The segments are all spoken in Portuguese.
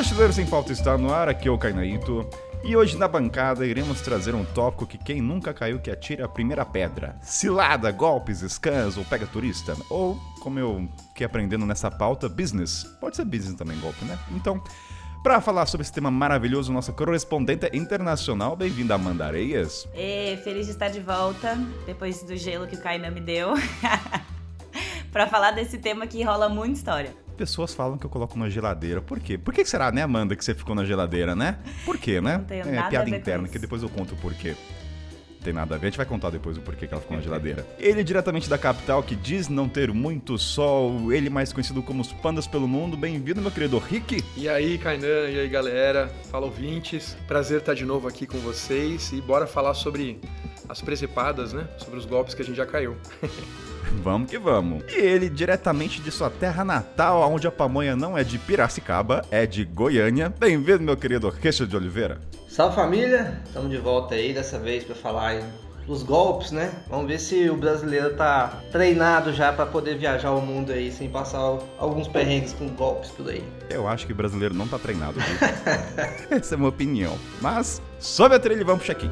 Mochileiro Sem Pauta está no ar, aqui é o Kainaito. E hoje na bancada iremos trazer um tópico que quem nunca caiu que atira a primeira pedra. Cilada, golpes, scans ou pega turista. Ou, como eu fiquei aprendendo nessa pauta, business. Pode ser business também, golpe, né? Então, para falar sobre esse tema maravilhoso, nossa correspondente internacional, bem-vinda Amanda Areias. E feliz de estar de volta, depois do gelo que o Kainan me deu. para falar desse tema que rola muita história pessoas falam que eu coloco na geladeira. Por quê? Por que será, né, Amanda, que você ficou na geladeira, né? Por quê, né? Não tenho é nada piada interna, que depois eu conto o porquê. Tem nada a ver, a gente vai contar depois o porquê que ela ficou na geladeira. Ele é diretamente da capital, que diz não ter muito sol, ele mais conhecido como os pandas pelo mundo. Bem-vindo, meu querido Rick. E aí, Kainan, e aí, galera? Fala ouvintes. Prazer estar de novo aqui com vocês e bora falar sobre as precipadas, né? Sobre os golpes que a gente já caiu. Vamos que vamos. E ele, diretamente de sua terra natal, onde a pamonha não é de Piracicaba, é de Goiânia. Bem-vindo, meu querido Orquestra de Oliveira. Salve família, estamos de volta aí dessa vez para falar dos golpes, né? Vamos ver se o brasileiro tá treinado já para poder viajar o mundo aí sem passar alguns perrengues com golpes por aí. Eu acho que o brasileiro não tá treinado. Essa é a minha opinião. Mas sobe a trilha e vamos pro check-in.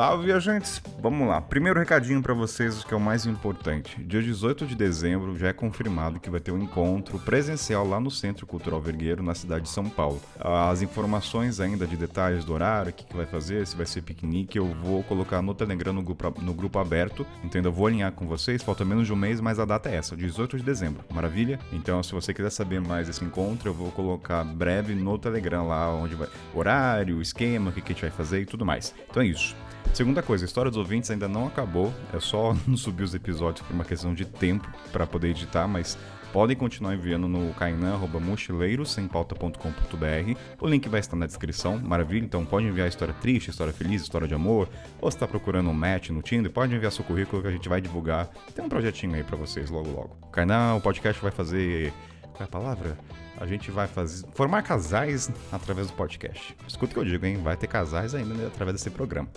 Salve, viajantes! Vamos lá. Primeiro recadinho para vocês, que é o mais importante. Dia 18 de dezembro já é confirmado que vai ter um encontro presencial lá no Centro Cultural Vergueiro, na cidade de São Paulo. As informações ainda de detalhes do horário, o que, que vai fazer, se vai ser piquenique, eu vou colocar no Telegram no grupo, no grupo aberto. Então eu vou alinhar com vocês. Falta menos de um mês, mas a data é essa, 18 de dezembro. Maravilha? Então, se você quiser saber mais desse encontro, eu vou colocar breve no Telegram lá, onde vai. Horário, esquema, o que, que a gente vai fazer e tudo mais. Então é isso. Segunda coisa, a história dos ouvintes ainda não acabou. É só não subir os episódios por uma questão de tempo para poder editar, mas podem continuar enviando no kainan.mochileiros.pauta.com.br. O link vai estar na descrição, maravilha. Então pode enviar história triste, história feliz, história de amor, ou se está procurando um match no Tinder, pode enviar seu currículo que a gente vai divulgar. Tem um projetinho aí para vocês logo logo. Kainan, o podcast vai fazer. Qual é a palavra? a gente vai fazer formar casais através do podcast. Escuta o que eu digo, hein? Vai ter casais ainda né, através desse programa.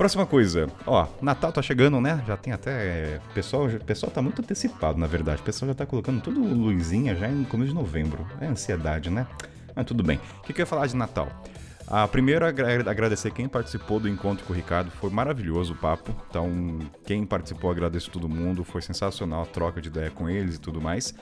Próxima coisa, ó, Natal tá chegando, né? Já tem até. O pessoal, pessoal tá muito antecipado, na verdade. O pessoal já tá colocando tudo luzinha já no começo de novembro. É ansiedade, né? Mas tudo bem. O que, que eu ia falar de Natal? A primeiro agradecer quem participou do encontro com o Ricardo, foi maravilhoso o papo. Então, quem participou, agradeço todo mundo, foi sensacional a troca de ideia com eles e tudo mais.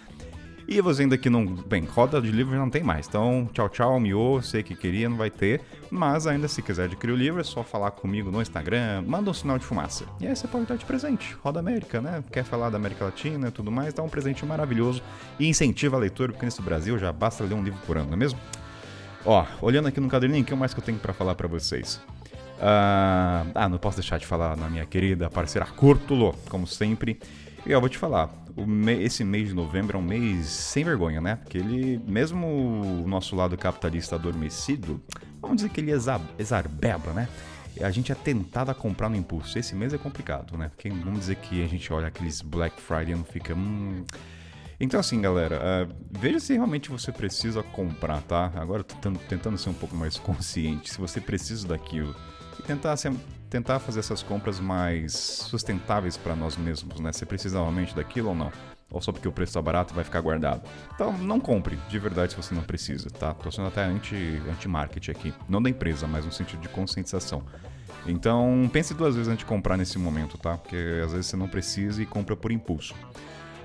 E você ainda que não. Bem, roda de livro não tem mais. Então, tchau, tchau, miô. Sei que queria, não vai ter. Mas ainda se quiser adquirir o livro, é só falar comigo no Instagram, manda um sinal de fumaça. E aí você pode dar de presente. Roda América, né? Quer falar da América Latina e tudo mais, dá um presente maravilhoso e incentiva a leitura, porque nesse Brasil já basta ler um livro por ano, não é mesmo? Ó, olhando aqui no caderninho, o que mais que eu tenho para falar para vocês? Uh, ah, não posso deixar de falar na minha querida parceira Curtulo, como sempre. E eu vou te falar, esse mês de novembro é um mês sem vergonha, né? Porque ele, mesmo o nosso lado capitalista adormecido, vamos dizer que ele exarbeba, né? A gente é tentado a comprar no impulso. Esse mês é complicado, né? Porque vamos dizer que a gente olha aqueles Black Friday e não fica. Hum... Então, assim, galera, uh, veja se realmente você precisa comprar, tá? Agora tentando, tentando ser um pouco mais consciente. Se você precisa daquilo. E tentar ser tentar fazer essas compras mais sustentáveis para nós mesmos, né? Você precisa realmente daquilo ou não? Ou só porque o preço está barato vai ficar guardado. Então não compre, de verdade, se você não precisa, tá? Tô sendo até anti-marketing anti aqui. Não da empresa, mas no sentido de conscientização. Então pense duas vezes antes de comprar nesse momento, tá? Porque às vezes você não precisa e compra por impulso.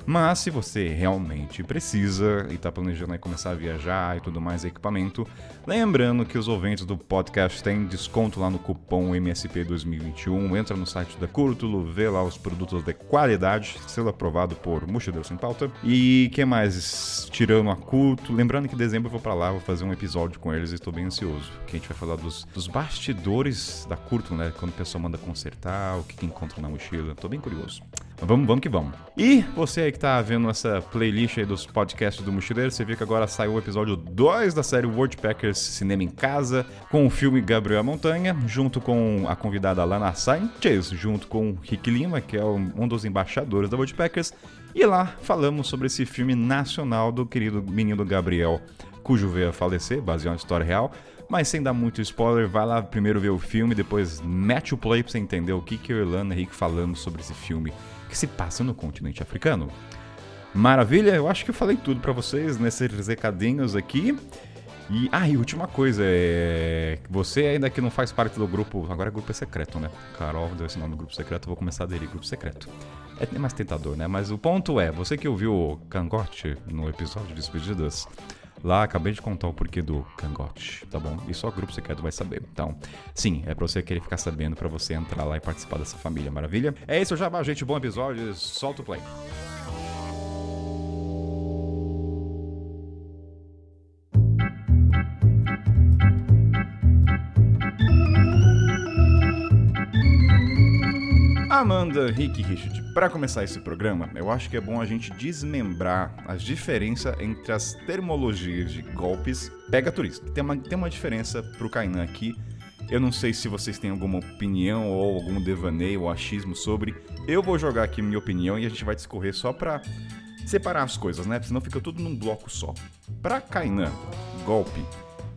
Mas se você realmente precisa e está planejando começar a viajar e tudo mais equipamento, lembrando que os ouvintes do podcast têm desconto lá no cupom MSP2021. Entra no site da Curtulo, vê lá os produtos de qualidade, selo aprovado por Mochileiro Sem Pauta. E que mais? Tirando a Curto, lembrando que em dezembro eu vou para lá, vou fazer um episódio com eles e estou bem ansioso. Que a gente vai falar dos, dos bastidores da Curto, né? Quando o pessoal manda consertar, o que, que encontra na mochila. Estou bem curioso. Vamos, vamos que vamos. E você aí que tá vendo essa playlist aí dos podcasts do Mochileiro, você viu que agora saiu o episódio 2 da série Worldpackers Cinema em Casa, com o filme Gabriel Montanha, junto com a convidada Lana Sanchez, junto com Rick Lima, que é um dos embaixadores da Worldpackers. E lá falamos sobre esse filme nacional do querido menino Gabriel cujo veio a falecer, baseado em história real. Mas sem dar muito spoiler, vai lá primeiro ver o filme, depois mete o play pra você entender o que, que eu e Irlanda Henrique falamos sobre esse filme que se passa no continente africano. Maravilha, eu acho que eu falei tudo para vocês nesses recadinhos aqui. E, ah, e última coisa, é. Você ainda que não faz parte do grupo. Agora é grupo é secreto, né? Carol deu esse nome do grupo secreto, vou começar a aderir grupo secreto. É mais tentador, né? Mas o ponto é, você que ouviu o Cangote no episódio de Despedidas, lá acabei de contar o porquê do Cangote, tá bom? E só o grupo secreto vai saber. Então, sim, é pra você querer ficar sabendo, para você entrar lá e participar dessa família, maravilha? É isso, já gente. Bom episódio, solta o play. Amanda, Rick e Richard, para começar esse programa, eu acho que é bom a gente desmembrar as diferenças entre as termologias de golpes pega turista. Tem uma, tem uma diferença pro Kainan aqui. Eu não sei se vocês têm alguma opinião ou algum devaneio ou achismo sobre. Eu vou jogar aqui minha opinião e a gente vai discorrer só pra separar as coisas, né? Senão fica tudo num bloco só. Pra Kainan, golpe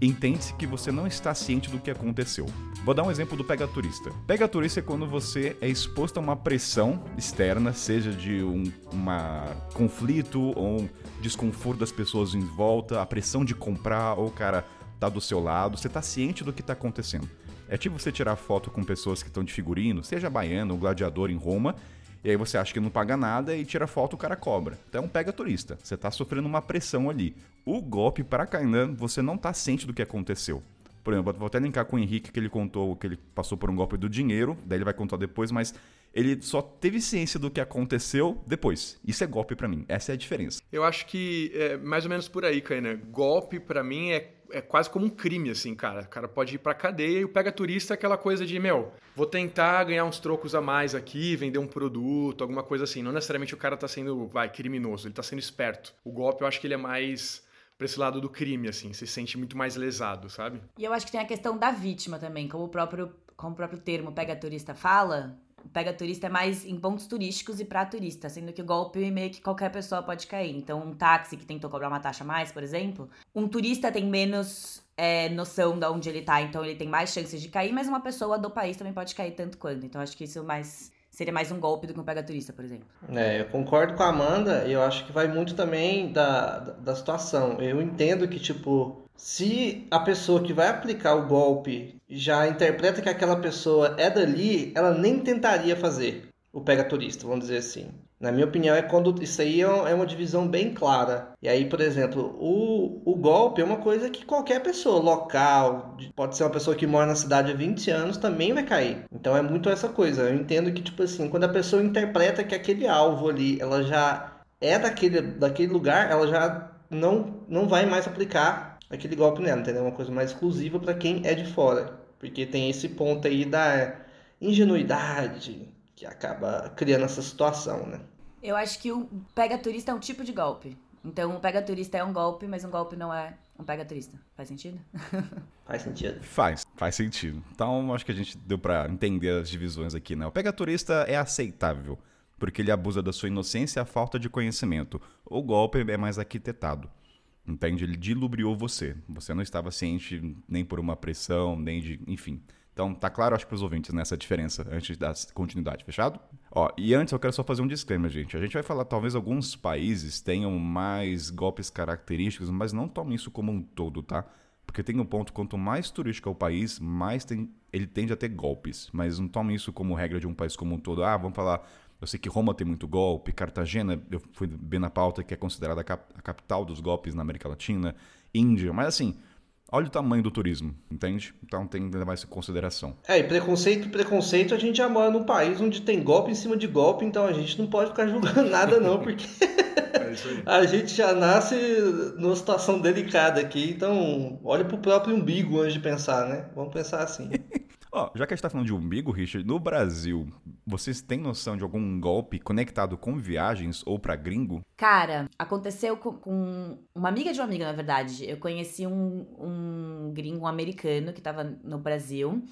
entende-se que você não está ciente do que aconteceu. Vou dar um exemplo do pega turista. Pega turista é quando você é exposto a uma pressão externa, seja de um uma conflito ou um desconforto das pessoas em volta, a pressão de comprar ou o cara tá do seu lado, você tá ciente do que tá acontecendo. É tipo você tirar foto com pessoas que estão de figurino, seja baiano ou gladiador em Roma, e aí você acha que não paga nada e tira foto o cara cobra. Então pega turista. Você tá sofrendo uma pressão ali. O golpe para Kainan, você não tá ciente do que aconteceu. Por exemplo, vou até linkar com o Henrique que ele contou que ele passou por um golpe do dinheiro, daí ele vai contar depois, mas ele só teve ciência do que aconteceu depois. Isso é golpe para mim. Essa é a diferença. Eu acho que é mais ou menos por aí, Kainan. Golpe para mim é é quase como um crime, assim, cara. O cara pode ir pra cadeia e o pega turista é aquela coisa de, meu, vou tentar ganhar uns trocos a mais aqui, vender um produto, alguma coisa assim. Não necessariamente o cara tá sendo, vai, criminoso, ele tá sendo esperto. O golpe eu acho que ele é mais pra esse lado do crime, assim, se sente muito mais lesado, sabe? E eu acho que tem a questão da vítima também, como o próprio, como o próprio termo pega turista fala, pega turista é mais em pontos turísticos e para turista, sendo que o golpe meio que qualquer pessoa pode cair. Então, um táxi que tentou cobrar uma taxa a mais, por exemplo, um turista tem menos é, noção de onde ele tá, então ele tem mais chances de cair, mas uma pessoa do país também pode cair tanto quanto. Então, acho que isso mais seria mais um golpe do que um pega turista, por exemplo. É, eu concordo com a Amanda e eu acho que vai muito também da, da, da situação. Eu entendo que, tipo, se a pessoa que vai aplicar o golpe já interpreta que aquela pessoa é dali, ela nem tentaria fazer o pega turista, vamos dizer assim. Na minha opinião, é quando isso aí é, é uma divisão bem clara. E aí, por exemplo, o, o golpe é uma coisa que qualquer pessoa local, pode ser uma pessoa que mora na cidade há 20 anos, também vai cair. Então é muito essa coisa. Eu entendo que, tipo assim, quando a pessoa interpreta que aquele alvo ali, ela já é daquele, daquele lugar, ela já não, não vai mais aplicar aquele golpe nela, entendeu? Uma coisa mais exclusiva para quem é de fora. Porque tem esse ponto aí da ingenuidade, que acaba criando essa situação, né? Eu acho que o pega turista é um tipo de golpe. Então, o pega turista é um golpe, mas um golpe não é um pega turista. Faz sentido? Faz sentido. Faz, faz sentido. Então, acho que a gente deu para entender as divisões aqui, né? O pega turista é aceitável, porque ele abusa da sua inocência e a falta de conhecimento. O golpe é mais arquitetado. Entende? Ele dilubriou você. Você não estava ciente nem por uma pressão, nem de. Enfim. Então, tá claro, acho, para os ouvintes nessa diferença, antes da continuidade, fechado? Ó, e antes eu quero só fazer um disclaimer, gente. A gente vai falar, talvez alguns países tenham mais golpes característicos, mas não tomem isso como um todo, tá? Porque tem um ponto, quanto mais turístico é o país, mais tem, ele tende a ter golpes. Mas não tomem isso como regra de um país como um todo. Ah, vamos falar eu sei que Roma tem muito golpe, Cartagena, eu fui bem na pauta, que é considerada a, cap a capital dos golpes na América Latina, Índia, mas assim, Olha o tamanho do turismo, entende? Então tem que levar isso em consideração. É, e preconceito preconceito, a gente já mora num país onde tem golpe em cima de golpe, então a gente não pode ficar julgando nada não, porque é a gente já nasce numa situação delicada aqui, então olha pro próprio umbigo antes de pensar, né? Vamos pensar assim. Ó, já que a gente tá falando de umbigo, Richard, no Brasil, vocês têm noção de algum golpe conectado com viagens ou para gringo? Cara, aconteceu com, com, uma amiga de uma amiga, na verdade. Eu conheci um, um gringo um americano que tava no Brasil.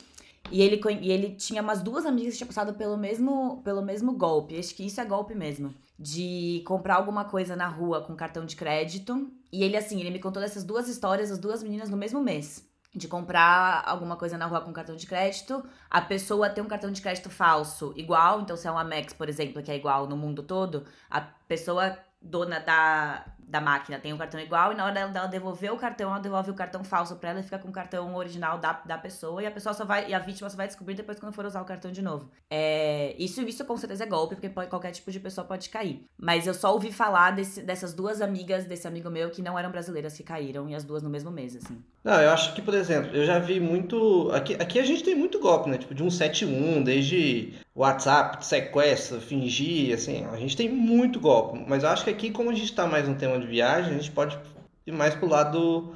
E ele, e ele tinha umas duas amigas que tinham passado pelo mesmo, pelo mesmo golpe. Acho que isso é golpe mesmo. de comprar alguma coisa na rua com cartão de crédito. E ele, assim, ele me contou dessas duas histórias, as duas meninas no mesmo mês. De comprar alguma coisa na rua com cartão de crédito, a pessoa tem um cartão de crédito falso igual, então se é um Amex, por exemplo, que é igual no mundo todo, a pessoa dona da, da máquina tem um cartão igual e na hora dela devolver o cartão, ela devolve o cartão falso para ela e fica com o cartão original da, da pessoa e a pessoa só vai e a vítima só vai descobrir depois quando for usar o cartão de novo. É, isso isso com certeza é golpe, porque pode, qualquer tipo de pessoa pode cair. Mas eu só ouvi falar desse, dessas duas amigas desse amigo meu que não eram brasileiras que caíram e as duas no mesmo mês assim. Não, eu acho que, por exemplo, eu já vi muito aqui, aqui a gente tem muito golpe, né? Tipo de 171, desde WhatsApp, sequestro, fingir, assim, a gente tem muito golpe, mas eu acho que aqui como a gente está mais no tema de viagem, a gente pode ir mais pro lado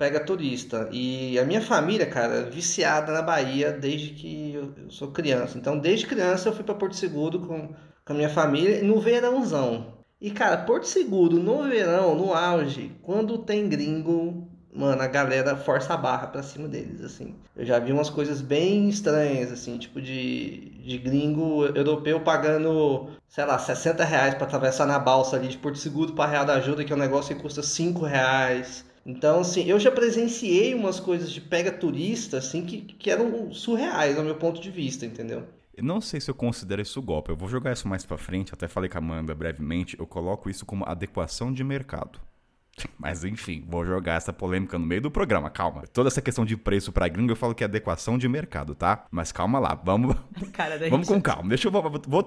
pega turista. E a minha família, cara, é viciada na Bahia desde que eu sou criança. Então, desde criança eu fui para Porto Seguro com, com a minha família no verãozão. E, cara, Porto Seguro no verão, no auge, quando tem gringo, mano, a galera força a barra pra cima deles, assim. Eu já vi umas coisas bem estranhas, assim, tipo de, de gringo europeu pagando, sei lá, 60 reais pra atravessar na balsa ali de Porto Seguro pra Real da Ajuda, que é um negócio que custa 5 reais. Então, assim, eu já presenciei umas coisas de pega turista, assim, que, que eram surreais, ao meu ponto de vista, entendeu? Eu não sei se eu considero isso golpe. Eu vou jogar isso mais pra frente, até falei com a Amanda brevemente. Eu coloco isso como adequação de mercado. Mas enfim, vou jogar essa polêmica no meio do programa, calma. Toda essa questão de preço para gringo eu falo que é adequação de mercado, tá? Mas calma lá, vamos Cara, vamos com calma. Deixa eu vou, vou...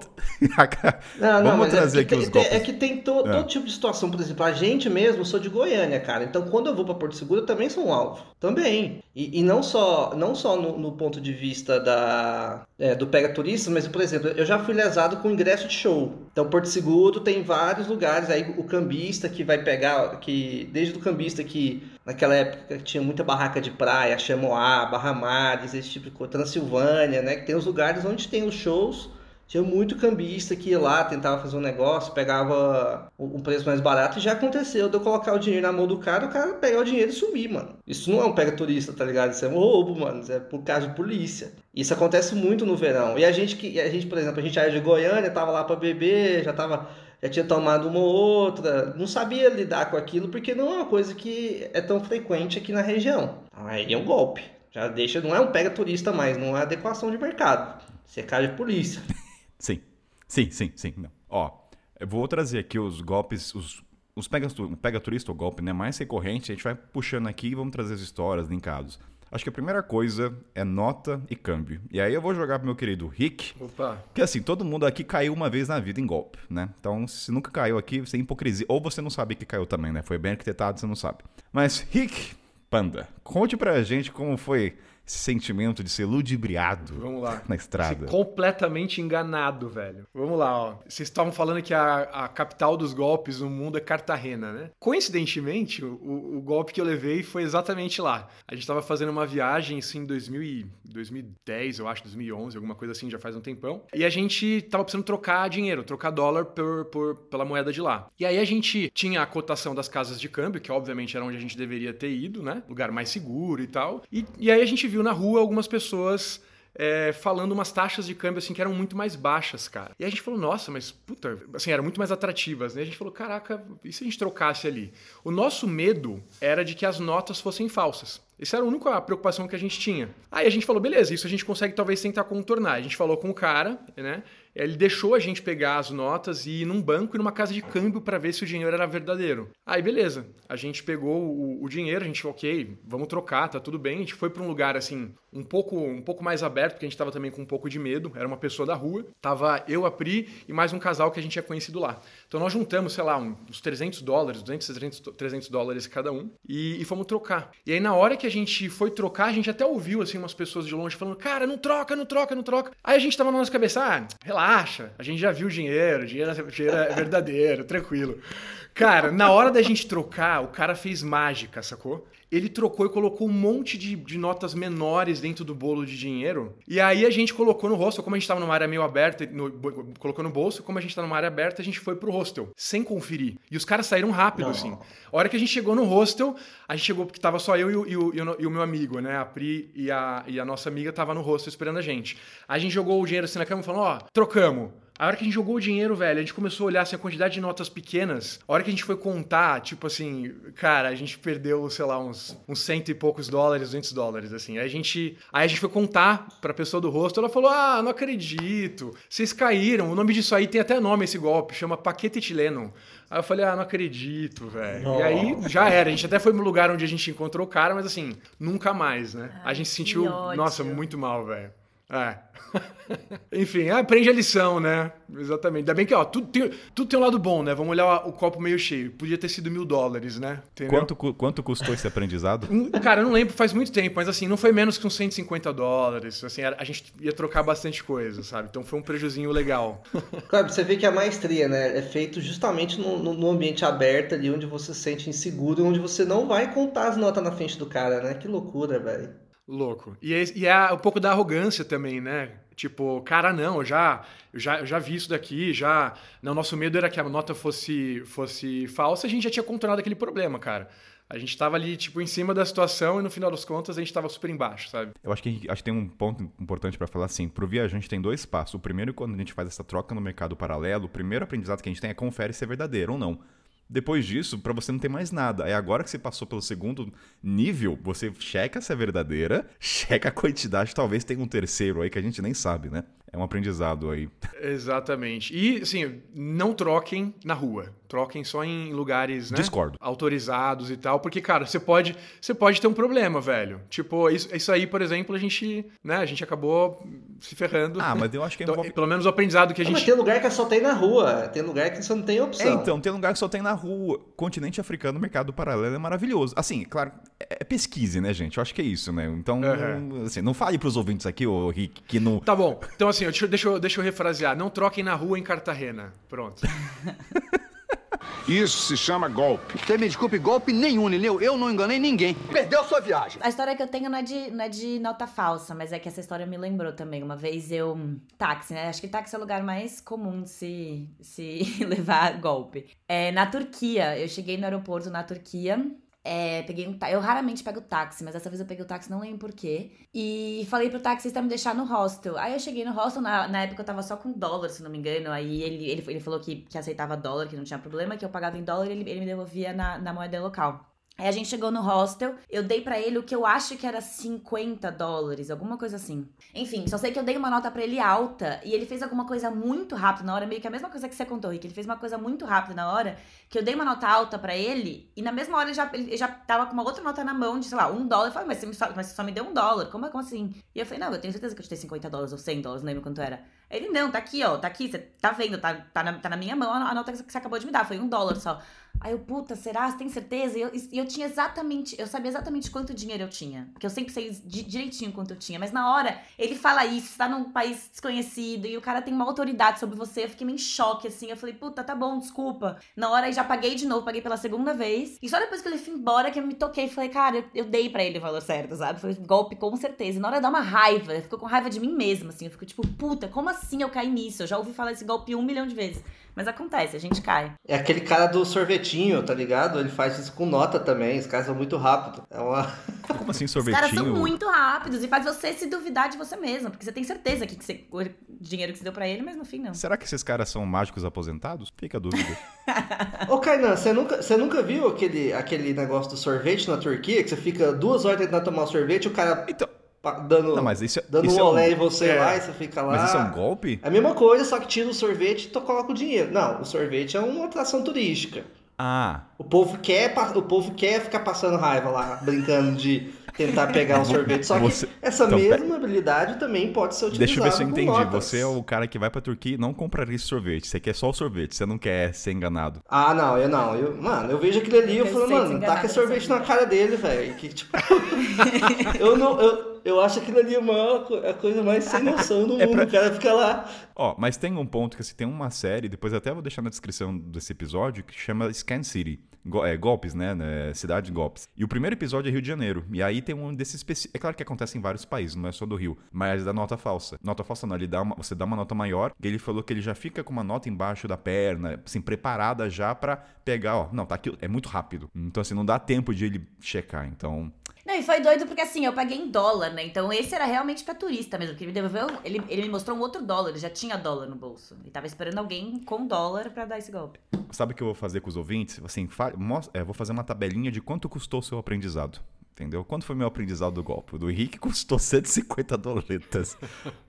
não, não, vamos é trazer é aqui os golpes. É que tem to, é. todo tipo de situação, por exemplo, a gente mesmo, eu sou de Goiânia, cara. Então quando eu vou para Porto Seguro, eu também sou um alvo. Também. E, e não só não só no, no ponto de vista da é, do pega turista, mas por exemplo, eu já fui lesado com ingresso de show. Então Porto Seguro tem vários lugares aí o cambista que vai pegar que desde o cambista que naquela época tinha muita barraca de praia, Chamoá, Barra Mares, esse tipo de coisa, Transilvânia, né? Que tem os lugares onde tem os shows. Tinha muito cambista que ia lá, tentava fazer um negócio, pegava um preço mais barato e já aconteceu de eu colocar o dinheiro na mão do cara, o cara pegar o dinheiro e sumir, mano. Isso não é um pega turista, tá ligado? Isso é um roubo, mano. Isso é por causa de polícia. Isso acontece muito no verão. E a gente que a gente, por exemplo, a gente era de Goiânia, tava lá para beber, já tava já tinha tomado uma ou outra, não sabia lidar com aquilo porque não é uma coisa que é tão frequente aqui na região. Aí é um golpe. Já deixa, não é um pega turista mais, não é adequação de mercado. Você cai de polícia. Sim. Sim, sim, sim. Não. Ó, eu vou trazer aqui os golpes, os, os pega, pega turista ou golpe né, mais recorrente, a gente vai puxando aqui e vamos trazer as histórias linkados. Acho que a primeira coisa é nota e câmbio. E aí eu vou jogar pro meu querido Rick. Opa. Que assim, todo mundo aqui caiu uma vez na vida em golpe, né? Então, se nunca caiu aqui, você é hipocrisia. Ou você não sabe que caiu também, né? Foi bem arquitetado, você não sabe. Mas, Rick Panda, conte pra gente como foi esse sentimento de ser ludibriado Vamos lá. na estrada. Ser completamente enganado, velho. Vamos lá, ó. Vocês estavam falando que a, a capital dos golpes no mundo é Cartagena, né? Coincidentemente, o, o golpe que eu levei foi exatamente lá. A gente estava fazendo uma viagem, assim, em 2000 2010, eu acho, 2011, alguma coisa assim, já faz um tempão. E a gente tava precisando trocar dinheiro, trocar dólar por, por, pela moeda de lá. E aí a gente tinha a cotação das casas de câmbio, que obviamente era onde a gente deveria ter ido, né? Lugar mais seguro e tal. E, e aí a gente viu na rua algumas pessoas é, falando umas taxas de câmbio assim que eram muito mais baixas, cara. E a gente falou, nossa, mas puta, assim, eram muito mais atrativas, né? A gente falou, caraca, e se a gente trocasse ali? O nosso medo era de que as notas fossem falsas. Essa era a única preocupação que a gente tinha. Aí a gente falou, beleza, isso a gente consegue talvez tentar contornar. A gente falou com o cara, né? Ele deixou a gente pegar as notas e ir num banco e numa casa de câmbio para ver se o dinheiro era verdadeiro. Aí, beleza. A gente pegou o, o, dinheiro, a gente, ok, vamos trocar, tá tudo bem. A gente foi para um lugar assim, um pouco, um pouco mais aberto, porque a gente tava também com um pouco de medo. Era uma pessoa da rua. Tava eu, a Pri e mais um casal que a gente tinha conhecido lá. Então nós juntamos, sei lá, uns 300 dólares, 200, 300, 300 dólares cada um e, e fomos trocar. E aí, na hora que a gente foi trocar, a gente até ouviu assim umas pessoas de longe falando: Cara, não troca, não troca, não troca. Aí a gente tava na nossa cabeça: Ah, relaxa, a gente já viu o dinheiro, o dinheiro, dinheiro é verdadeiro, tranquilo. Cara, na hora da gente trocar, o cara fez mágica, sacou? Ele trocou e colocou um monte de, de, notas menores dentro do bolo de dinheiro. E aí a gente colocou no hostel, como a gente estava numa área meio aberta, no, colocou no bolso, como a gente está numa área aberta, a gente foi pro hostel, sem conferir. E os caras saíram rápido, Não. assim. A hora que a gente chegou no hostel, a gente chegou porque tava só eu e o, e o, e o meu amigo, né? A Pri e a, e a nossa amiga tava no hostel esperando a gente. A gente jogou o dinheiro assim na cama e falou: ó, oh, trocamos. A hora que a gente jogou o dinheiro, velho, a gente começou a olhar assim, a quantidade de notas pequenas. A hora que a gente foi contar, tipo assim, cara, a gente perdeu, sei lá, uns, uns cento e poucos dólares, 200 dólares, assim. Aí a gente, aí a gente foi contar pra pessoa do rosto, ela falou: Ah, não acredito, vocês caíram. O nome disso aí tem até nome esse golpe, chama paquete chileno. Aí eu falei, ah, não acredito, velho. E aí já era. A gente até foi no lugar onde a gente encontrou o cara, mas assim, nunca mais, né? Ai, a gente se sentiu, nossa, muito mal, velho. É. Enfim, aprende a lição, né? Exatamente. Ainda bem que, ó, tudo tem, tudo tem um lado bom, né? Vamos olhar o copo meio cheio. Podia ter sido mil dólares, né? Entendeu? Quanto, cu- quanto custou esse aprendizado? Hum, Cara, eu não lembro, faz muito tempo, mas assim, não foi menos que uns 150 dólares. Assim, a gente ia trocar bastante coisa, sabe? Então foi um prejuzinho legal. Claro, você vê que a maestria, né, é feito justamente no, no- ambiente aberto ali, onde você se sente inseguro, onde você não vai contar as notas na frente do cara, né? Que loucura, velho. Louco. E é, e é um pouco da arrogância também, né? Tipo, cara, não, eu já, já, já vi isso daqui, já. Não, nosso medo era que a nota fosse, fosse falsa, a gente já tinha contornado aquele problema, cara. A gente tava ali, tipo, em cima da situação e no final das contas a gente tava super embaixo, sabe? Eu acho que, acho que tem um ponto importante pra falar assim. Pro viajante tem dois passos. O primeiro, quando a gente faz essa troca no mercado paralelo, o primeiro aprendizado que a gente tem é confere se é verdadeiro ou não. Depois disso, pra você não ter mais nada. É agora que você passou pelo segundo nível, você checa se é verdadeira, checa a quantidade, talvez tenha um terceiro aí que a gente nem sabe, né? É um aprendizado aí. Exatamente. E, assim, não troquem na rua. Troquem só em lugares, né? Discordo. Autorizados e tal. Porque, cara, você pode, você pode ter um problema, velho. Tipo, isso, isso aí, por exemplo, a gente, né? A gente acabou se ferrando. Ah, mas eu acho que Então, envolve... pelo menos o aprendizado que a Ah, Mas gente... tem lugar que só tem na rua, tem lugar que você não tem É, opção. então, tem lugar que só tem na rua. Continente africano, o mercado paralelo é maravilhoso. Assim, claro, é é pesquise, né, gente? Eu acho que é isso, né? Então, Aham. assim, não fale pros ouvintes aqui, ô Rick, que no... Tá bom. Então, assim, deixa, eu- deixa, eu- deixa eu refrasear. Não troquem na rua em Cartagena. Pronto. Isso se chama golpe. Você me desculpe, golpe nenhum, Lineu. Eu não enganei ninguém. Perdeu sua viagem. A história que eu tenho não é, de, não é de nota falsa, mas é que essa história me lembrou também. Uma vez eu. Táxi, né? Acho que táxi é o lugar mais comum de se, se levar golpe. É, na Turquia, eu cheguei no aeroporto na Turquia. É, peguei um Eu raramente pego táxi, mas dessa vez eu peguei o táxi, não lembro porquê. E falei pro taxista me deixar no hostel. Aí eu cheguei no hostel, na, na época eu tava só com dólar, se não me engano. Aí ele, ele, ele falou que, que aceitava dólar, que não tinha problema, que eu pagava em dólar e ele, ele me devolvia na, na moeda local. Aí a gente chegou no hostel, eu dei pra ele o que eu acho que era 50 dólares, alguma coisa assim. Enfim, só sei que eu dei uma nota pra ele alta e ele fez alguma coisa muito rápida na hora, meio que a mesma coisa que você contou, Rick. Ele fez uma coisa muito rápida na hora, que eu dei uma nota alta pra ele e na mesma hora ele já, ele já tava com uma outra nota na mão de, sei lá, um dólar. Eu falei, mas você, só, mas você só me deu um dólar, como, como assim? E eu falei, não, eu tenho certeza que eu te dei 50 dólares ou 100 dólares, não lembro quanto era. Ele, não, tá aqui, ó, tá aqui, você tá vendo, tá, tá, na, tá na minha mão a nota que você acabou de me dar, foi um dólar só. Aí eu, puta, será? Você tem certeza? E eu, eu tinha exatamente, eu sabia exatamente quanto dinheiro eu tinha. Porque eu sempre sei di- direitinho quanto eu tinha. Mas na hora, ele fala isso, você tá num país desconhecido e o cara tem uma autoridade sobre você. Eu fiquei meio em choque, assim. Eu falei, puta, tá bom, desculpa. Na hora, já paguei de novo, paguei pela segunda vez. E só depois que ele foi embora que eu me toquei. Falei, cara, eu, eu dei pra ele o valor certo, sabe? Foi golpe com certeza. E na hora dá uma raiva. Eu fico com raiva de mim mesma, assim. Eu fico tipo, puta, como assim eu caí nisso? Eu já ouvi falar desse golpe um milhão de vezes. Mas acontece, a gente cai. É aquele cara do sorvetinho, tá ligado? Ele faz isso com nota também, os caras são muito rápidos. É uma. Como assim, Os sorvetinho? caras são muito rápidos e faz você se duvidar de você mesmo, porque você tem certeza que, você, o dinheiro que você deu pra ele, mas no fim não. Será que esses caras são mágicos aposentados? Fica a dúvida. Ô Kainan, você nunca, você nunca viu aquele, aquele negócio do sorvete na Turquia? Que você fica duas horas tentando tomar o sorvete e o cara Então, dando, não, mas isso, é- dando isso um é um, olé em você é. lá e você fica lá. mas isso é um golpe? É a mesma coisa, só que tira o sorvete e tu coloca o dinheiro. Não, o sorvete é uma atração turística. Ah, O povo quer, o povo quer ficar passando raiva lá, brincando de tentar pegar um sorvete. Só que Você- essa então, mesma habilidade também pode ser utilizada deixa eu ver se eu entendi. notas. Você é o cara que vai pra Turquia e não compraria esse sorvete. Você quer só o sorvete, você não quer ser enganado. Ah, não, eu não. Eu, mano, eu vejo aquilo ali e eu Eu falo, mano, taca dessa sorvete na cara dele, velho. Que tipo. eu não. Eu, eu acho aquilo ali co- a coisa mais sem noção do É mundo. pra- O cara fica lá. Ó, mas tem um ponto que assim, tem uma série, depois até vou deixar na descrição desse episódio, que chama Scan City. Go- é, golpes, né? né, Cidade de golpes. E o primeiro episódio é Rio de Janeiro. E aí tem um desses especi... É claro que acontece em vários países, não é só do Rio. Mas é da nota falsa. Nota falsa não, ele dá uma... você dá uma nota maior. E ele falou que ele já fica com uma nota embaixo da perna, assim, preparada já pra pegar, ó. Não, tá aqui. É muito rápido. Então, assim, não dá tempo de ele checar. Então. Não, e foi doido porque assim, eu paguei em dólar, né? Então esse era realmente pra turista mesmo. Porque ele me devolveu. Ele, ele me mostrou um outro dólar, ele já tinha dólar no bolso. E tava esperando alguém com dólar pra dar esse golpe. Sabe o que eu vou fazer com os ouvintes? Assim, fa- é, vou fazer uma tabelinha de quanto custou o seu aprendizado. Entendeu? Quanto foi meu aprendizado do golpe? O do Henrique custou 150 doletas.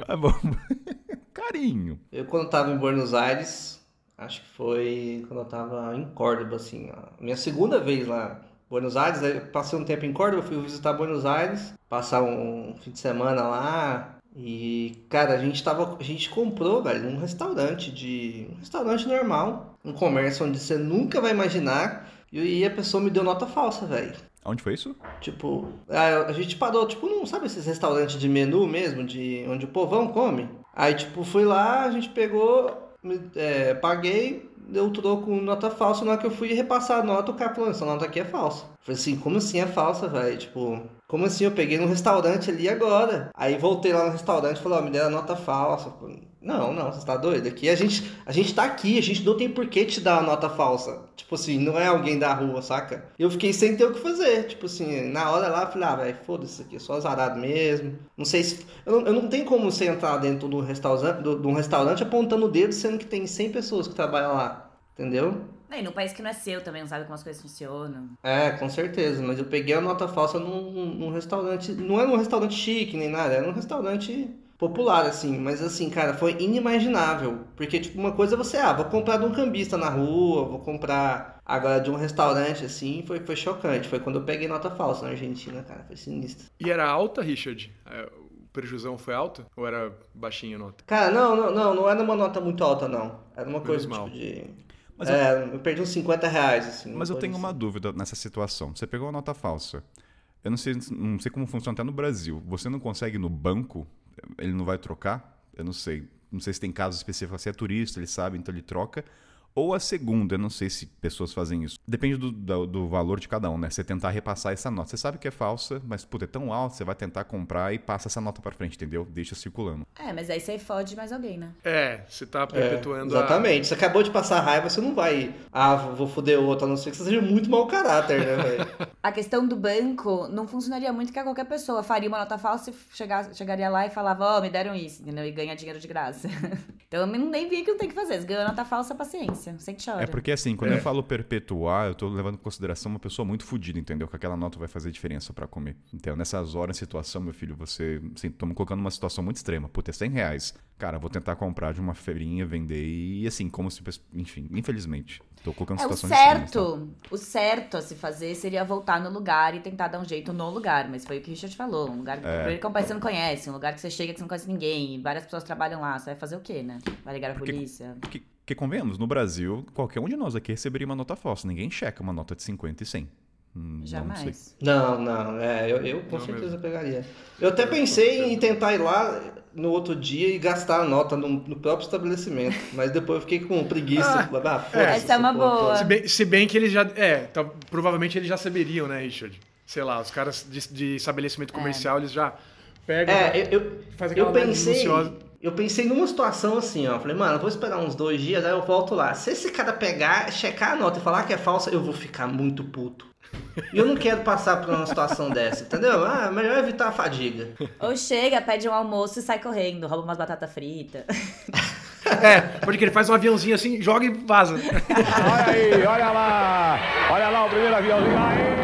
Tá bom. Carinho. Eu, quando tava em Buenos Aires, acho que foi quando eu tava em Córdoba, assim, ó. Minha segunda vez lá. Buenos Aires, passei um tempo em Córdoba, fui visitar Buenos Aires, passar um fim de semana lá. E, cara, a gente tava. A gente comprou, velho, num restaurante de. Um restaurante normal. Um comércio onde você nunca vai imaginar. E a pessoa me deu nota falsa, velho. Onde foi isso? Tipo, a, a gente parou, tipo, não sabe esses restaurantes de menu mesmo, de onde o povão come? Aí, tipo, fui lá, a gente pegou, me- é, paguei, deu troco nota falsa. Na hora que eu fui repassar a nota, o cara falou, essa nota aqui é falsa. Eu Falei assim, como assim é falsa, velho? Tipo, como assim? Eu peguei num restaurante ali agora. Aí voltei lá no restaurante e falei, ó, me deram nota falsa. Eu Não, não, você tá doido? Aqui a gente, a gente tá aqui, a gente não tem por que te dar uma nota falsa. Tipo assim, não é alguém da rua, saca? Eu fiquei sem ter o que fazer. Tipo assim, na hora lá eu falei, ah, velho, foda-se isso aqui, é só azarado mesmo. Não sei se. Eu não, eu não tenho como você entrar dentro do restaurante, do, de um restaurante apontando o dedo, sendo que tem 100 pessoas que trabalham lá. Entendeu? E num país que não é seu também, não sabe como as coisas funcionam. É, com certeza, mas eu peguei a nota falsa num, num restaurante. Não era num restaurante chique nem nada, era num restaurante popular, assim. Mas assim, cara, foi inimaginável. Porque, tipo, uma coisa é você, ah, vou comprar de um cambista na rua, vou comprar agora de um restaurante, assim, foi, foi chocante. Foi quando eu peguei nota falsa na Argentina, cara, foi sinistro. E era alta, Richard? É, o prejuzão foi alto? Ou era baixinha a nota? Cara, não, não, não, não era uma nota muito alta, não. Era uma coisa mal. tipo de. Mas é, eu... perdi uns 50 reais, assim. Mas eu tenho assim. uma dúvida nessa situação. Você pegou a nota falsa. Eu não sei, não sei como funciona até no Brasil. Você não consegue no banco, ele não vai trocar? Eu não sei. Não sei se tem casos específicos. Se é turista, ele sabe, então ele troca. Ou a segunda, eu não sei se pessoas fazem isso. Depende do, do, do valor de cada um, né? Você tentar repassar essa nota. Você sabe que é falsa, mas, puta, é tão alto, você vai tentar comprar e passa essa nota pra frente, entendeu? Deixa circulando. É, mas aí você fode mais alguém, né? É, você tá É, perpetuando a... exatamente. Você acabou de passar raiva, você não vai. Ah, vou foder outro, a não ser que você seja muito mau caráter, né, velho? A questão do banco não funcionaria muito que qualquer pessoa faria uma nota falsa e chegar, chegaria lá e falava, ó, me deram isso, entendeu? E ganha dinheiro de graça. então eu não- nem vi que não tem que fazer. Se ganhou nota falsa, paciência. Sem chora. É porque, assim, quando É. eu falo perpetuar, eu tô levando em consideração uma pessoa muito fodida, entendeu? Que aquela nota vai fazer diferença pra comer. Então, nessas horas, situação, meu filho, você. Assim, tô me colocando numa situação muito extrema. Puta, é 100 reais. Cara, vou tentar comprar de uma feirinha, vender e, assim, como se. Enfim, infelizmente. Tô colocando É, o situações extremas, tá? certo, o certo a se fazer seria voltar no lugar e tentar dar um jeito no lugar, mas foi o que o Richard falou, um lugar é que você não conhece, um lugar que você chega que você não conhece ninguém, e várias pessoas trabalham lá, você vai fazer o quê, né? Vai ligar a Porque- polícia? Que, que convenhamos, no Brasil, qualquer um de nós aqui receberia uma nota falsa. Ninguém checa uma nota de 50 e 100. Hum, não. Jamais. Não, não, é, eu, eu com Não certeza pegaria. Eu até pensei em tentar ir lá no outro dia e gastar a nota no, no próprio estabelecimento, mas depois eu fiquei com preguiça. falei, ah, foda-se Essa é uma boa. toda. Se bem, se bem que eles já... É, tá- provavelmente eles já saberiam, né, Richard? Sei lá, os caras de, de estabelecimento comercial, eles já pegam... É, eu, eu, Faz eu pensei. minuciosa. Eu pensei numa situação assim, ó. Falei, mano, eu vou esperar uns dois dias, aí eu volto lá. Se esse cara pegar, checar a nota e falar que é falsa, eu vou ficar muito puto. E eu não quero passar por uma situação dessa, entendeu? Ah, melhor evitar a fadiga. Ou chega, pede um almoço e sai correndo, rouba umas batatas fritas. É, pode que ele faz um aviãozinho assim, joga e vaza. Olha aí, olha lá. Olha lá o primeiro aviãozinho. Aê!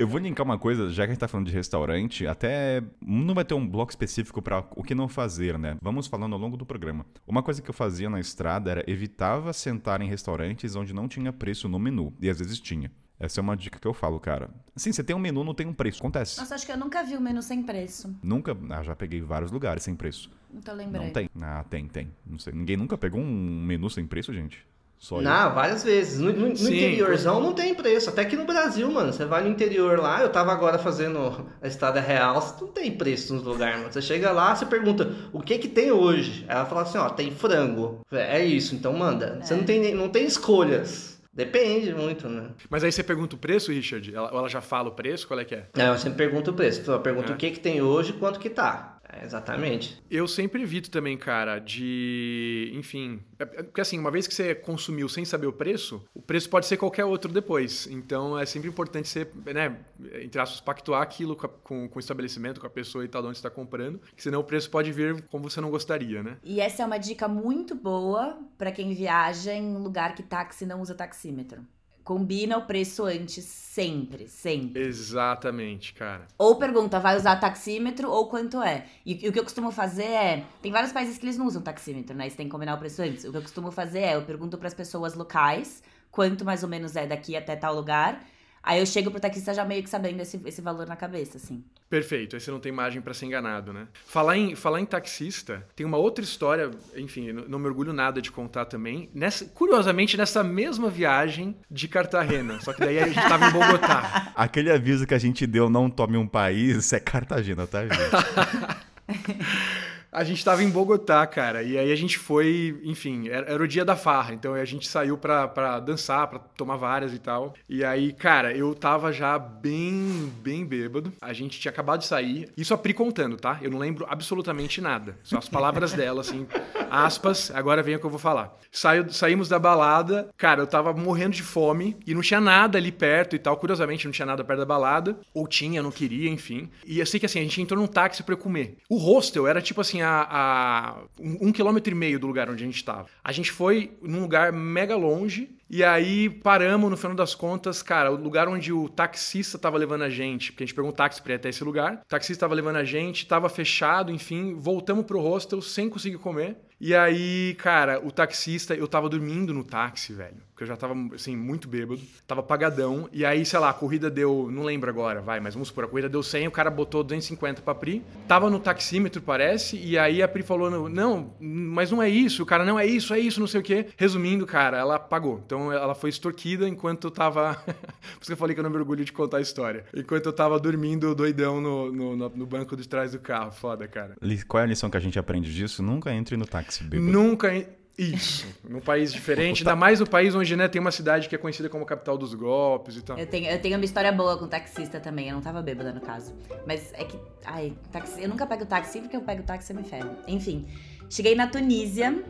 Eu vou linkar uma coisa, já que a gente tá falando de restaurante, até não vai ter um bloco específico pra o que não fazer, né? Vamos falando ao longo do programa. Uma coisa que eu fazia na estrada era evitava sentar em restaurantes onde não tinha preço no menu, e às vezes tinha. Essa é uma dica que eu falo, cara. Assim, você tem um menu, não tem um preço. Acontece. Nossa, acho que eu nunca vi o menu sem preço. Nunca. Ah, já peguei vários lugares sem preço. Não tô lembrando. Não tem. Ah, tem, tem. Não sei. Ninguém nunca pegou um menu sem preço, gente? Só eu. Não, várias vezes. No, no- no interiorzão não tem preço. Até que no Brasil, mano. Você vai no interior lá, eu tava agora fazendo a estrada real, não tem preço nos lugares, mano. Você chega lá, você pergunta, o que que tem hoje? Aí ela fala assim, ó, tem frango. É isso, então manda. Você não tem, não tem escolhas. Depende muito, né? Mas aí você pergunta o preço, Richard? Ela, ou ela já fala o preço? Qual é que é? É, eu sempre pergunto o preço. Eu pergunto É. o que que tem hoje e quanto que tá. É, exatamente. Eu sempre evito também, cara, de. Enfim. é- é- Porque assim, uma vez que você consumiu sem saber o preço, o preço pode ser qualquer outro depois. Então é sempre importante você, né, entre aspas, pactuar aquilo com, a- com, com o estabelecimento, com a pessoa e tal, de onde você está comprando. Que senão o preço pode vir como você não gostaria, né? E essa é uma dica muito boa pra quem viaja em um lugar que táxi não usa taxímetro. Combina o preço antes, sempre, sempre. Exatamente, cara. Ou pergunta, vai usar taxímetro ou quanto é? E, e o que eu costumo fazer é. Tem vários países que eles não usam taxímetro, né? Você tem que combinar o preço antes. O que eu costumo fazer é, eu pergunto pras pessoas locais quanto mais ou menos é daqui até tal lugar. Aí eu chego pro taxista já meio que sabendo esse, esse valor na cabeça, assim. Perfeito, aí você não tem margem para ser enganado, né? Falar em, falar em taxista, tem uma outra história, enfim, não não me orgulho nada de contar também. Nessa, curiosamente, nessa mesma viagem de Cartagena, só que daí a gente tava em Bogotá. Aquele aviso que a gente deu, não tome um país, isso é Cartagena, tá, gente? A gente tava em Bogotá, cara, e aí a gente foi, enfim, era, era o dia da farra, então a gente saiu pra, pra dançar, pra tomar várias e tal. E aí, cara, eu tava já bem, bem bêbado, a gente tinha acabado de sair, isso a Pri contando, tá? Eu não lembro absolutamente nada, só as palavras dela, assim, aspas, agora vem o que eu vou falar. Saiu, saímos da balada, cara, eu tava morrendo de fome e não tinha nada ali perto e tal, curiosamente não tinha nada perto da balada, ou tinha, não queria, enfim. E eu sei que assim, a gente entrou num táxi pra eu comer. O hostel era tipo assim, a, a um, um quilômetro e meio do lugar onde a gente tava. A gente foi num lugar mega longe. E aí paramos, no final das contas, cara, o lugar onde o taxista tava levando a gente, porque a gente pegou um táxi pra ir até esse lugar, o taxista tava levando a gente, tava fechado, enfim, voltamos pro hostel sem conseguir comer. E aí, cara, o taxista, eu tava dormindo no táxi, velho. Porque eu já tava, assim, muito bêbado. Tava pagadão. E aí, sei lá, a corrida deu. Não lembro agora, vai, mas vamos supor, a corrida deu 100, o cara botou 250 pra Pri. Tava no taxímetro, parece. E aí a Pri falou: Não, mas não é isso. O cara, não é isso, é isso, não sei o quê. Resumindo, cara, ela pagou. Então ela foi extorquida enquanto eu tava. Por isso que eu falei que eu não me orgulho de contar a história. Enquanto eu tava dormindo doidão no, no, no- banco de trás do carro. Foda, cara. Qual é a lição que a gente aprende disso? Nunca entre no táxi bêbado. Nunca. Isso. Num país diferente, ainda mais no país onde né, tem uma cidade que é conhecida como a capital dos golpes e tal. Eu tenho, eu tenho uma história boa com taxista também. Eu não tava bêbada no caso. Mas é que. Ai, táxi, eu nunca pego táxi. Sempre que eu pego táxi, eu me ferro. Enfim. Cheguei na Tunísia.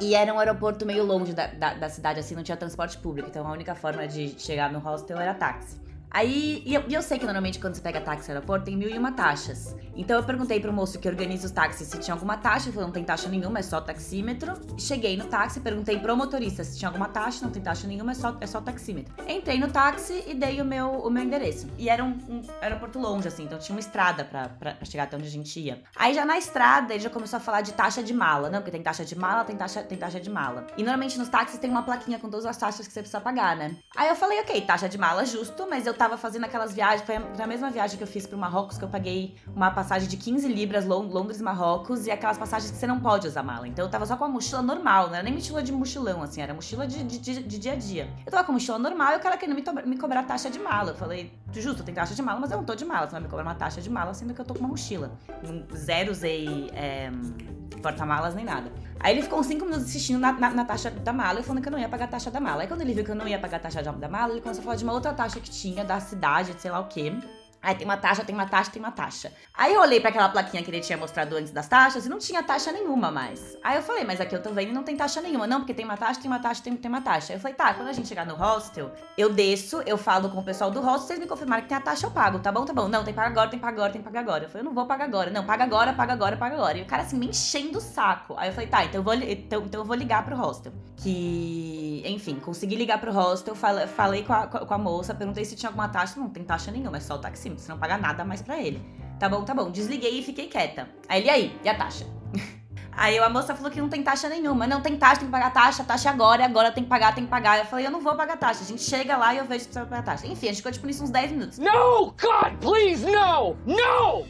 E era um aeroporto meio longe da, da, da cidade, assim, não tinha transporte público. Então a única forma de chegar no hostel era táxi. Aí, e eu, eu sei que normalmente quando você pega táxi no aeroporto tem mil e uma taxas. Então eu perguntei pro moço que organiza os táxis se tinha alguma taxa. Ele falou, não tem taxa nenhuma, é só taxímetro. Cheguei no táxi, perguntei pro motorista se tinha alguma taxa, não tem taxa nenhuma, é só, é só taxímetro. Entrei no táxi e dei o meu, o meu endereço. E era um, um aeroporto longe, assim, então tinha uma estrada pra, pra, pra chegar até onde a gente ia. Aí já na estrada ele já começou a falar de taxa de mala. Não, porque tem taxa de mala, tem taxa, tem taxa de mala. E normalmente nos táxis tem uma plaquinha com todas as taxas que você precisa pagar, né? Aí eu falei, ok, taxa de mala justo, mas eu tava fazendo aquelas viagens, foi a- mesma viagem que eu fiz pro Marrocos, que eu paguei uma passagem de 15 libras, Lon- Londres, Marrocos, e aquelas passagens que você não pode usar mala. Então eu tava só com a mochila normal, não era nem mochila de mochilão, assim, era mochila de, de, de- de dia a dia. Eu tava com mochila normal e o cara querendo me, me cobrar taxa de mala. Eu falei, justo, tem taxa de mala, mas eu não tô de mala, você vai me cobrar uma taxa de mala, sendo que eu tô com uma mochila. Zero usei é, porta-malas nem nada. Aí ele ficou uns 5 minutos insistindo na, na- na taxa da mala e falando que eu não ia pagar a taxa da mala. Aí quando ele viu que eu não ia pagar a taxa da mala, ele começou a falar de uma outra taxa que tinha, da cidade, de sei lá o quê. Aí tem uma taxa, tem uma taxa, tem uma taxa. Aí eu olhei pra aquela plaquinha que ele tinha mostrado antes das taxas e não tinha taxa nenhuma mais. Aí eu falei, mas aqui eu tô vendo e não tem taxa nenhuma. Não, porque tem uma taxa, tem uma taxa, tem, tem uma taxa. Aí eu falei, tá, quando a gente chegar no hostel, eu desço, eu falo com o pessoal do hostel, vocês me confirmarem que tem a taxa, eu pago. Tá bom, tá bom. Não, tem que pagar agora, tem que pagar agora, tem que pagar agora. Eu falei, eu não vou pagar agora. Não, paga agora, paga agora, paga agora. E o cara assim, me enchendo o saco. Aí eu falei, tá, então eu vou, então, então eu vou ligar pro hostel. Que, enfim, consegui ligar pro hostel, falei, com, a, com a moça, perguntei se tinha alguma taxa. Não tem taxa nenhuma, é só o taxímetro, você não paga nada mais pra ele. Tá bom, tá bom. Desliguei e fiquei quieta. Aí ele, aí, e a taxa? Aí a moça falou que não tem taxa nenhuma. Não tem taxa, tem que pagar taxa, taxa agora, e agora tem que pagar, tem que pagar. Eu falei, eu não vou pagar taxa. A gente chega lá e eu vejo se precisa pagar taxa. Enfim, a gente ficou tipo nisso uns 10 minutos. No! God, please, no! No!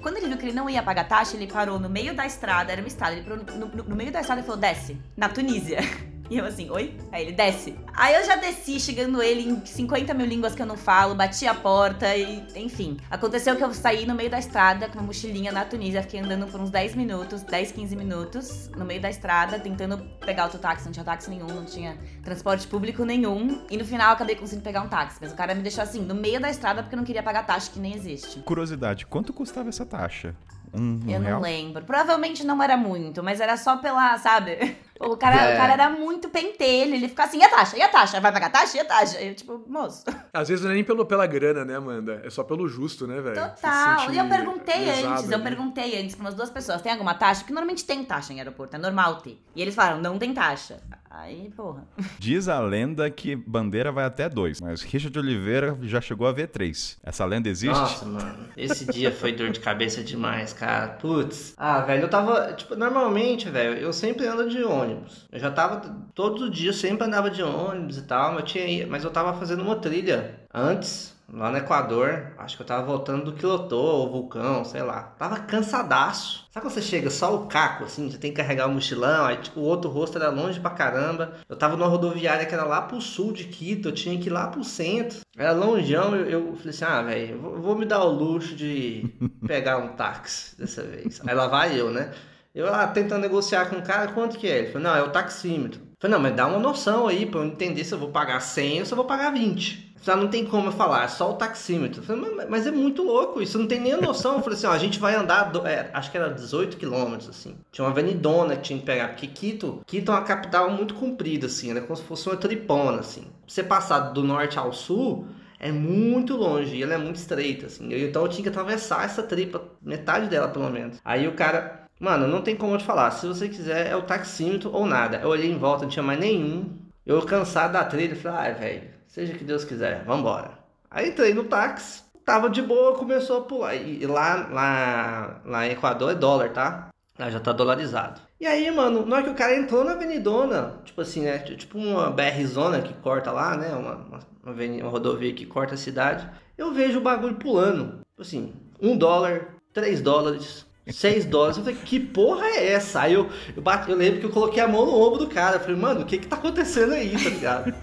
Quando ele viu que ele não ia pagar taxa, ele parou no meio da estrada, era uma estrada, ele parou no, no- no meio da estrada e falou, desce, na Tunísia. E eu assim, oi? Aí ele desce. Aí eu já desci, chegando ele em 50 mil línguas que eu não falo, bati a porta e, enfim. Aconteceu que eu saí no meio da estrada com uma mochilinha na Tunísia, fiquei andando por uns 10 minutos, 10, 15 minutos, no meio da estrada, tentando pegar outro táxi, não tinha táxi nenhum, não tinha transporte público nenhum. E no final acabei conseguindo pegar um táxi, mas o cara me deixou assim, no meio da estrada porque eu não queria pagar taxa que nem existe. Curiosidade, quanto custava essa taxa? Um, um Eu real? não lembro. Provavelmente não era muito, mas era só pela, sabe? O cara, É. o cara era muito pentelho. Ele ficava assim, e a taxa? E a taxa? Vai pagar a taxa? E a taxa? Eu, tipo, moço. Às vezes não é nem pelo, pela grana, né, Amanda? É só pelo justo, né, velho? Se Total. sente E eu perguntei lesado antes, eu perguntei antes pra umas duas pessoas, tem alguma taxa? Porque normalmente tem taxa em aeroporto, é normal ter. E eles falaram, não tem taxa. Aí, porra. Diz a lenda que bandeira vai até dois, mas Richard Oliveira já chegou a ver três. Essa lenda existe? Nossa, mano. Esse dia foi dor de cabeça demais, cara. Putz. Ah, velho, eu tava. Tipo, normalmente, velho, eu sempre ando de ônibus. Eu já tava. Todos os dias eu sempre andava de ônibus e tal. Mas eu, tinha, mas eu tava fazendo uma trilha antes. Lá no Equador, acho que eu tava voltando do Quilotô ou Vulcão, sei lá. Tava cansadaço. Sabe quando você chega só o caco, assim, você tem que carregar o mochilão, aí tipo, o outro rosto era longe pra caramba. Eu tava numa rodoviária que era lá pro sul de Quito, eu tinha que ir lá pro centro. Era longeão, eu, eu falei assim, ah, velho, vou, vou me dar o luxo de pegar um táxi dessa vez. Aí lá vai eu, né? Eu lá tentando negociar com o cara, quanto que é? Ele falou, não, é o taxímetro. Eu falei, não, mas dá uma noção aí pra eu entender se eu vou pagar 100 ou se eu vou pagar 20. Já não tem como eu falar, é só o taxímetro. Falei, mas, mas é muito louco, isso não tem nem noção. Eu falei assim, ó, a gente vai andar, do- é, acho que era 18 quilômetros, assim. Tinha uma avenidona que tinha que pegar, porque Quito, Quito é uma capital muito comprida, assim, né? Como se fosse uma tripona, assim. Você passar do norte ao sul, é muito longe, e ela é muito estreita, assim. Eu- então eu tinha que atravessar essa tripa, metade dela pelo menos. Aí o cara, mano, não tem como eu te falar, se você quiser é o taxímetro ou nada. Eu olhei em volta, não tinha mais nenhum. Eu cansado da trilha, falei, ai, velho, seja que Deus quiser, vambora. Aí entrei no táxi, tava de boa, começou a pular. E lá, lá, lá em Equador é dólar, tá? Lá já tá dolarizado. E aí, mano, na hora que o cara entrou na avenidona, tipo assim, né? Tipo uma BR zona que corta lá, né? Uma, uma, uma aveni- uma rodovia que corta a cidade. Eu vejo o bagulho pulando. Tipo assim, um dólar, três dólares, seis dólares. Eu falei, que porra é essa? Aí eu, eu, bati, eu lembro que eu coloquei a mão no ombro do cara. Eu falei, mano, o que que tá acontecendo aí, tá ligado?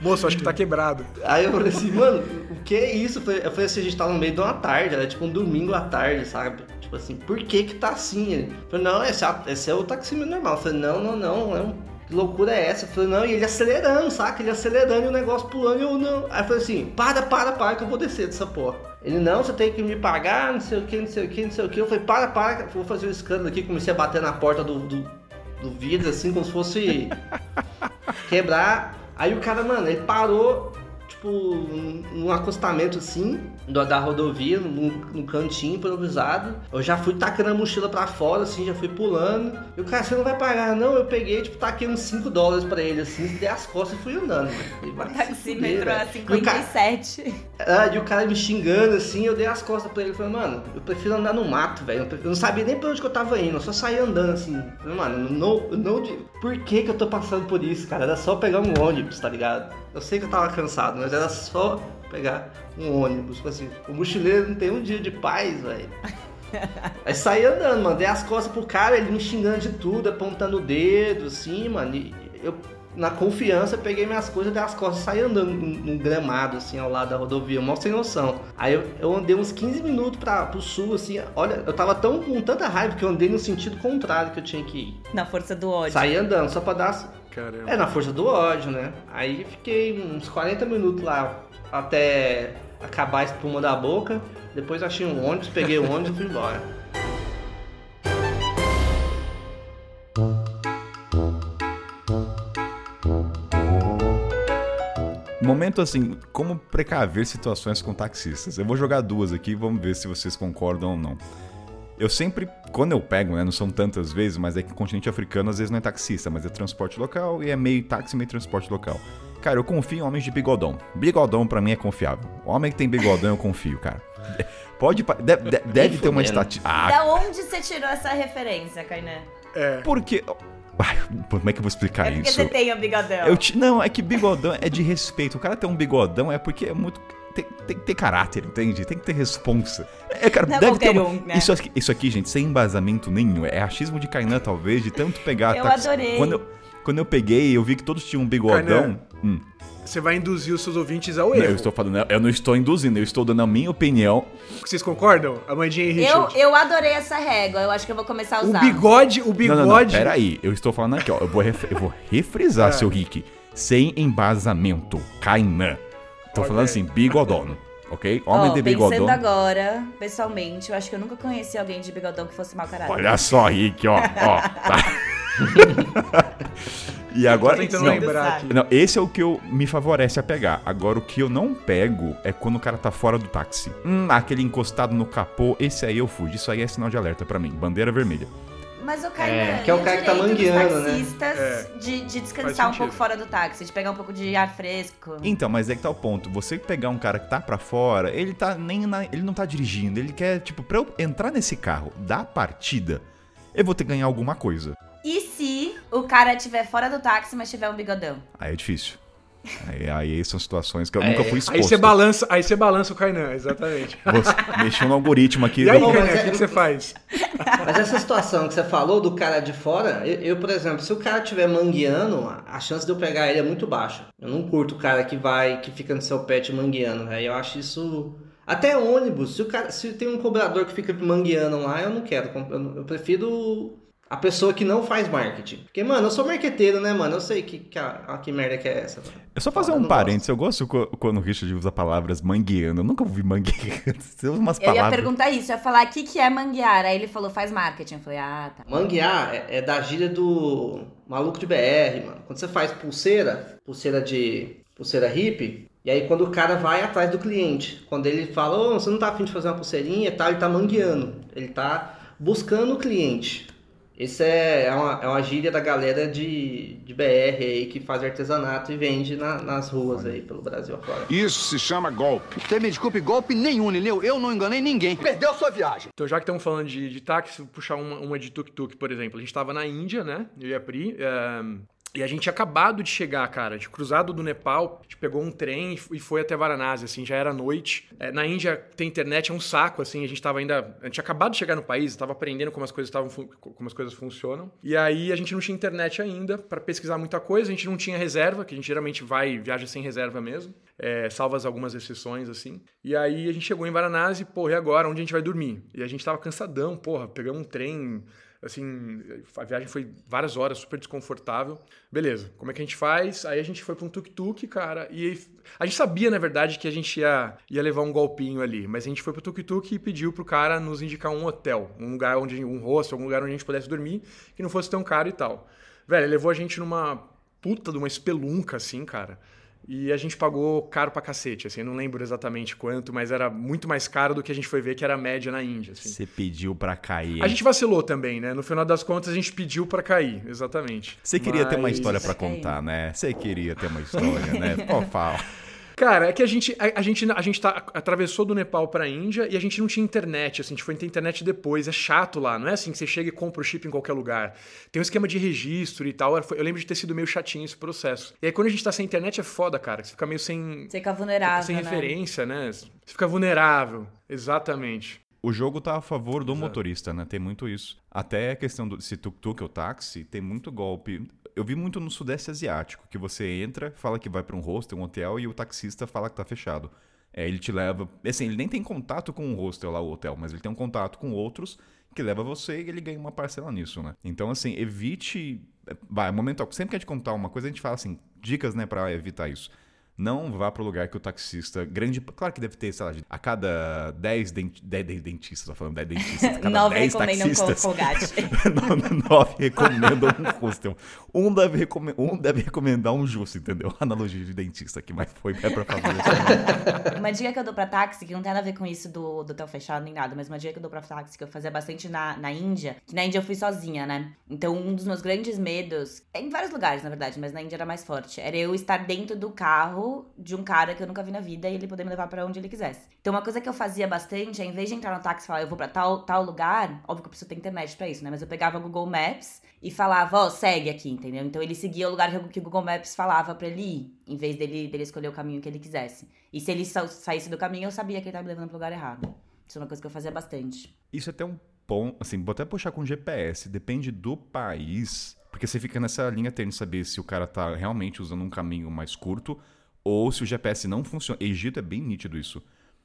Moço, acho que tá quebrado. Aí eu falei assim, mano, o que é isso? Eu falei, eu falei assim, a gente tá no meio de uma tarde, era tipo um domingo à tarde, sabe? Tipo assim, por que que tá assim? Ele falou, não, esse é, esse é o taxímetro normal. Eu falei, não, não, não, é um, que loucura é essa? Eu falei, não, e ele acelerando, saca? Ele acelerando e o negócio pulando e eu não. Aí eu falei assim, para, para, para que eu vou descer dessa porra. Ele, não, você tem que me pagar, não sei o que, não sei o que, não sei o que. Eu falei, para, para, vou fazer um escândalo aqui. Comecei a bater na porta do, do, do vidro, assim, como se fosse quebrar. Aí o cara, mano, ele parou, tipo, num num acostamento assim, do- da rodovia, num, num cantinho improvisado. Eu já fui tacando a mochila pra fora, assim, já fui pulando. E o cara, você não vai pagar, não? Eu peguei, tipo, taquei uns 5 dólares pra ele, assim, dei as costas e fui andando. Fuder, a velho. E o cara- 57. ah, e o cara me xingando assim, eu dei as costas pra ele. Falei, mano, eu prefiro andar no mato, velho. Eu não sabia nem pra onde que eu tava indo, eu só saía andando assim. Falei, mano, não, não, de- por que que eu tô passando por isso, cara? Era só pegar um ônibus, tá ligado? Eu sei que eu tava cansado, mas era só pegar um ônibus. Tipo assim, o mochileiro não tem um dia de paz, velho. Aí saí andando, mano, dei as costas pro cara, ele me xingando de tudo, apontando o dedo, assim, mano. E eu, na confiança, peguei minhas coisas, dei as costas e saí andando num, num gramado, assim, ao lado da rodovia, mal sem noção. Aí eu, eu andei uns 15 minutos pra, pro sul, assim, olha, eu tava tão com tanta raiva que eu andei no sentido contrário que eu tinha que ir. Na força do ódio. Saí andando, só pra dar. Caramba. É, na força do ódio, né? Aí fiquei uns 40 minutos lá até acabar a espuma da boca. Depois achei um ônibus, peguei o ônibus e fui embora. Momento assim, como precaver situações com taxistas. Eu vou jogar duas aqui, vamos ver se vocês concordam ou não. Eu sempre, quando eu pego, né, não são tantas vezes, mas é que o continente africano às vezes não é taxista, mas é transporte local e é meio táxi, meio transporte local. Cara, eu confio em homens de bigodão. Bigodão pra mim é confiável. Homem que tem bigodão eu confio, cara. Pode, deve, ter uma estatística. Ah, Da onde você tirou essa referência, Kainan? É. porque. Ai, como é que eu vou explicar É porque isso? você tem o bigodão. Eu te- Não, é que bigodão é de respeito. O cara ter um bigodão é porque é muito. Tem, tem que ter caráter, entende? Tem que ter responsa. É, cara, Não é deve ter uma- um, né? isso, aqui, isso aqui, gente, sem embasamento nenhum. É achismo de Kainan, talvez, de tanto pegar Eu táxi. adorei. Quando eu, quando eu peguei, eu vi que todos tinham um bigodão. Hum, Você vai induzir os seus ouvintes ao não, erro. eu estou falando, eu não estou induzindo, eu estou dando a minha opinião. Vocês concordam? Amandinha e Eu, Richard. eu adorei essa régua, eu acho que eu vou começar a O usar. bigode, o Não, bigode. não, não, peraí. Eu estou falando aqui, ó. Eu vou, ref- eu vou refrisar, É. seu Rick. Sem embasamento. Kainan. Tô falando assim, bigodão. ok? Homem Ó, de pensando bigodão. agora, pessoalmente, eu acho que eu nunca conheci alguém de bigodão que fosse mau caráter. Olha só, Rick, ó, ó, tá. e agora, tentando não, lembrar aqui. não, esse é o que eu me favorece a pegar. Agora, o que eu não pego é quando o cara tá fora do táxi. Hum, aquele encostado no capô, esse aí eu fujo. Isso aí é sinal de alerta pra mim. Bandeira vermelha. Mas o cara É, que é o cara que tá mangueando, né? taxistas É, de, de descansar um pouco fora do táxi, de pegar um pouco de ar fresco. Então, mas é que tá o ponto. Você pegar um cara que tá pra fora, ele tá nem na- ele não tá dirigindo, ele quer, tipo, pra eu entrar nesse carro da partida, eu vou ter que ganhar alguma coisa. E se o cara estiver fora do táxi, mas tiver um bigodão? Aí é difícil. Aí, aí são situações que eu nunca fui exposto. Aí você balança, aí você balança o Kainan, exatamente. Você mexeu no algoritmo aqui. E aí, Kainan, o é- que, que você faz? Mas essa situação que você falou do cara de fora, eu, eu, por exemplo, se o cara estiver mangueando, a chance de eu pegar ele é muito baixa. Eu não curto o cara que vai, que fica no seu pet mangueando, velho. Eu acho isso. Até ônibus, se o cara, se tem um cobrador que fica mangueando lá, eu não quero. Eu, eu prefiro a pessoa que não faz marketing. Porque, mano, eu sou marqueteiro, né, mano? Eu sei que, que, a, a- que merda que é essa. Mano. É só fazer Eu um não parênteses. Eu gosto quando o Richard usa palavras mangueando. Eu nunca ouvi mangueando. Você usa umas Eu ia palavras. perguntar isso, eu ia falar o que, que é manguear. Aí ele falou, faz marketing. Eu falei, ah, tá. Manguear é, é da gíria do maluco de BR, mano. Quando você faz pulseira, pulseira de. pulseira hippie, e aí quando o cara vai atrás do cliente, quando ele fala, ô, você não tá afim de fazer uma pulseirinha e tal, ele tá mangueando. Ele tá buscando o cliente. Esse é, é, uma, é uma gíria da galera de, de BR aí que faz artesanato e vende na- nas ruas aí pelo Brasil afora. Isso se chama golpe. Você me desculpe, golpe nenhum, Lineu. Eu não enganei ninguém. Perdeu sua viagem. Então, já que estamos falando de, de táxi, vou puxar uma, uma de tuk-tuk, por exemplo. A gente estava na Índia, né? Eu e a Pri. ehm, e a gente tinha acabado de chegar, cara. De cruzado do Nepal, a gente pegou um trem e e foi até Varanasi, assim, já era noite. É, na Índia, ter internet é um saco, assim, a gente tava ainda... A gente tinha acabado de chegar no país, tava aprendendo como as coisas estavam como as coisas funcionam. E aí, a gente não tinha internet ainda para pesquisar muita coisa, a gente não tinha reserva, que a gente geralmente vai, viaja sem reserva mesmo, é, salvas algumas exceções, assim. E aí, a gente chegou em Varanasi, porra, e agora? Onde a gente vai dormir? E a gente tava cansadão, porra, pegamos um trem assim, a viagem foi várias horas, super desconfortável. Beleza, como é que a gente faz? Aí a gente foi pra um tuk-tuk, cara, e a gente sabia, na verdade, que a gente ia, ia levar um golpinho ali, mas a gente foi pro tuk-tuk e pediu pro cara nos indicar um hotel, um lugar onde, um hostel, algum lugar onde a gente pudesse dormir, que não fosse tão caro e tal. Velho, levou a gente numa puta de uma espelunca, assim, cara. E a gente pagou caro pra cacete, assim, não lembro exatamente quanto, mas era muito mais caro do que a gente foi ver que era a média na Índia, assim. Você pediu pra cair. A gente vacilou também, né? No final das contas, a gente pediu pra cair, exatamente. Você queria ter uma Mas- história cair. contar, né? Você queria ter uma história, né? Pô, fala. Cara, é que a gente, a, a gente, a gente tá, atravessou do Nepal pra Índia e a gente não tinha internet, assim, a gente foi ter internet depois. É chato lá, não é assim que você chega e compra o chip em qualquer lugar. Tem um esquema de registro e tal. Eu lembro de ter sido meio chatinho esse processo. E aí, quando a gente tá sem internet, é foda, cara. Você fica meio sem, Você fica vulnerável, sem né? referência, né? Você fica vulnerável. Exatamente. O jogo tá a favor do motorista, né? Tem muito isso. Até a questão do se tuk-tuk ou táxi, tem muito golpe. Eu vi muito no Sudeste Asiático, que você entra, fala que vai pra um hostel, um hotel, e o taxista fala que tá fechado. É, ele te leva. Assim, ele nem tem contato com o hostel lá, o hotel, mas ele tem um contato com outros que leva você e ele ganha uma parcela nisso, né? Então, assim, evite. Vai, momento. Sempre que a gente contar uma coisa, a gente fala assim, dicas, né, pra evitar isso. Não vá pro lugar que o taxista. Grande. Claro que deve ter, sei lá, a cada 10 denti, 10 dentistas, tô falando 10 dentistas. A cada Nove 10 recomendam com taxistas. Nove recomendam um hostel. Um deve, recome- um deve recomendar um justo, entendeu? Analogia de dentista aqui, mas foi é pra fazer. Uma dica que eu dou pra táxi, que não tem nada a ver com isso do, do hotel fechado nem nada, mas uma dica que eu dou pra táxi, que eu fazia bastante na, na Índia, que na Índia eu fui sozinha, né? Então, um dos meus grandes medos, em vários lugares, na verdade, mas na Índia era mais forte, era eu estar dentro do carro de um cara que eu nunca vi na vida e ele poder me levar pra onde ele quisesse. Então, uma coisa que eu fazia bastante, é, em vez de entrar no táxi e falar, eu vou pra tal, tal lugar, óbvio que eu preciso ter internet pra isso, né? Mas eu pegava o Google Maps e falava, ó, segue aqui, entendeu? Então ele seguia o lugar que o- Google Maps falava pra ele ir, em vez dele, dele escolher o caminho que ele quisesse. E se ele sa- saísse do caminho, eu sabia que ele tava me levando pro lugar errado. Isso é uma coisa que eu fazia bastante. Isso é até um ponto, assim, vou até puxar com GPS, depende do país, porque você fica nessa linha tênue de saber se o cara tá realmente usando um caminho mais curto ou se o GPS não funciona. Egito é bem nítido isso.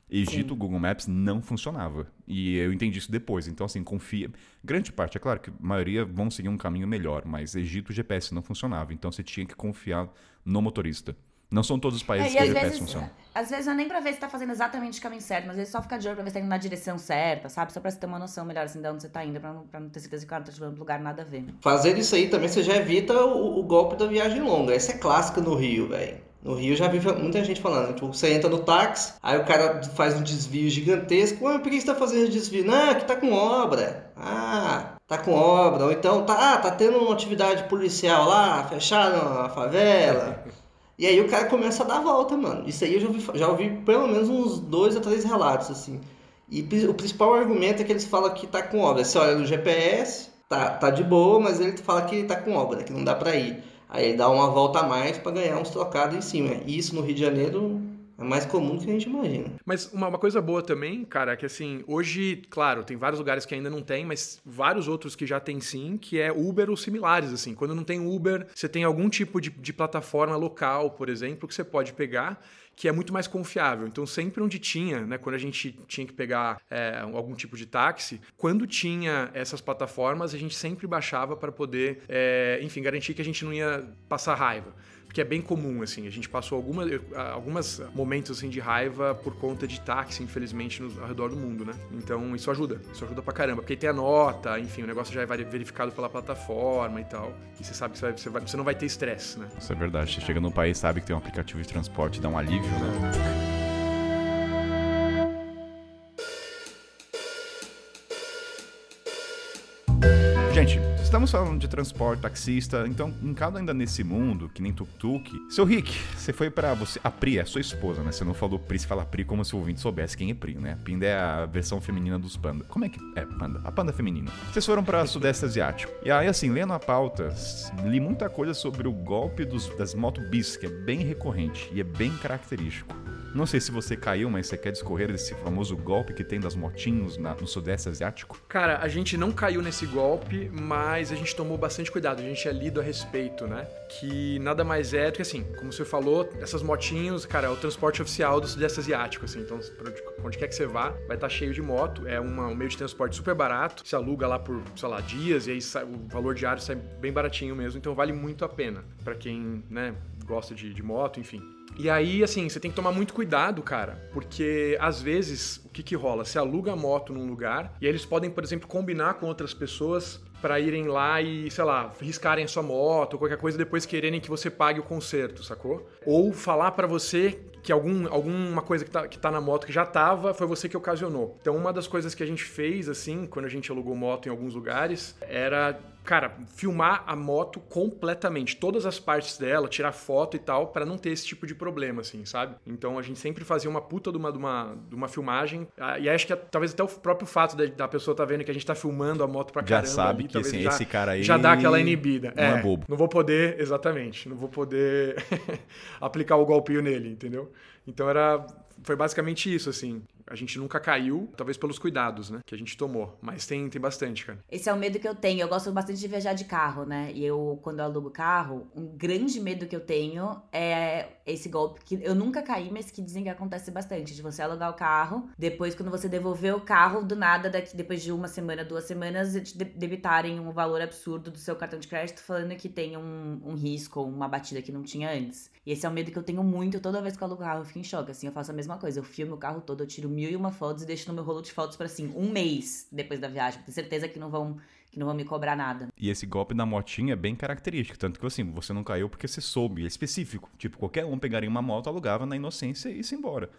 Egito, o Google Maps não funcionava. E eu entendi isso depois. Então, assim, confia. Grande parte, é claro que a maioria vão seguir um caminho melhor, mas Egito, o GPS não funcionava. Então, você tinha que confiar no motorista. Não são todos os países É, que o GPS vezes, funciona. às vezes não é nem pra ver se tá fazendo exatamente o caminho certo, mas às vezes só fica de olho pra ver se tá indo na direção certa, sabe? Só pra você ter uma noção melhor assim de onde você tá indo, pra não, pra não ter certeza que o cara tá te levando pro lugar nada a ver. Fazendo isso aí também você já evita o, o golpe da viagem longa. Essa é clássica no Rio, velho. No Rio já vi muita gente falando, tipo, você entra no táxi, aí o cara faz um desvio gigantesco. Ué, por que você tá fazendo desvio? Não, que tá com obra. Ah, tá com obra. Ou então, tá, ah, tá tendo uma atividade policial lá, fecharam a favela. E aí o cara começa a dar a volta, mano. Isso aí eu já ouvi, já ouvi pelo menos uns dois ou três relatos, assim. E o principal argumento é que eles falam que tá com obra. Você olha no GPS, tá, tá de boa, mas ele fala que tá com obra, que não dá pra ir. Aí ele dá uma volta a mais pra ganhar uns trocados em cima. E isso no Rio de Janeiro é mais comum do que a gente imagina. Mas uma, uma coisa boa também, cara, é que assim, hoje, claro, tem vários lugares que ainda não tem, mas vários outros que já tem sim, que é Uber ou similares, assim. Quando não tem Uber, você tem algum tipo de, de plataforma local, por exemplo, que você pode pegar que é muito mais confiável. Então, sempre onde tinha, né, quando a gente tinha que pegar é, algum tipo de táxi, quando tinha essas plataformas, a gente sempre baixava para poder, é, enfim, garantir que a gente não ia passar raiva porque é bem comum, assim. A gente passou alguma, algumas momentos assim, de raiva por conta de táxi, infelizmente, no, ao redor do mundo, né? Então isso ajuda, isso ajuda pra caramba. Porque tem a nota, enfim, o negócio já é verificado pela plataforma e tal. E você sabe que você, vai, você, vai, você não vai ter estresse, né? Isso é verdade. Você chega no país, sabe que tem um aplicativo de transporte, dá um alívio, né? Estamos falando de transporte, taxista, então, em cada ainda nesse mundo, que nem tuk-tuk. Seu Rick, você foi pra você. A Pri é sua esposa, né? Você não falou Pri, você fala Pri como se o ouvinte soubesse quem é Pri, né? Pinda é a versão feminina dos panda. Como é que é panda? A panda feminina. Vocês foram pra Sudeste Asiático. E aí, assim, lendo a pauta, li muita coisa sobre o golpe dos, das motobis, que é bem recorrente e é bem característico. Não sei se você caiu, mas você quer discorrer desse famoso golpe que tem das motinhos na- no Sudeste Asiático? Cara, a gente não caiu nesse golpe, mas a gente tomou bastante cuidado. A gente é lido a respeito, né? Que nada mais é do que assim, como você falou, essas motinhos, cara, é o transporte oficial do Sudeste Asiático, assim. Então, onde, quer que você vá, vai estar cheio de moto. É uma- um meio de transporte super barato. Se aluga lá por, sei lá, dias e aí sai- o valor diário sai bem baratinho mesmo. Então, vale muito a pena pra quem, né, gosta de, de moto, enfim. E aí, assim, você tem que tomar muito cuidado, cara, porque às vezes o que que rola? Você aluga a moto num lugar e eles podem, por exemplo, combinar com outras pessoas pra irem lá e, sei lá, riscarem a sua moto ou qualquer coisa depois quererem que você pague o conserto, sacou? Ou falar pra você que algum, alguma coisa que tá, que tá na moto que já tava, foi você que ocasionou. Então, uma das coisas que a gente fez, assim, quando a gente alugou moto em alguns lugares, era, cara, filmar a moto completamente, todas as partes dela, tirar foto e tal, pra não ter esse tipo de problema, assim, sabe? Então, a gente sempre fazia uma puta de uma, de uma, de uma filmagem, ah, e acho que talvez até o próprio fato da, da pessoa tá vendo que a gente tá filmando a moto pra Já caramba. sabe ali, que assim, já, esse cara aí já dá aquela inibida. não é bobo. Não vou poder, exatamente, não vou poder aplicar o golpinho nele, entendeu? Então era. Foi basicamente isso, assim. A gente nunca caiu, talvez pelos cuidados, né? Que a gente tomou. Mas tem, tem bastante, cara. Esse é o medo que eu tenho. Eu gosto bastante de viajar de carro, né? E eu, quando eu alugo carro, um grande medo que eu tenho é esse golpe que eu nunca caí, mas que dizem que acontece bastante. De você alugar o carro, depois, quando você devolver o carro, do nada, daqui, depois de uma semana, duas semanas, te de- debitarem um valor absurdo do seu cartão de crédito, falando que tem um, um risco uma batida que não tinha antes. E esse é um medo que eu tenho muito. Toda vez que eu alugo carro, eu fico em choque. Assim, eu faço a mesma coisa. Eu filmo o carro todo, eu tiro mil e uma fotos e deixo no meu rolo de fotos pra assim, um mês depois da viagem. ter certeza que não vão que não vão me cobrar nada. E esse golpe da motinha é bem característico, tanto que assim, você não caiu porque você soube, é específico. Tipo, qualquer um pegaria uma moto, alugava na inocência e ia embora.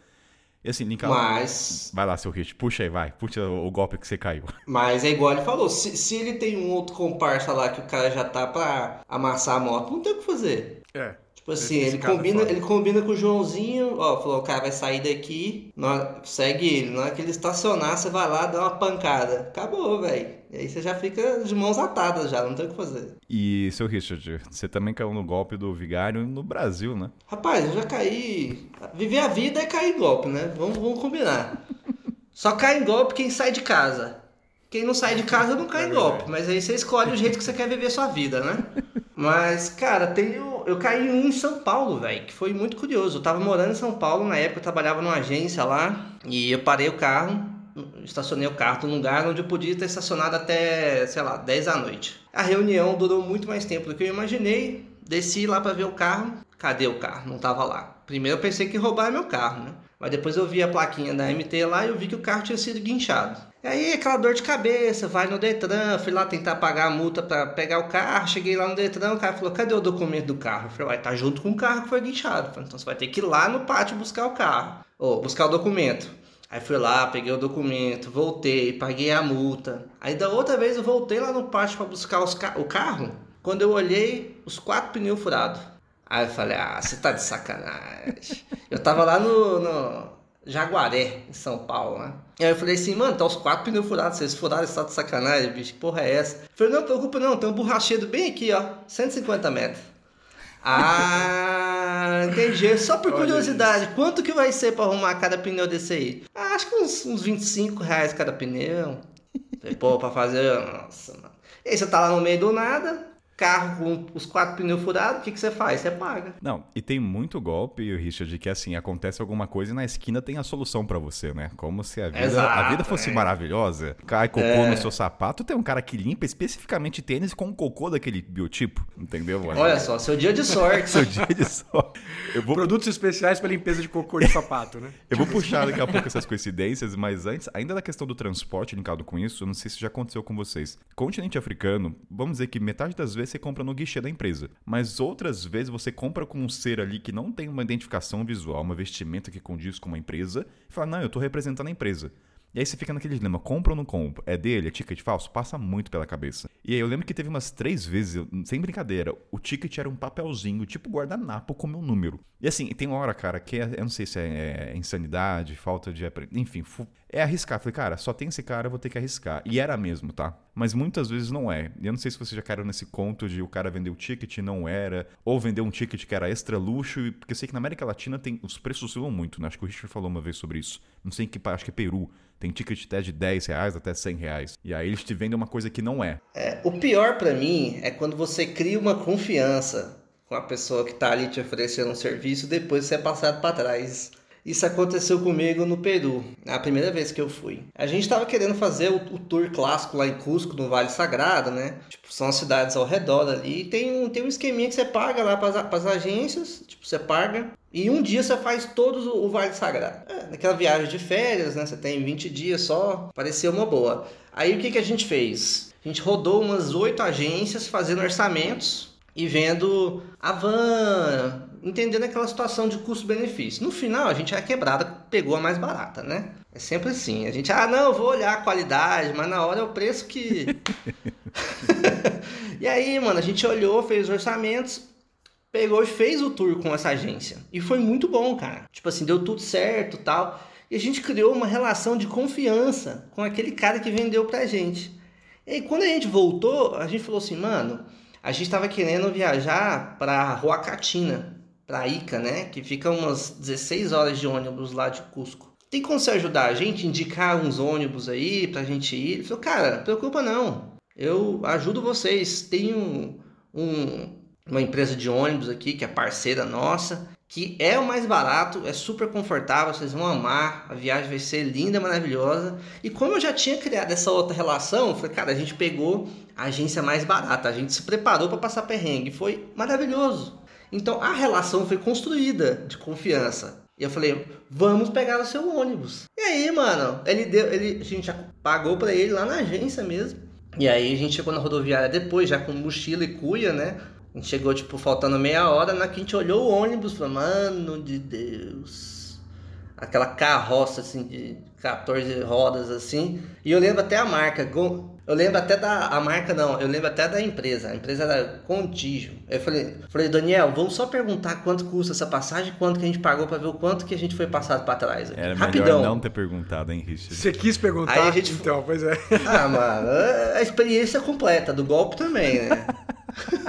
E assim, linkar. Mas, Vai lá, seu Rich, puxa aí, vai. Puxa o golpe que você caiu. mas é igual ele falou, se, se ele tem um outro comparsa lá que o cara já tá pra amassar a moto, não tem o que fazer. É. Tipo assim, ele é combina, ele combina com o Joãozinho, ó, falou, o cara vai sair daqui, hora- segue ele. Na hora que ele estacionar, você vai lá, dá uma pancada. Acabou, velho. E aí você já fica de mãos atadas já, não tem o que fazer. E, seu Richard, você também caiu no golpe do vigário no Brasil, né? Rapaz, eu já caí. Viver a vida é cair em golpe, né? Vamos, vamos combinar. Só cai em golpe quem sai de casa. Quem não sai de casa não cai em golpe. Mas aí você escolhe o jeito que você quer viver sua vida, né? Mas, cara, tenho, eu caí em um em São Paulo, velho, que foi muito curioso. Eu tava morando em São Paulo, na época eu trabalhava numa agência lá, e eu parei o carro, estacionei o carro num lugar onde eu podia ter estacionado até, sei lá, 10 da noite. A reunião durou muito mais tempo do que eu imaginei. Desci lá pra ver o carro. Cadê o carro? Não tava lá. Primeiro eu pensei que roubaram meu carro, né? Mas depois eu vi a plaquinha da MT lá e eu vi que o carro tinha sido guinchado. E aí, aquela dor de cabeça, vai no Detran, fui lá tentar pagar a multa para pegar o carro, cheguei lá no Detran, o cara falou, cadê o documento do carro? Eu falei, vai, tá junto com o carro que foi guinchado. Falei, então você vai ter que ir lá no pátio buscar o carro, ou buscar o documento. Aí fui lá, peguei o documento, voltei, paguei a multa. Aí da outra vez eu voltei lá no pátio para buscar ca o carro. Quando eu olhei, os quatro pneus furados. Aí eu falei, ah, você tá de sacanagem. eu tava lá no, no Jaguaré, em São Paulo, né? Aí eu falei assim, mano, tá os quatro pneus furados, vocês furaram, você tá de sacanagem, bicho, que porra é essa? Eu falei, não, preocupa não, tem um borracheiro bem aqui, ó, 150 metros. Ah, entendi. Só por curiosidade, quanto que vai ser pra arrumar cada pneu desse aí? Ah, acho que uns, uns 25 reais cada pneu. Falei, pô, pra fazer. Nossa, mano. E aí você tá lá no meio do nada, carro com os quatro pneus furados, o que, que você faz? Você paga. Não, e tem muito golpe, Richard, de que assim, acontece alguma coisa e na esquina tem a solução para você, né? Como se a vida, Exato, a vida fosse é. maravilhosa. Cai cocô É. no seu sapato, tem um cara que limpa especificamente tênis com cocô daquele biotipo, entendeu? mano? Olha só, seu dia de sorte. Seu dia de. Eu vou Produtos especiais para limpeza de cocô de sapato, né? Eu vou puxar daqui a pouco essas coincidências, mas antes, ainda da questão do transporte linkado com isso, eu não sei se já aconteceu com vocês. Continente africano, vamos dizer que metade das vezes você compra no guichê da empresa, mas outras vezes você compra com um ser ali que não tem uma identificação visual, uma vestimenta que condiz com uma empresa, e fala, não, eu tô representando a empresa. E aí você fica naquele dilema, compra ou não compra? É dele? É ticket falso? Passa muito pela cabeça. E aí eu lembro que teve umas três vezes, sem brincadeira, o ticket era um papelzinho, tipo guardanapo com meu número. E assim, tem hora, cara, que é, eu não sei se é, é insanidade, falta de... Enfim, é arriscar. Falei, cara, só tem esse cara, eu vou ter que arriscar. E era mesmo, tá? Mas muitas vezes não é. Eu não sei se você já caiu nesse conto de o cara vendeu o ticket e não era, ou vendeu um ticket que era extra luxo, porque eu sei que na América Latina tem, os preços oscilam muito, né? Acho que o Richard falou uma vez sobre isso. Não sei em que, acho que é Peru. Tem ticket até de 10 reais até 100 reais. E aí eles te vendem uma coisa que não é. É, o pior pra mim é quando você cria uma confiança com a pessoa que tá ali te oferecendo um serviço depois você é passado pra trás. Isso aconteceu comigo no Peru, a primeira vez que eu fui. A gente tava querendo fazer o, o tour clássico lá em Cusco, no Vale Sagrado, né? Tipo, são as cidades ao redor ali. E tem um, tem um esqueminha que você paga lá pras, a- pras agências, tipo, você paga. E um dia você faz todos o, o Vale Sagrado. É, naquela viagem de férias, né? Você tem 20 dias só, pareceu uma boa. Aí o que, que a gente fez? A gente rodou umas oito agências fazendo orçamentos e vendo a van, entendendo aquela situação de custo-benefício. No final, a gente, a quebrada, pegou a mais barata, né? É sempre assim. A gente, ah, não, vou olhar a qualidade, mas na hora é o preço que. e aí, mano, a gente olhou, fez os orçamentos, pegou e fez o tour com essa agência. E foi muito bom, cara. Tipo assim, deu tudo certo tal. E a gente criou uma relação de confiança com aquele cara que vendeu pra gente. E aí, quando a gente voltou, a gente falou assim, mano, a gente tava querendo viajar pra Huacatina, pra Ica, né? Que fica umas 16 horas de ônibus lá de Cusco. Tem como você ajudar a gente, indicar uns ônibus aí pra gente ir? Ele falou, cara, preocupa não. Eu ajudo vocês. Tem um, um- uma empresa de ônibus aqui que é parceira nossa, que é o mais barato, é super confortável, vocês vão amar, a viagem vai ser linda, maravilhosa. E como eu já tinha criado essa outra relação, falei, cara, a gente pegou a agência mais barata, a gente se preparou para passar perrengue, foi maravilhoso. Então a relação foi construída de confiança. E eu falei, vamos pegar o seu ônibus. E aí, mano, ele deu, ele, a gente pagou para ele lá na agência mesmo. E aí a gente chegou na rodoviária depois, já com mochila e cuia, né? A gente chegou, tipo, faltando meia hora, na que a gente olhou o ônibus, falou, mano de Deus. Aquela carroça, assim, de 14 rodas, assim. E eu lembro até a marca, Gon- eu lembro até da, a marca não, eu lembro até da empresa. A empresa era Contígio. Eu falei, falei, Daniel, vamos só perguntar quanto custa essa passagem, quanto que a gente pagou pra ver o quanto que a gente foi passado pra trás. aqui. Era Rapidão. melhor não ter perguntado, hein, Richard? Você quis perguntar? Aí a gente- Então, pois é. Ah, mano, é a experiência completa, do golpe também, né?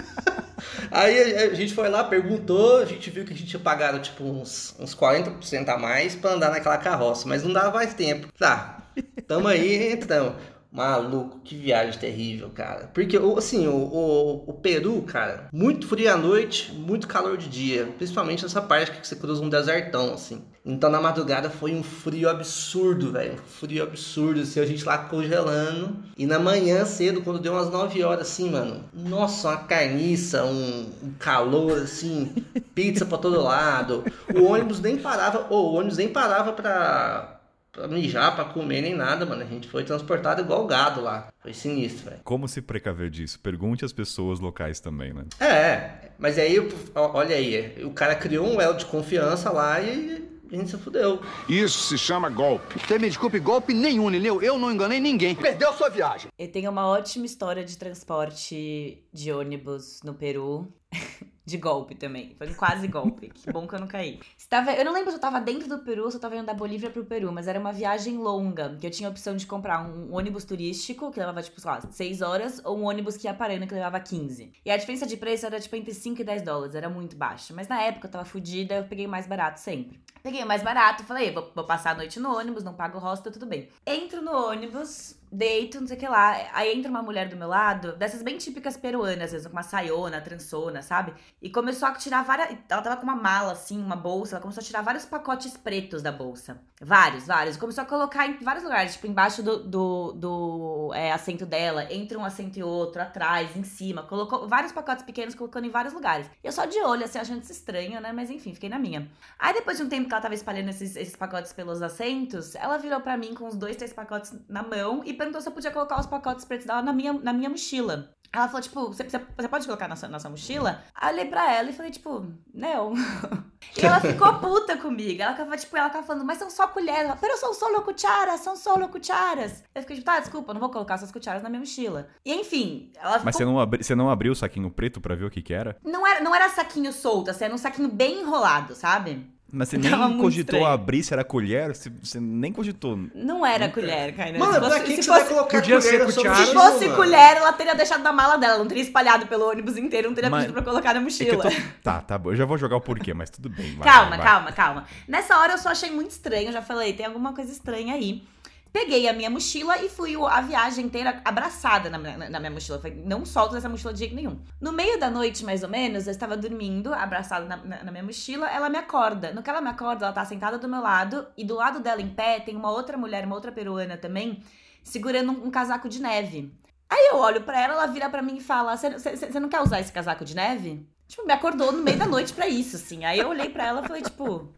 Aí a gente foi lá, perguntou, a gente viu que a gente tinha pagado tipo uns, uns 40% a mais pra andar naquela carroça, mas não dava mais tempo. Tá, tamo aí, entramos. Maluco, que viagem terrível, cara. Porque, assim, o, o, o, Peru, cara, muito frio à noite, muito calor de dia. Principalmente nessa parte que você cruza um desertão, assim. Então, na madrugada foi um frio absurdo, velho. Um frio absurdo, assim, a gente lá congelando. E na manhã cedo, quando deu umas 9 horas, assim, mano. Nossa, uma carniça, um, um calor, assim. pizza pra todo lado. O ônibus nem parava, oh, o ônibus nem parava pra pra mijar, pra comer, nem nada, mano. A gente foi transportado igual gado lá. Foi sinistro, velho. Como se precaver disso? Pergunte às pessoas locais também, né? É, mas aí, olha aí, o cara criou um elo de confiança lá e a gente se fudeu. Isso se chama golpe. Você me desculpe, golpe nenhum, entendeu? Eu não enganei ninguém. Perdeu sua viagem. Eu tenho uma ótima história de transporte de ônibus no Peru. de golpe também. Foi um quase golpe. que bom que eu não caí. Estava, eu não lembro se eu tava dentro do Peru ou se eu tava indo da Bolívia pro Peru, mas era uma viagem longa, que eu tinha a opção de comprar um ônibus turístico, que levava, tipo, sei lá, 6 horas, ou um ônibus que ia parando, que levava 15. E a diferença de preço era, tipo, entre 5 e 10 dólares, era muito baixa. Mas na época eu tava fodida, eu peguei o mais barato sempre. Peguei o mais barato, falei, vou, vou passar a noite no ônibus, não pago hostel, tudo bem. Entro no ônibus, deito, não sei o que lá. Aí entra uma mulher do meu lado, dessas bem típicas peruanas, vezes com uma saiona, trançona, sabe? E começou a tirar várias. Ela tava com uma mala, assim, uma bolsa, ela começou a tirar vários pacotes pretos da bolsa. Vários, vários. Começou a colocar em vários lugares, tipo, embaixo do, do, do é, assento dela, entre um assento e outro, atrás, em cima. Colocou vários pacotes pequenos, colocando em vários lugares. E eu só de olho, assim, achando isso estranho, né? Mas enfim, fiquei na minha. Aí depois de um tempo que ela tava espalhando esses, esses pacotes pelos assentos, ela virou para mim com uns dois, três pacotes na mão e perguntou se eu podia colocar os pacotes pretos dela na minha, na minha mochila. Ela falou, tipo, você, pode colocar na sua, na sua mochila? Aí eu olhei pra ela e falei, tipo, não. e ela ficou puta comigo. Ela ficava, tipo, ela ficava falando, mas são só colheres. Ela, Pero são solo cucharas, são solo cucharas. Eu fiquei, tipo, tá, desculpa, não vou colocar essas cucharas na minha mochila. E enfim, ela ficou... Mas você não, abri, você não abriu o saquinho preto pra ver o que que era? Não era, não era saquinho solto, assim, era um saquinho bem enrolado, sabe? Mas você nem cogitou abrir se era colher? Você, você nem cogitou. Não era colher, Kainan. Mano, se fosse, pra que, que você vai colocar Podia colher ser cuchara, Se fosse mano. colher, ela teria deixado na mala dela, não teria espalhado pelo ônibus inteiro, não teria mas, pedido pra colocar na mochila. É tô... Tá, tá bom. Eu já vou jogar o porquê, mas tudo bem. Vai, calma, vai. calma, calma. Nessa hora eu só achei muito estranho, já falei, tem alguma coisa estranha aí. Peguei a minha mochila e fui a viagem inteira abraçada na, na, na minha mochila. Falei, não solto essa mochila de jeito nenhum. No meio da noite, mais ou menos, eu estava dormindo, abraçada na, na, na, minha mochila. Ela me acorda. No que ela me acorda, ela tá sentada do meu lado. E do lado dela, em pé, tem uma outra mulher, uma outra peruana também, segurando um, um casaco de neve. Aí eu olho para ela, ela vira para mim e fala: Você não quer usar esse casaco de neve? Tipo, me acordou no meio da noite para isso, assim. Aí eu olhei para ela e falei, tipo,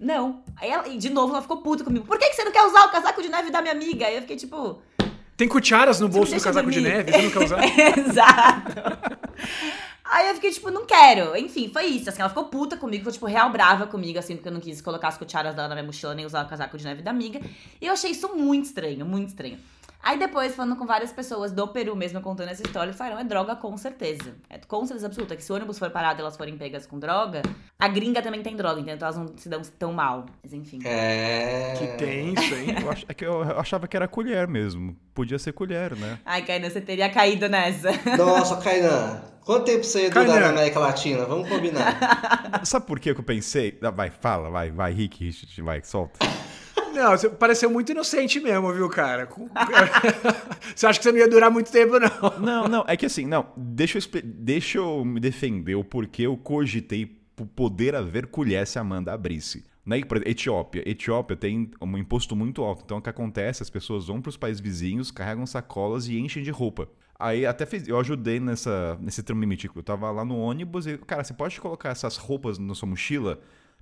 não. Aí ela, e de novo ela ficou puta comigo. Por que, que você não quer usar o casaco de neve da minha amiga? Aí eu fiquei tipo. Tem cucharas no bolso do casaco de neve, você não quer usar? Exato. Aí eu fiquei, tipo, não quero. Enfim, foi isso. Assim, ela ficou puta comigo, ficou, tipo, real brava comigo, assim, porque eu não quis colocar as cucharas dela na minha mochila, nem usar o casaco de neve da amiga. E eu achei isso muito estranho, muito estranho. Aí depois, falando com várias pessoas do Peru mesmo, contando essa história, falaram, é droga com certeza. É com certeza absoluta, que se o ônibus for parado e elas forem pegas com droga, a gringa também tem droga, então elas não se dão tão mal. Mas enfim. É... Que tenso, hein? eu, ach... é que eu achava que era colher mesmo. Podia ser colher, né? Ai, Kainan, você teria caído nessa. Nossa, Kainan. Quanto tempo você ia durar na América Latina? Vamos combinar. Sabe por que eu pensei? Ah, vai, fala, vai, vai, Rick, Richard, vai, solta. Não, você pareceu muito inocente mesmo, viu, cara? você acha que você não ia durar muito tempo, não? Não, não, é que assim, não, deixa eu, deixa eu me defender o porquê eu cogitei poder haver colher se a Amanda abrisse. Na né? Etiópia. Etiópia tem um imposto muito alto. Então o que acontece? As pessoas vão para os países vizinhos, carregam sacolas e enchem de roupa. Aí até fiz, eu ajudei nessa, nesse tramo limite. Eu tava lá no ônibus e, cara, você pode colocar essas roupas na sua mochila?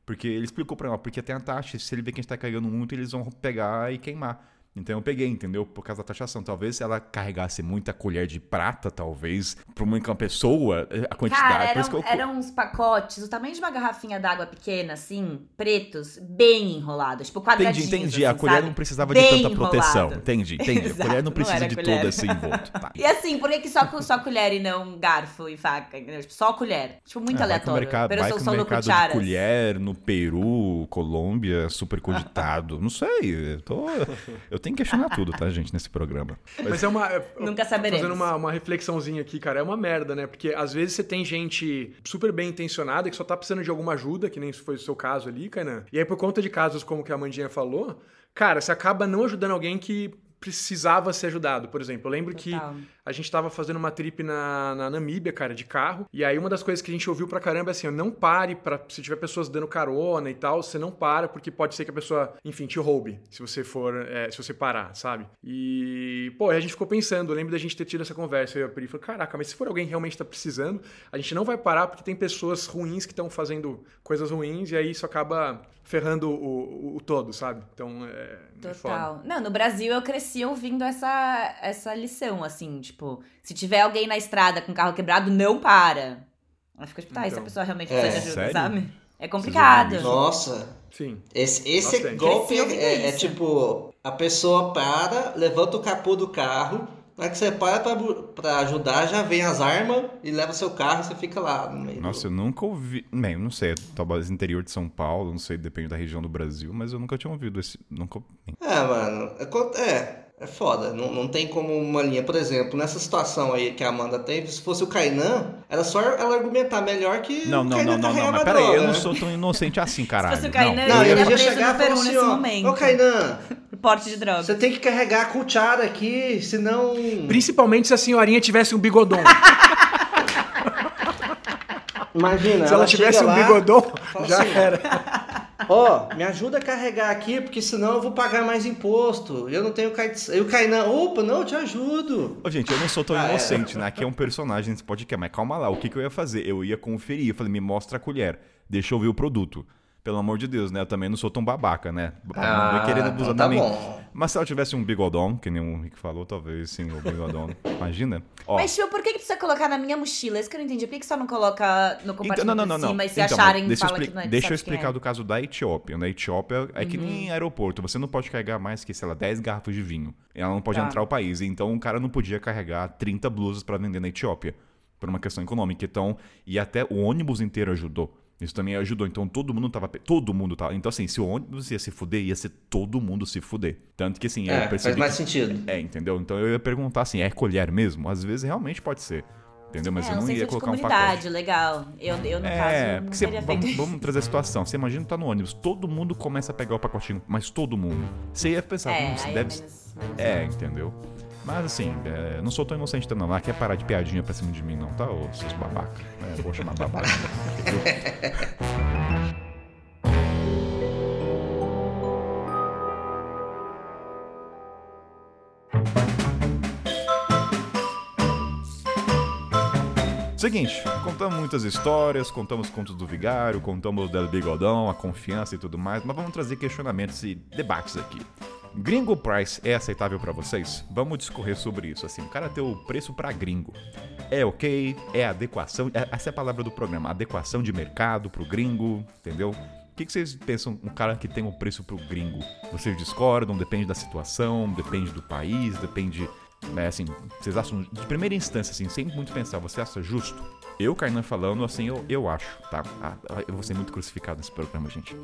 Porque ele explicou pra ela, porque tem a taxa, se ele ver que a gente tá carregando muito, eles vão pegar e queimar. Então eu peguei, entendeu? Por causa da taxação. Talvez se ela carregasse muita colher de prata, talvez, para uma pessoa, a quantidade. Cara, eram, eu... eram uns pacotes, o tamanho de uma garrafinha d'água pequena, assim, pretos, bem enrolados, tipo quadradinhos. Entendi, entendi. Assim, a colher sabe? não precisava bem de tanta enrolado. proteção. Entendi, entendi. Exato, a colher não precisa não de colher. todo esse envolto. Tá. E assim, por que, que só, só colher e não garfo e faca? Tipo, só colher. Tipo, muito É, aleatório. Mercado, vai que o mercado de colher no Peru, Colômbia, super cogitado. não sei. Eu, tô, eu tenho que questionar tudo, tá, gente, nesse programa. Mas é uma. é- Nunca saberemos. Fazendo uma, uma reflexãozinha aqui, cara, é uma merda, né? Porque às vezes você tem gente super bem intencionada que só tá precisando de alguma ajuda, que nem foi o seu caso ali, Kainan. E aí, por conta de casos como que a Amandinha falou, cara, você acaba não ajudando alguém que precisava ser ajudado. Por exemplo, eu lembro Total. que a gente tava fazendo uma trip na, na Namíbia, cara, de carro. E aí uma das coisas que a gente ouviu pra caramba é assim, não pare para se tiver pessoas dando carona e tal, você não para porque pode ser que a pessoa, enfim, te roube se você for, é, se você parar, sabe? E, pô, aí a gente ficou pensando, eu lembro da gente ter tido essa conversa, eu e a Pri, falei, caraca, mas se for alguém que realmente tá precisando, a gente não vai parar porque tem pessoas ruins que estão fazendo coisas ruins e aí isso acaba ferrando o, o, o todo, sabe? Então, é, é. Total. Não, no Brasil eu cresci ouvindo essa, essa lição, assim, tipo, se tiver alguém na estrada com o carro quebrado, não para. Aí fica tipo, tá, e se a Então. pessoa realmente É, precisa de ajuda, sério? sabe? É complicado. Nossa, Sim. esse, esse golpe é, é tipo, a pessoa para, levanta o capô do carro, hora que você para pra, pra ajudar, já vem as armas e leva seu carro e você fica lá no meio. Nossa, do- eu nunca ouvi. Bem, eu não sei, talvez interior de São Paulo, não sei, depende da região do Brasil, mas eu nunca tinha ouvido esse. Nunca. É, mano, é, é, é foda. Não, não tem como uma linha. Por exemplo, nessa situação aí que a Amanda teve, se fosse o Kainan, era só ela argumentar melhor que Não, o não, Kainan não, não, não. carregava Mas peraí, eu não né? sou tão inocente assim, caralho. fosse o Kainan, Não, Ele eu ia chegar no e falar Peru assim, nesse ó, momento. ô Kainan, Porte de droga. você tem que carregar a cuchara aqui, senão... Principalmente se a senhorinha tivesse um bigodão. Imagina, se ela tivesse chega um lá, bigodão, já assim, era. Ó, me ajuda a carregar aqui, porque senão eu vou pagar mais imposto. Eu não tenho carteira. E o Kainan, opa, não, eu te ajudo. Ô, gente, eu não sou tão Ah, é. inocente, né? Aqui é um personagem nesse podcast, mas calma lá, o que, que eu ia fazer? Eu ia conferir, eu falei, me mostra a colher, deixa eu ver o produto. Pelo amor de Deus, né? Eu também não sou tão babaca, né? não vai querendo abusar então tá bom. Mas se ela tivesse um bigodão, que nem o Rick falou, talvez sim, o bigodão. Imagina. Ó, Mas, tipo, por que, que precisa colocar na minha mochila? Isso que eu não entendi. Por que, que só não coloca no Então, compartimento não, não, não, de não. cima e se Então, acharem, deixa eu, fala expli- que não é deixa eu quem explicar é. do caso da Etiópia. Na Etiópia é que Uhum. nem aeroporto. Você não pode carregar mais que, sei lá, 10 garrafas de vinho. Ela não pode Tá. entrar ao país. Então o cara não podia carregar 30 blusas pra vender na Etiópia. Por uma questão econômica. Então, e até o ônibus inteiro ajudou. Isso também ajudou. Então todo mundo tava. Todo mundo tava. Então, assim, se o ônibus ia se fuder, ia ser todo mundo se fuder. Tanto que, assim, É, eu faz percebi. mais que- sentido. É, entendeu? Então eu ia perguntar assim: é colher mesmo? Às vezes realmente pode ser. Entendeu? Mas é, eu um não senso ia de colocar um pacote. comunidade, legal. Eu, eu no É, caso, não porque você- teria vamos, vamos trazer a situação. Você imagina tá no ônibus, todo mundo começa a pegar o pacotinho, mas todo mundo. Você ia pensar, É, hum, aí deve. é menos... menos- É, entendeu? Mas assim, é, não sou tão inocente não. Lá quer parar de piadinha pra cima de mim, não, tá? Ô, seus babaca. É, vou chamar babaca. Seguinte, contamos muitas histórias, contamos contos do vigário, contamos del bigodão, a confiança e tudo mais, mas vamos trazer questionamentos e debates aqui. Gringo Price é aceitável pra vocês? Vamos discorrer sobre isso. Assim, o cara ter o preço pra gringo é ok? É adequação? é- Essa é a palavra do programa, adequação de mercado pro gringo, entendeu? O que, que vocês pensam, um cara que tem o preço pro gringo? Vocês discordam? Depende da situação, depende do país, depende né, assim, vocês acham, de primeira instância, assim, sem muito pensar, você acha justo? Eu, Kainan, falando, assim, eu, eu acho, tá? Ah, eu vou ser muito crucificado nesse programa, gente.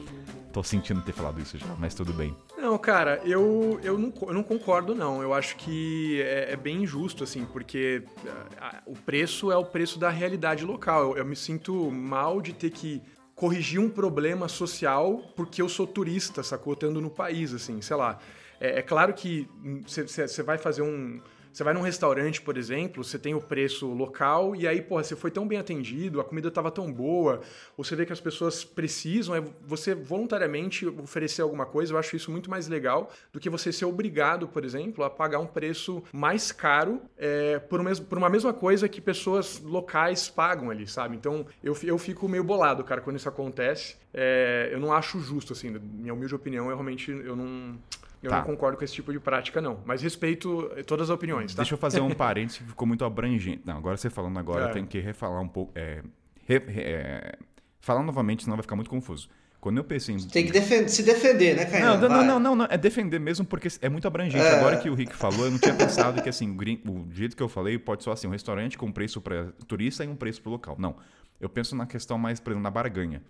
Tô sentindo ter falado isso já, mas tudo bem. Não, cara, eu, eu, não, eu não concordo, não. Eu acho que é, é bem injusto, assim, porque ah, ah, o preço é o preço da realidade local. Eu, eu me sinto mal de ter que corrigir um problema social porque eu sou turista, sacou? Tendo no país, assim, sei lá. É, é claro que você vai fazer um. Você vai num restaurante, por exemplo, você tem o preço local e aí, porra, você foi tão bem atendido, a comida tava tão boa, ou você vê que as pessoas precisam, é você voluntariamente oferecer alguma coisa, eu acho isso muito mais legal do que você ser obrigado, por exemplo, a pagar um preço mais caro é, por, um por uma mesma coisa que pessoas locais pagam ali, sabe? Então, eu, eu fico meio bolado, cara, quando isso acontece. É, eu não acho justo, assim, minha humilde opinião, eu realmente eu não... Eu Tá. não concordo com esse tipo de prática, não. Mas respeito eh, todas as opiniões, tá? Deixa eu fazer um parênteses que ficou muito abrangente. Não, agora você falando agora, É. eu tenho que refalar um pouco. É, re- re- é, falar novamente, senão vai ficar muito confuso. Quando eu pensei em. Tem que defen- se defender, né, Kainan? Não, não, não, não, não, é defender mesmo porque é muito abrangente. É. Agora que o Rick falou, eu não tinha pensado que assim, o jeito que eu falei pode ser assim, um restaurante com preço para turista e um preço para local. Não. Eu penso na questão mais, por exemplo, na barganha.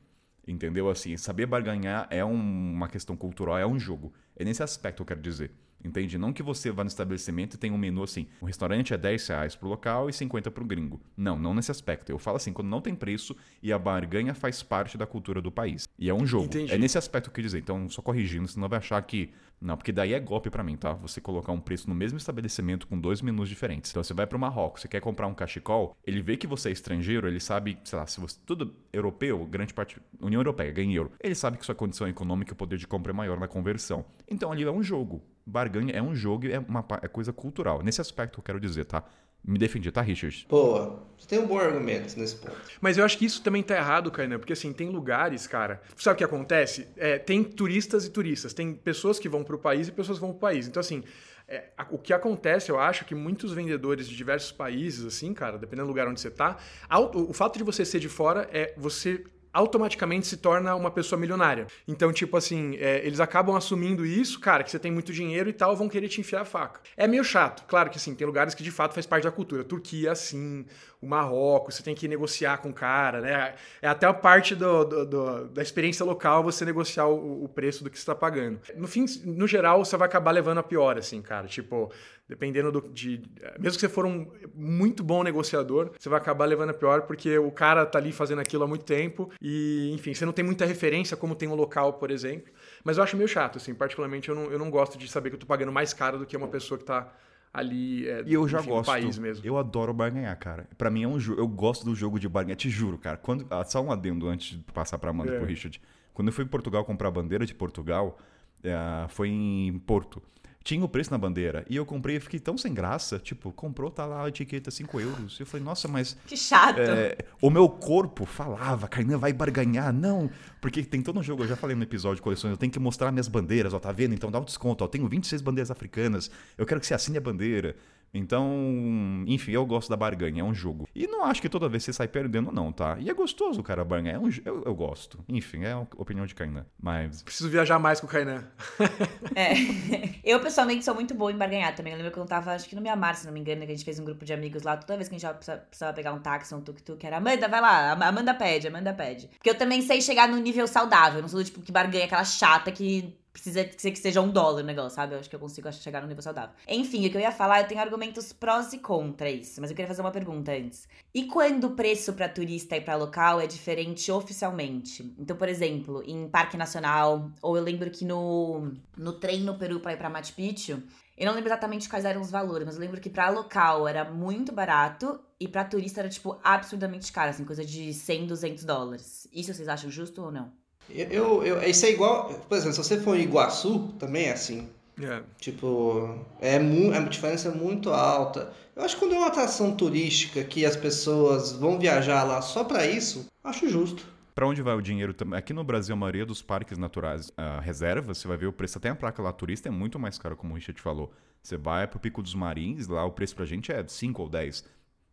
Entendeu? Assim, saber barganhar é um- uma questão cultural, é um jogo. É nesse aspecto que eu quero dizer. Entende? Não que você vá no estabelecimento e tenha um menu assim, o restaurante é 10 reais pro local e 50 pro gringo. Não, não nesse aspecto. Eu falo assim, quando não tem preço e a barganha faz parte da cultura do país. E é um jogo. Entendi. É nesse aspecto que eu quis dizer. Então, só corrigindo, senão vai achar que. Não, porque daí é golpe pra mim, tá? Você colocar um preço no mesmo estabelecimento com dois menus diferentes. Então, você vai pro Marrocos, você quer comprar um cachecol, ele vê que você é estrangeiro, ele sabe, sei lá, se você. Tudo europeu, grande parte. União Europeia, ganha euro. Ele sabe que sua condição econômica e o poder de compra é maior na conversão. Então, ali é um jogo. Barganha é um jogo e é uma é coisa cultural. Nesse aspecto eu quero dizer, tá? Me defendi, tá, Richard? Boa. Você tem um bom argumento nesse ponto. Mas eu acho que isso também tá errado, Kainan, porque assim, tem lugares, cara. Sabe o que acontece? É, tem turistas e turistas. Tem pessoas que vão pro país e pessoas que vão pro país. Então, assim, é, o que acontece, eu acho, que muitos vendedores de diversos países, assim, cara, dependendo do lugar onde você tá, o fato de você ser de fora é você automaticamente se torna uma pessoa milionária. Então, tipo assim, é, eles acabam assumindo isso, cara, que você tem muito dinheiro e tal, vão querer te enfiar a faca. É meio chato. Claro que, assim, tem lugares que de fato faz parte da cultura. Turquia, assim, o Marrocos, você tem que negociar com o cara, né? É até a parte do, do- do- da experiência local você negociar o, o preço do que você está pagando. No fim, no geral, você vai acabar levando a pior, assim, cara. Tipo, dependendo do, de. Mesmo que você for um muito bom negociador, você vai acabar levando a pior, porque o cara tá ali fazendo aquilo há muito tempo e, enfim, você não tem muita referência, como tem um local, por exemplo. Mas eu acho meio chato, assim, particularmente eu não, eu não gosto de saber que eu tô pagando mais caro do que uma pessoa que tá ali é, E eu já enfim, gosto. país mesmo. Eu adoro barganhar, cara. Pra mim é um jogo. Eu gosto do jogo de barganha. Te juro, cara. Quando... ah, Só um adendo antes de passar pra Amanda e É. pro Richard. Quando eu fui em Portugal comprar a bandeira de Portugal, eh, foi em Porto. Tinha o preço na bandeira. E eu comprei e fiquei tão sem graça. Tipo, comprou, tá lá a etiqueta 5 euros. Eu falei, nossa, mas Que chato. é, o meu corpo falava, Kainan vai barganhar. Não, porque tem todo um jogo, eu já falei no episódio de coleções, eu tenho que mostrar minhas bandeiras, ó, tá vendo? Então dá um desconto, ó, tenho 26 bandeiras africanas, eu quero que você assine a bandeira. Então, enfim, eu gosto da barganha, é um jogo. E não acho que toda vez você sai perdendo, não, tá? E é gostoso o cara barganhar, é um, eu, eu gosto. Enfim, é a opinião de Kainan. Mas Preciso viajar mais com o Kainan. É. Eu, pessoalmente, sou muito boa em barganhar também. Eu lembro que eu tava, acho que no Mianmar, se não me engano, que a gente fez um grupo de amigos lá. Toda vez que a gente precisava- pegar um táxi, um tuk-tuk, era Amanda, vai lá. Am- Amanda pede, Amanda pede. Porque eu também sei chegar no nível saudável. Eu não sou do tipo que barganha aquela chata que precisa que se- que seja um dólar o negócio, sabe? Eu acho que eu consigo chegar no nível saudável. Enfim, o que eu ia falar, eu tenho argumentos prós e contra isso. Mas eu queria fazer uma pergunta antes. E quando o preço pra turista e pra local é diferente oficialmente? Então, por exemplo, em Parque Nacional, ou eu lembro que no, no trem no Peru pra ir pra Machu Picchu, eu não lembro exatamente quais eram os valores, mas eu lembro que pra local era muito barato e pra turista era, tipo, absurdamente caro, assim, coisa de 100, 200 dólares. Isso vocês acham justo ou não? Eu, eu, eu- isso é igual, por exemplo, se você for em Iguaçu, também é assim. É. Tipo, é, mu é uma diferença muito alta. Eu acho que quando é uma atração turística que as pessoas vão viajar lá só pra isso, acho justo. Pra onde vai o dinheiro também? Aqui no Brasil, a maioria dos parques naturais, ah, reservas, você vai ver o preço, até a placa lá turista é muito mais caro, como o Richard falou. Você vai pro Pico dos Marins, lá o preço pra gente é 5 ou 10.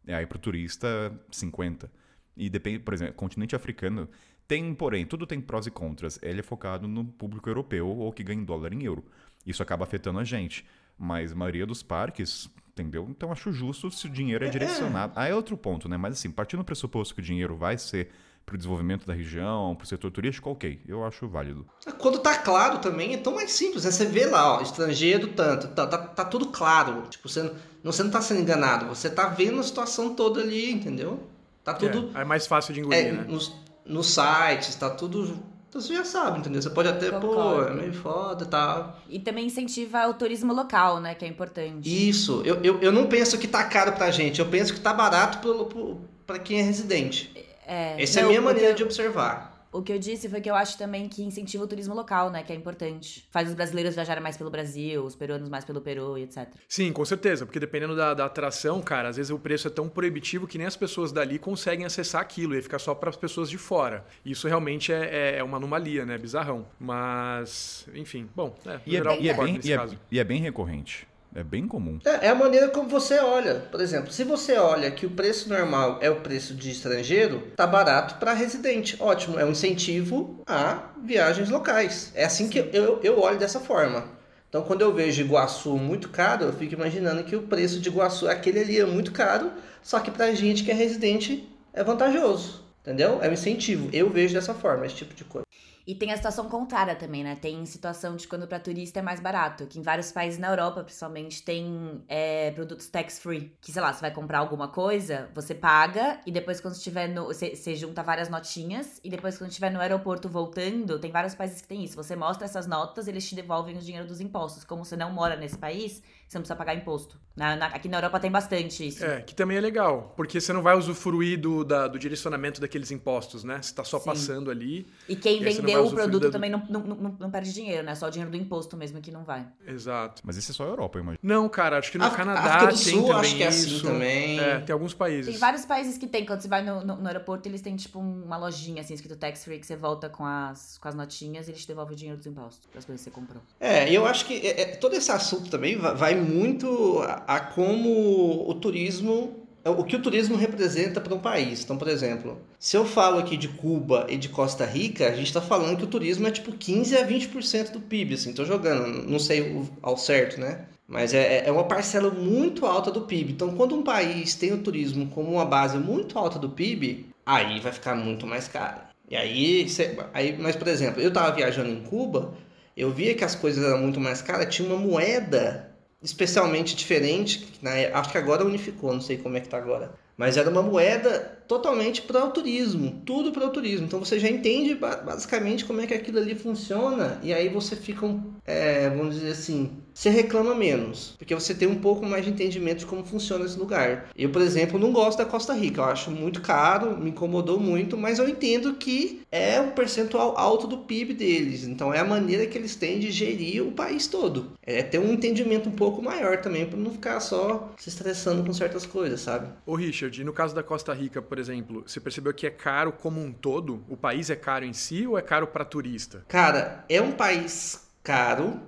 E aí pro turista, 50. E depende, por exemplo, continente africano tem, porém, tudo tem prós e contras. Ele é focado no público europeu ou que ganha em dólar em euro. Isso acaba afetando a gente. Mas a maioria dos parques, entendeu? Então acho justo se o dinheiro é direcionado. Aí é outro ponto, né? Mas assim, partindo do pressuposto que o dinheiro vai ser para o desenvolvimento da região, para o setor turístico, ok, eu acho válido. Quando tá claro também, é tão mais simples. Né? Você vê lá, ó, estrangeiro tanto, tá, tá, tá tudo claro. Tipo, você não, você não tá sendo enganado, você tá vendo a situação toda ali, entendeu? Tá tudo. É, é mais fácil de engolir, É, né? nos, nos sites, tá tudo. Então você já sabe, entendeu? Você pode até, pô, Concordo. é meio foda e tal. E também incentiva o turismo local, né, que é importante. Isso, eu, eu, eu não penso que tá caro pra gente, eu penso que tá barato pro, pro, pra quem é residente. É, Essa é a não, minha maneira eu- de observar. O que eu disse foi que eu acho também que incentiva o turismo local, né? Que é importante. Faz os brasileiros viajarem mais pelo Brasil, os peruanos mais pelo Peru e etc. Sim, com certeza, porque dependendo da, da atração, cara, às vezes o preço é tão proibitivo que nem as pessoas dali conseguem acessar aquilo, e fica só para as pessoas de fora. Isso realmente é, é- é uma anomalia, né? Bizarrão. Mas, enfim, bom, é, E é, e é bem, e é- caso. e é bem recorrente. É bem comum. É, é a maneira como você olha. Por exemplo, se você olha que o preço normal é o preço de estrangeiro, tá barato para residente. Ótimo, é um incentivo a viagens locais. É assim que eu, eu olho dessa forma. Então, quando eu vejo Iguaçu muito caro, eu fico imaginando que o preço de Iguaçu, aquele ali é muito caro, só que pra gente que é residente é vantajoso. Entendeu? É um incentivo. Eu vejo dessa forma, esse tipo de coisa. E tem a situação contrária também, né? Tem situação de quando para turista é mais barato. Que em vários países na Europa, principalmente, tem é, produtos tax-free. Que, sei lá, você vai comprar alguma coisa, você paga e depois quando estiver no... Você, você junta várias notinhas e depois quando estiver no aeroporto voltando, tem vários países que tem isso. Você mostra essas notas, eles te devolvem o dinheiro dos impostos. Como você não mora nesse país, você não precisa pagar imposto. Na, na, aqui na Europa tem bastante isso. É, que também é legal, porque você não vai usufruir do, da, do direcionamento daqueles impostos, né? Você tá só Sim. passando ali. E quem E vendeu o produto da- também não, não, não, não perde dinheiro, né? Só o dinheiro do imposto mesmo que não vai. Exato. Mas isso é só a Europa, eu imagino. Não, cara, acho que no África- Canadá do tem Sul, também acho que é assim isso. também. É, tem alguns países. Tem vários países que tem, quando você vai no, no, no aeroporto, eles têm tipo uma lojinha assim, escrito tax free, que você volta com as, com as notinhas e eles te devolvem o dinheiro dos impostos, das coisas que você comprou. É, eu acho que é, é, todo esse assunto também va- vai muito a, a como o turismo, o que o turismo representa para um país. Então, por exemplo, se eu falo aqui de Cuba e de Costa Rica, a gente está falando que o turismo é tipo 15 a 20% do PIB, assim, tô jogando, não sei ao certo, né? Mas é, é uma parcela muito alta do PIB. Então, quando um país tem o turismo como uma base muito alta do PIB, aí vai ficar muito mais caro. E aí, cê- aí mas por exemplo, eu estava viajando em Cuba, eu via que as coisas eram muito mais caras, tinha uma moeda especialmente diferente, que na é- acho que agora unificou, não sei como é que tá agora. Mas era uma moeda totalmente para o turismo, tudo para o turismo. Então você já entende ba- basicamente como é que aquilo ali funciona e aí você fica, é, vamos dizer assim, você reclama menos, porque você tem um pouco mais de entendimento de como funciona esse lugar. Eu, por exemplo, não gosto da Costa Rica, eu acho muito caro, me incomodou muito, mas eu entendo que é um percentual alto do PIB deles, então é a maneira que eles têm de gerir o país todo. É ter um entendimento um pouco maior também, para não ficar só se estressando com certas coisas, sabe? Ô, Richard, e no caso da Costa Rica, por exemplo, você percebeu que é caro como um todo? O país é caro em si ou é caro para turista? Cara, é um país caro,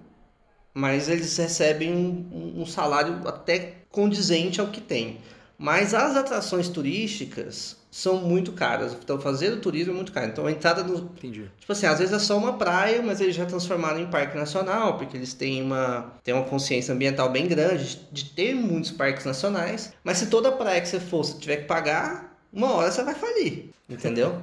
mas eles recebem um, um- salário até condizente ao que tem. Mas as atrações turísticas são muito caras. Então, fazer o turismo é muito caro. Então, a entrada no. Entendi. Tipo assim, às vezes é só uma praia, mas eles já transformaram em parque nacional, porque eles têm uma, têm uma consciência ambiental bem grande de ter muitos parques nacionais. Mas se toda praia que você for, você tiver que pagar, uma hora você vai falir. Entendeu?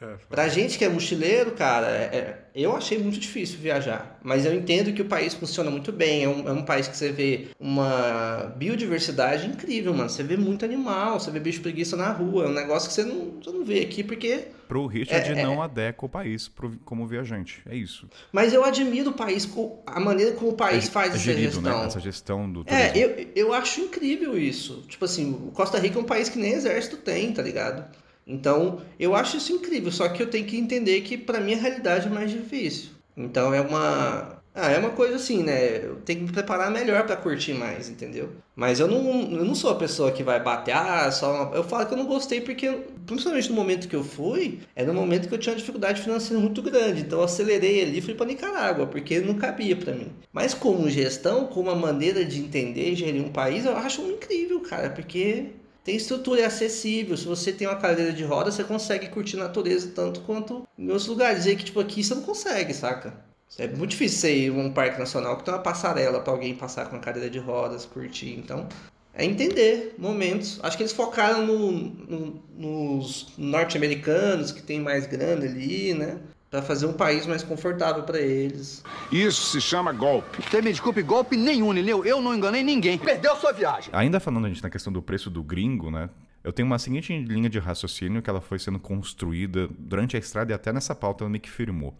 É, Pra gente que é mochileiro, cara, é- é- eu achei muito difícil viajar. Mas eu entendo que o país funciona muito bem. É um, é um país que você vê uma biodiversidade incrível, mano. Você vê muito animal, você vê bicho preguiça na rua. É um negócio que você não, você não vê aqui porque. Pro Richard É, é. não adequa o país pro- como viajante. É isso. Mas eu admiro o país, a maneira como o país é, faz é essa gerido, gestão. né? Essa gestão do turismo. É, eu, eu acho incrível isso. Tipo assim, o Costa Rica é um país que nem exército tem, tá ligado? Então, eu acho isso incrível, só que eu tenho que entender que pra mim a realidade é mais difícil. Então é uma. Ah, é uma coisa assim, né? Eu tenho que me preparar melhor pra curtir mais, entendeu? Mas eu não, eu não sou a pessoa que vai bater, ah, só uma... Eu falo que eu não gostei porque, principalmente no momento que eu fui, era um momento que eu tinha uma dificuldade financeira muito grande. Então eu acelerei ali e fui pra Nicarágua, porque não cabia pra mim. Mas como gestão, como uma maneira de entender e gerir um país, eu acho incrível, cara, porque tem estrutura, é acessível. Se você tem uma cadeira de roda, você consegue curtir a natureza tanto quanto em outros lugares. E que, tipo, aqui você não consegue, saca? É muito difícil você ir a um parque nacional que tem uma passarela pra alguém passar com uma cadeira de rodas, curtir. Então, é entender momentos. Acho que eles focaram no- no- nos norte-americanos, que tem mais grana ali, né? Pra fazer um país mais confortável pra eles. Isso se chama golpe. Você me desculpe, golpe nenhum, entendeu? Eu não enganei ninguém. Perdeu sua viagem. Ainda falando a gente na questão do preço do gringo, né? Eu tenho uma seguinte linha de raciocínio que ela foi sendo construída durante a estrada e até nessa pauta ela meio que firmou.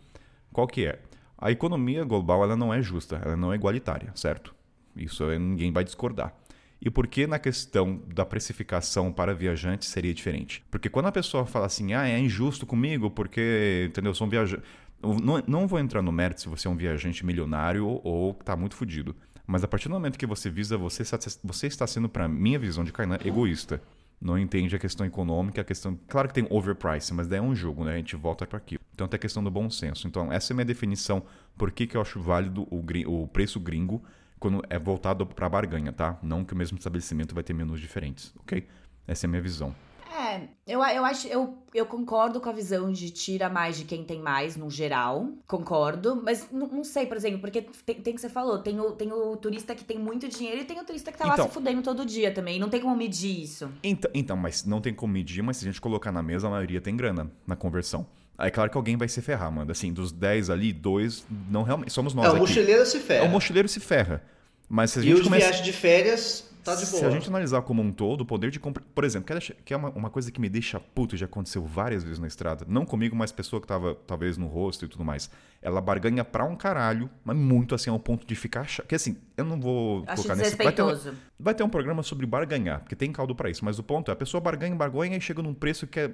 Qual que é? A economia global ela não é justa, ela não é igualitária, certo? Isso ninguém vai discordar. E por que na questão da precificação para viajantes seria diferente? Porque quando a pessoa fala assim, ah, é injusto comigo porque, entendeu, eu sou um viajante. Não, não vou entrar no mérito se você é um viajante milionário ou tá muito fodido. Mas a partir do momento que você visa, você, está- você está sendo, para minha visão de Kainan, egoísta. Não entende a questão econômica, a questão. Claro que tem overprice, mas daí é um jogo, né? A gente volta para aquilo. Então tem a questão do bom senso. Então, essa é a minha definição. Por que, que eu acho válido o, o preço gringo quando é voltado para barganha, tá? Não que o mesmo estabelecimento vai ter menus diferentes, ok? Essa é a minha visão. É, eu, eu acho, eu, eu concordo com a visão de tira mais de quem tem mais, no geral. Concordo, mas não, não sei, por exemplo, porque tem, tem que você falou, tem o, tem o turista que tem muito dinheiro e tem o turista que tá lá Então. se fudendo todo dia também. Não tem como medir isso. Então, então, mas não tem como medir, mas se a gente colocar na mesa, a maioria tem grana na conversão. Aí, claro que alguém vai se ferrar, mano. Assim, dos 10 ali, dois, não realmente. Somos nós É, o aqui. mochileiro se ferra. É, o mochileiro se ferra. Mas se a E gente os começa... viagens de férias, tá de boa. Se a gente analisar como um todo, o poder de compra. Por exemplo, quer, deixar- quer uma, uma coisa que me deixa puto, já aconteceu várias vezes na estrada. Não comigo, mas pessoa que tava talvez no rosto e tudo mais. Ela barganha pra um caralho, mas muito assim, ao ponto de ficar chato. Porque assim, eu não vou Acho colocar nesse. Vai ter, um- desrespeitoso. vai ter um programa sobre barganhar, porque tem caldo pra isso. Mas o ponto é, a pessoa barganha, barganha e chega num preço que é.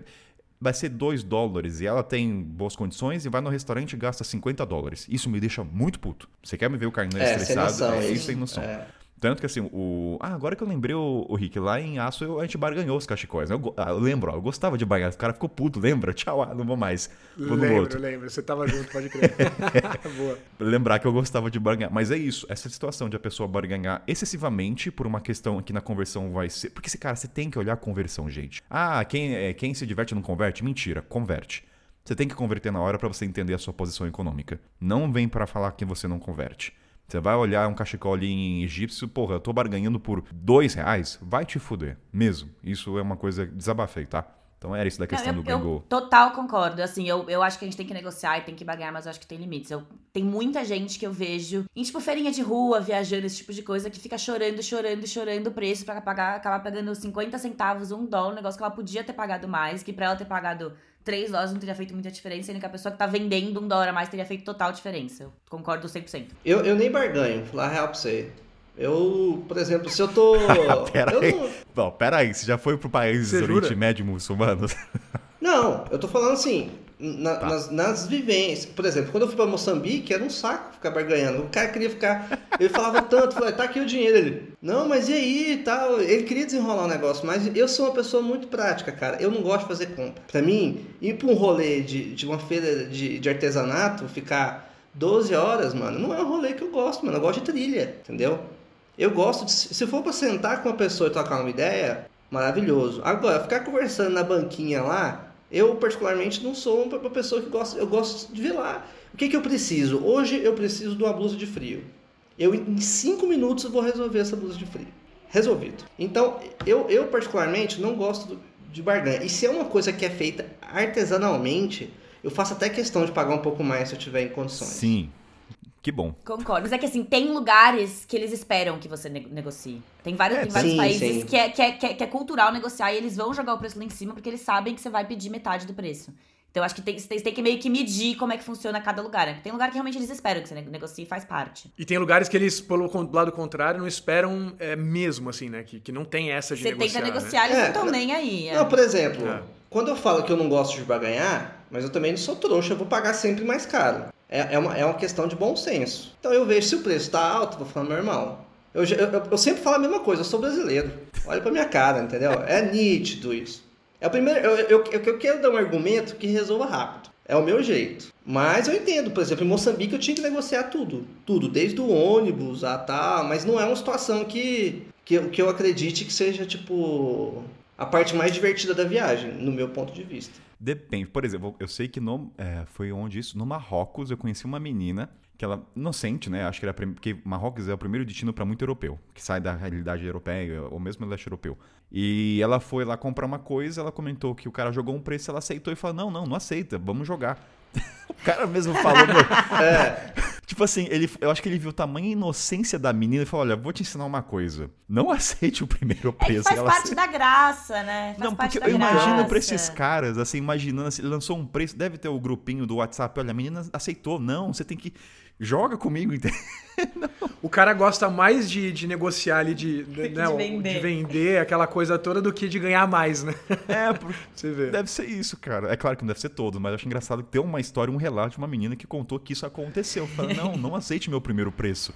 Vai ser 2 dólares e ela tem boas condições e vai no restaurante e gasta 50 dólares. Isso me deixa muito puto. Você quer me ver o carneiro É, estressado? noção, é isso. isso sem noção. É. Tanto que assim, o. Ah, agora que eu lembrei, o, o Rick, lá em Aço eu- a gente barganhou os cachecóis. né? Eu, ah, eu lembro, ó, eu gostava de barganhar. O cara ficou puto, lembra? Tchau, ah, não vou mais. Vou lembro, outro. lembro. Você tava junto, pode crer. Boa. Lembrar que eu gostava de barganhar. Mas é isso, essa situação de a pessoa barganhar excessivamente por uma questão que na conversão vai ser. Porque, esse cara, você tem que olhar a conversão, gente. Ah, quem, é, quem se diverte não converte? Mentira, converte. Você tem que converter na hora pra você entender a sua posição econômica. Não vem pra falar que você não converte. Você vai olhar um cachecol ali em egípcio, porra, eu tô barganhando por dois reais, vai te fuder, mesmo. Isso é uma coisa, desabafei, tá? Então era isso da questão Não, do eu, gringo. eu total concordo. Assim, eu, eu acho que a gente tem que negociar e tem que barganhar, mas eu acho que tem limites. Eu, tem muita gente que eu vejo em, tipo, feirinha de rua, viajando, esse tipo de coisa, que fica chorando, chorando, chorando o preço pra pagar, acabar pagando 50 centavos, um dólar, um negócio que ela podia ter pagado mais, que pra ela ter pagado 3 dólares não teria feito muita diferença, sendo que a pessoa que tá vendendo um dólar a mais teria feito total diferença. Eu concordo 100%. Eu, eu nem barganho, vou falar a real pra você. Eu, por exemplo, se eu tô. Pera eu aí. não, Não, pera aí, você já foi pro país do Oriente? Médio muçulmano? não, eu tô falando assim, na- Tá. nas, nas vivências. Por exemplo, quando eu fui pra Moçambique, era um saco ficar barganhando. O cara queria ficar. Ele falava tanto, falei, tá aqui o dinheiro. Ele, não, mas e aí e tal? Ele queria desenrolar um negócio, mas eu sou uma pessoa muito prática, cara. Eu não gosto de fazer compra. Pra mim, ir pra um rolê de, de uma feira de, de artesanato, ficar 12 horas, mano, não é um rolê que eu gosto, mano. Eu gosto de trilha, entendeu? Eu gosto de. Se for pra sentar com uma pessoa e trocar uma ideia, maravilhoso. Agora, ficar conversando na banquinha lá, eu particularmente não sou uma pessoa que gosta. Eu gosto de ver lá. O que, que eu preciso? Hoje eu preciso de uma blusa de frio. Eu, em 5 minutos, vou resolver essa blusa de frio. Resolvido. Então, eu, eu particularmente não gosto de barganha. E se é uma coisa que é feita artesanalmente, eu faço até questão de pagar um pouco mais se eu tiver em condições. Sim. Que bom. Concordo. Mas é que assim, tem lugares que eles esperam que você ne- negocie. Tem vários, É, tem vários sim, países sim. Que, é, que, é, que, é, que é cultural negociar e eles vão jogar o preço lá em cima porque eles sabem que você vai pedir metade do preço. Então eu acho que tem, você tem, você tem que meio que medir como é que funciona cada lugar. Né? Tem lugar que realmente eles esperam que você ne- negocie e faz parte. E tem lugares que eles, pelo lado contrário, não esperam é, mesmo, assim, né? Que, que não tem essa de Você negociar. tenta né? negociar, eles É, não estão não- nem aí. é. Não, por exemplo, É. quando eu falo que eu não gosto de barganhar, mas eu também não sou trouxa, eu vou pagar sempre mais caro. É, é, uma, é uma questão de bom senso. Então eu vejo se o preço tá alto, vou falar, meu irmão. Eu, eu, eu sempre falo a mesma coisa, eu sou brasileiro. Olha pra minha cara, entendeu? É nítido isso. É o primeiro. Eu, eu, eu, quero dar um argumento que resolva rápido. É o meu jeito. Mas eu entendo, por exemplo, em Moçambique eu tinha que negociar tudo. Tudo, desde o ônibus a tal, mas não é uma situação que, que, que eu acredite que seja, tipo, a parte mais divertida da viagem, no meu ponto de vista. Depende. Por exemplo, eu sei que no, é, foi onde isso? No Marrocos, eu conheci uma menina que ela, inocente, né? Acho que era. Porque Marrocos é o primeiro destino para muito europeu, que sai da realidade europeia, ou mesmo leste europeu. E ela foi lá comprar uma coisa, ela comentou que o cara jogou um preço, ela aceitou e falou: Não, não, não aceita, vamos jogar. O cara mesmo falou, meu, É, Tipo assim, ele, eu acho que ele viu o tamanho e inocência da menina e falou: Olha, vou te ensinar uma coisa. Não aceite o primeiro É que preço. faz Ela parte ace- da graça, né? Faz Não, parte porque da eu imagino graça. pra esses caras, assim, imaginando, assim, ele lançou um preço, deve ter o grupinho do WhatsApp, olha, a menina aceitou, não, você tem que. Joga comigo, entendeu? O cara gosta mais de, de negociar ali, de, que né, de vender. de vender aquela coisa toda do que de ganhar mais, né? É, Você vê. deve ser isso, cara. É claro que não deve ser todo, mas eu acho engraçado ter uma história, um relato de uma menina que contou que isso aconteceu. Fala, não, não aceite meu primeiro preço.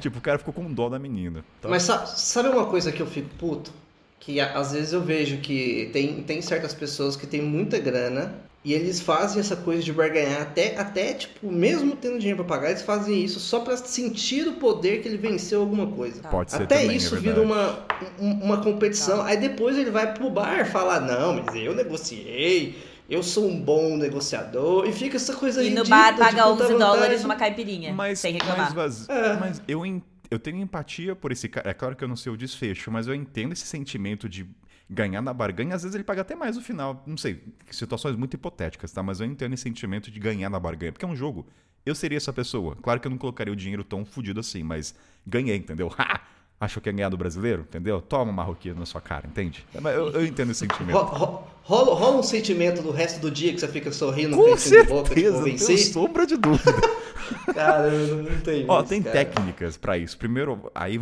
tipo, o cara ficou com dó da menina. Tá? mas sa- sabe uma coisa que eu fico puto? Que às vezes eu vejo que tem, tem certas pessoas que têm muita grana e eles fazem essa coisa de barganhar até, até tipo, mesmo tendo dinheiro pra pagar, eles fazem isso só pra sentir o poder que ele venceu alguma coisa. Pode ser Até também, isso é vira uma, um- uma competição. Aí depois ele vai pro bar falar, não, mas eu negociei, eu sou um bom negociador. E fica essa coisa E no bar de paga puta 11 dólares numa caipirinha. Mas, sem reclamar. mas, É. mas eu, eu tenho empatia por esse cara. É claro que eu não sei o desfecho, mas eu entendo esse sentimento de ganhar na barganha, às vezes ele paga até mais no final. Não sei, situações muito hipotéticas, tá? Mas eu entendo esse sentimento de ganhar na barganha, porque é um jogo. Eu seria essa pessoa. Claro que eu não colocaria o dinheiro tão fodido assim, mas ganhei, entendeu? Ha! Achou que ia ganhar do brasileiro, entendeu? Toma marroquino na sua cara, entende? Mas Eu, eu entendo esse sentimento. ro- Rola, rola um sentimento do resto do dia que você fica sorrindo, Com de boca, tipo, certeza, não vencer. tenho sombra de dúvida. Cara, eu não, tenho Ó, isso, tem cara. técnicas pra isso. Primeiro, aí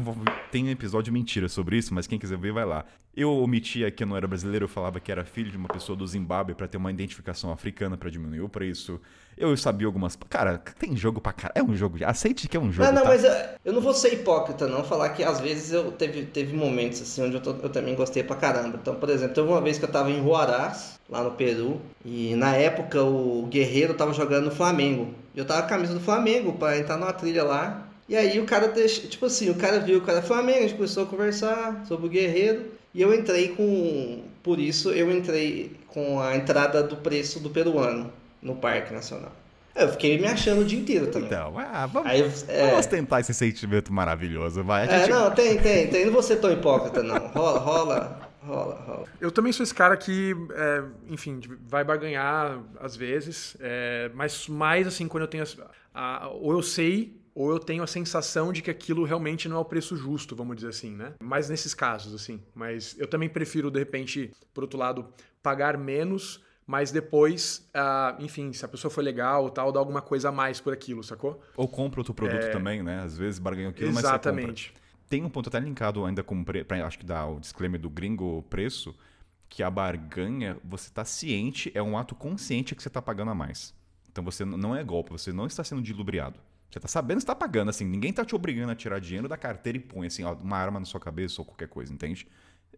tem um episódio mentira sobre isso, mas quem quiser ver, vai lá. Eu omitia que eu não era brasileiro, eu falava que era filho de uma pessoa do Zimbábue pra ter uma identificação africana pra diminuir o preço. Eu sabia algumas. Cara, tem jogo pra cara. É um jogo. Aceite que é um jogo. Não, não, tá? mas eu, eu não vou ser hipócrita, não, falar que às vezes eu teve, teve momentos assim onde eu, tô- eu também gostei pra caramba. Então, por exemplo, teve uma vez que eu tava em Huaraz, lá no Peru, e na época o Guerreiro tava jogando no Flamengo. E eu tava com a camisa do Flamengo pra entrar numa trilha lá. E aí o cara tipo assim, o cara viu o cara Flamengo, a gente começou a conversar sobre o Guerreiro. E eu entrei com. Por isso eu entrei com a entrada do preço do peruano no Parque Nacional. Eu fiquei me achando o dia inteiro também. Então, ah, vamos, Aí, é. vamos tentar esse sentimento maravilhoso. Vai. A É, gente- não, tem, tem, tem. Não vou ser tão hipócrita, não. Rola, rola, rola, rola. Eu também sou esse cara que, é, enfim, vai barganhar às vezes, é, mas mais assim, quando eu tenho. as- a- ou eu sei, ou eu tenho a sensação de que aquilo realmente não é o preço justo, vamos dizer assim, né? Mas nesses casos, assim. Mas eu também prefiro, de repente, por outro lado, pagar menos, mas depois, ah, enfim, se a pessoa for legal tal, dar alguma coisa a mais por aquilo, sacou? Ou compra outro produto também, né? Às vezes barganha aquilo, mas você compra. É. Exatamente. Tem um ponto até linkado ainda com, pre- acho que dá o disclaimer do gringo preço, que a barganha, você tá ciente, é um ato consciente que você tá pagando a mais. Então você não é golpe, você não está sendo dilubriado. Você tá sabendo que está pagando, assim, ninguém tá te obrigando a tirar dinheiro da carteira e põe, assim, ó, uma arma na sua cabeça ou qualquer coisa, entende?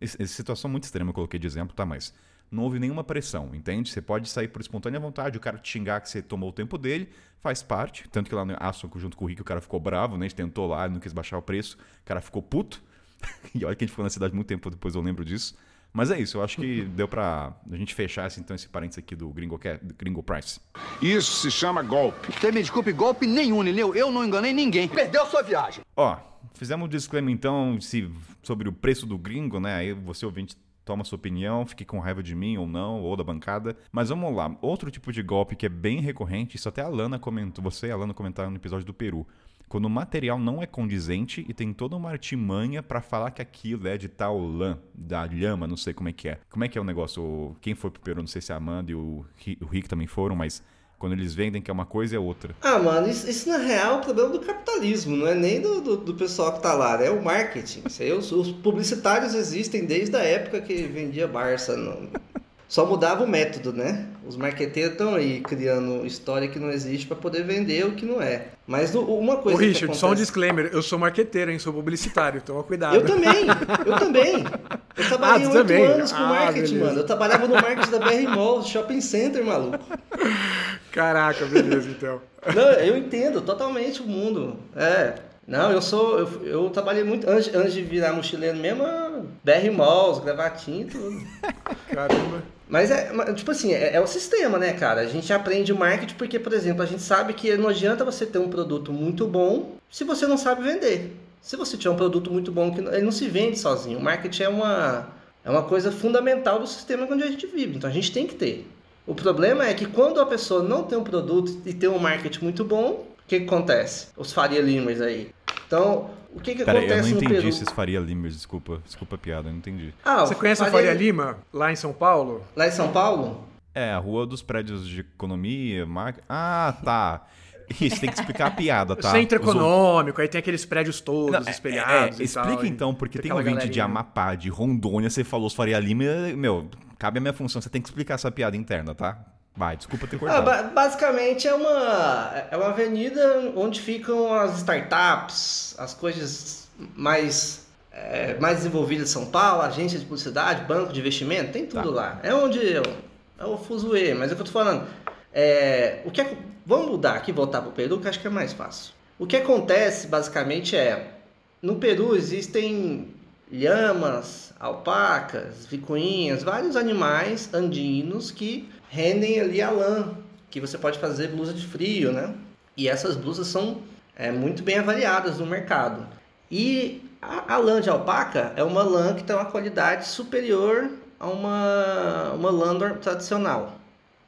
Essa situação muito extrema eu coloquei de exemplo, tá? Mas não houve nenhuma pressão, entende? Você pode sair por espontânea vontade, o cara te xingar que você tomou o tempo dele, faz parte. Tanto que lá no Aço, junto com o Rick, o cara ficou bravo, né? A gente tentou lá, não quis baixar o preço, o cara ficou puto. e olha que a gente ficou na cidade muito tempo depois, eu lembro disso. Mas é isso, eu acho que deu pra a gente fechar esse, então esse parênteses aqui do Gringo, Ca- do Gringo Price. Isso se chama golpe. Você me desculpe, golpe nenhum, entendeu? Eu não enganei ninguém. Perdeu sua viagem. Ó, fizemos um disclaimer então se, sobre o preço do gringo, né? Aí você ouvinte toma sua opinião, fique com raiva de mim ou não, ou da bancada. Mas vamos lá, outro tipo de golpe que é bem recorrente, isso até a Alana comentou, você e a Alana comentaram no episódio do Peru. Quando o material não é condizente e tem toda uma artimanha pra falar que aquilo é de tal lã, da lhama, não sei como é que é. Como é que é o negócio? Quem foi pro Peru, não sei se a Amanda e o Rick também foram, mas quando eles vendem que é uma coisa é outra. Ah, mano, isso, isso na real é o problema do capitalismo, não é nem do, do, do pessoal que tá lá, é o marketing. Isso aí, os, os publicitários existem desde a época que vendia Barça. não- Só mudava o método, né? Os marqueteiros estão aí criando história que não existe pra poder vender o que não é. Mas uma Ô, coisa que Richard, só um acontece- disclaimer. Eu sou marqueteiro, hein? Sou publicitário, toma cuidado. Eu também, eu também. Eu trabalhei Ah, tu oito também? anos com Ah, marketing, beleza. mano. Eu trabalhava no marketing da BR Mall, shopping center, maluco. Caraca, beleza, então. Não, eu entendo totalmente o mundo. É. Não, eu sou. Eu, eu trabalhei muito. Antes, antes de virar mochileiro mesmo, BR Malls, gravatinho e tudo. Caramba. Mas é, tipo assim, é, é o sistema, né, cara? A gente aprende marketing porque, por exemplo, a gente sabe que não adianta você ter um produto muito bom se você não sabe vender. Se você tiver um produto muito bom, que ele não se vende sozinho. O marketing é uma, é uma coisa fundamental do sistema onde a gente vive. Então a gente tem que ter. O problema é que quando a pessoa não tem um produto e tem um marketing muito bom, o que, que acontece? Os Faria Limers aí. Então, o que, que Pera aí, eu não acontece no entendi Peru? esses Faria Limers, desculpa, desculpa a piada, eu não entendi. Ah, Você conhece a Faria Lima, lá em São Paulo? Lá em São Paulo? É, a rua dos prédios de economia, marca. Ah, tá. Isso, tem que explicar a piada, tá? Centro Os econômico, aí tem aqueles prédios todos Não, é- espelhados é, e tal. explica e então, porque tem aquela ouvinte de. Amapá, de Rondônia, você falou os Faria Lima, meu, cabe a minha função, você tem que explicar essa piada interna, tá? Vai, desculpa ter Ah, cortado. ba- basicamente é uma, é uma avenida onde ficam as startups, as coisas mais, é, mais desenvolvidas de São Paulo, agência de publicidade, banco de investimento, tem tudo Tá. lá. É onde eu, é o fuzuê, mas é o que eu tô falando. É, o que é- vamos mudar aqui, voltar para o Peru, que acho que é mais fácil. O que acontece basicamente é, no Peru existem lhamas, alpacas, vicuinhas, vários animais andinos que rendem ali a lã, que você pode fazer blusa de frio, né? E essas blusas são é, muito bem avaliadas no mercado. E a, a lã de alpaca é uma lã que tem uma qualidade superior a uma, uma Landor tradicional.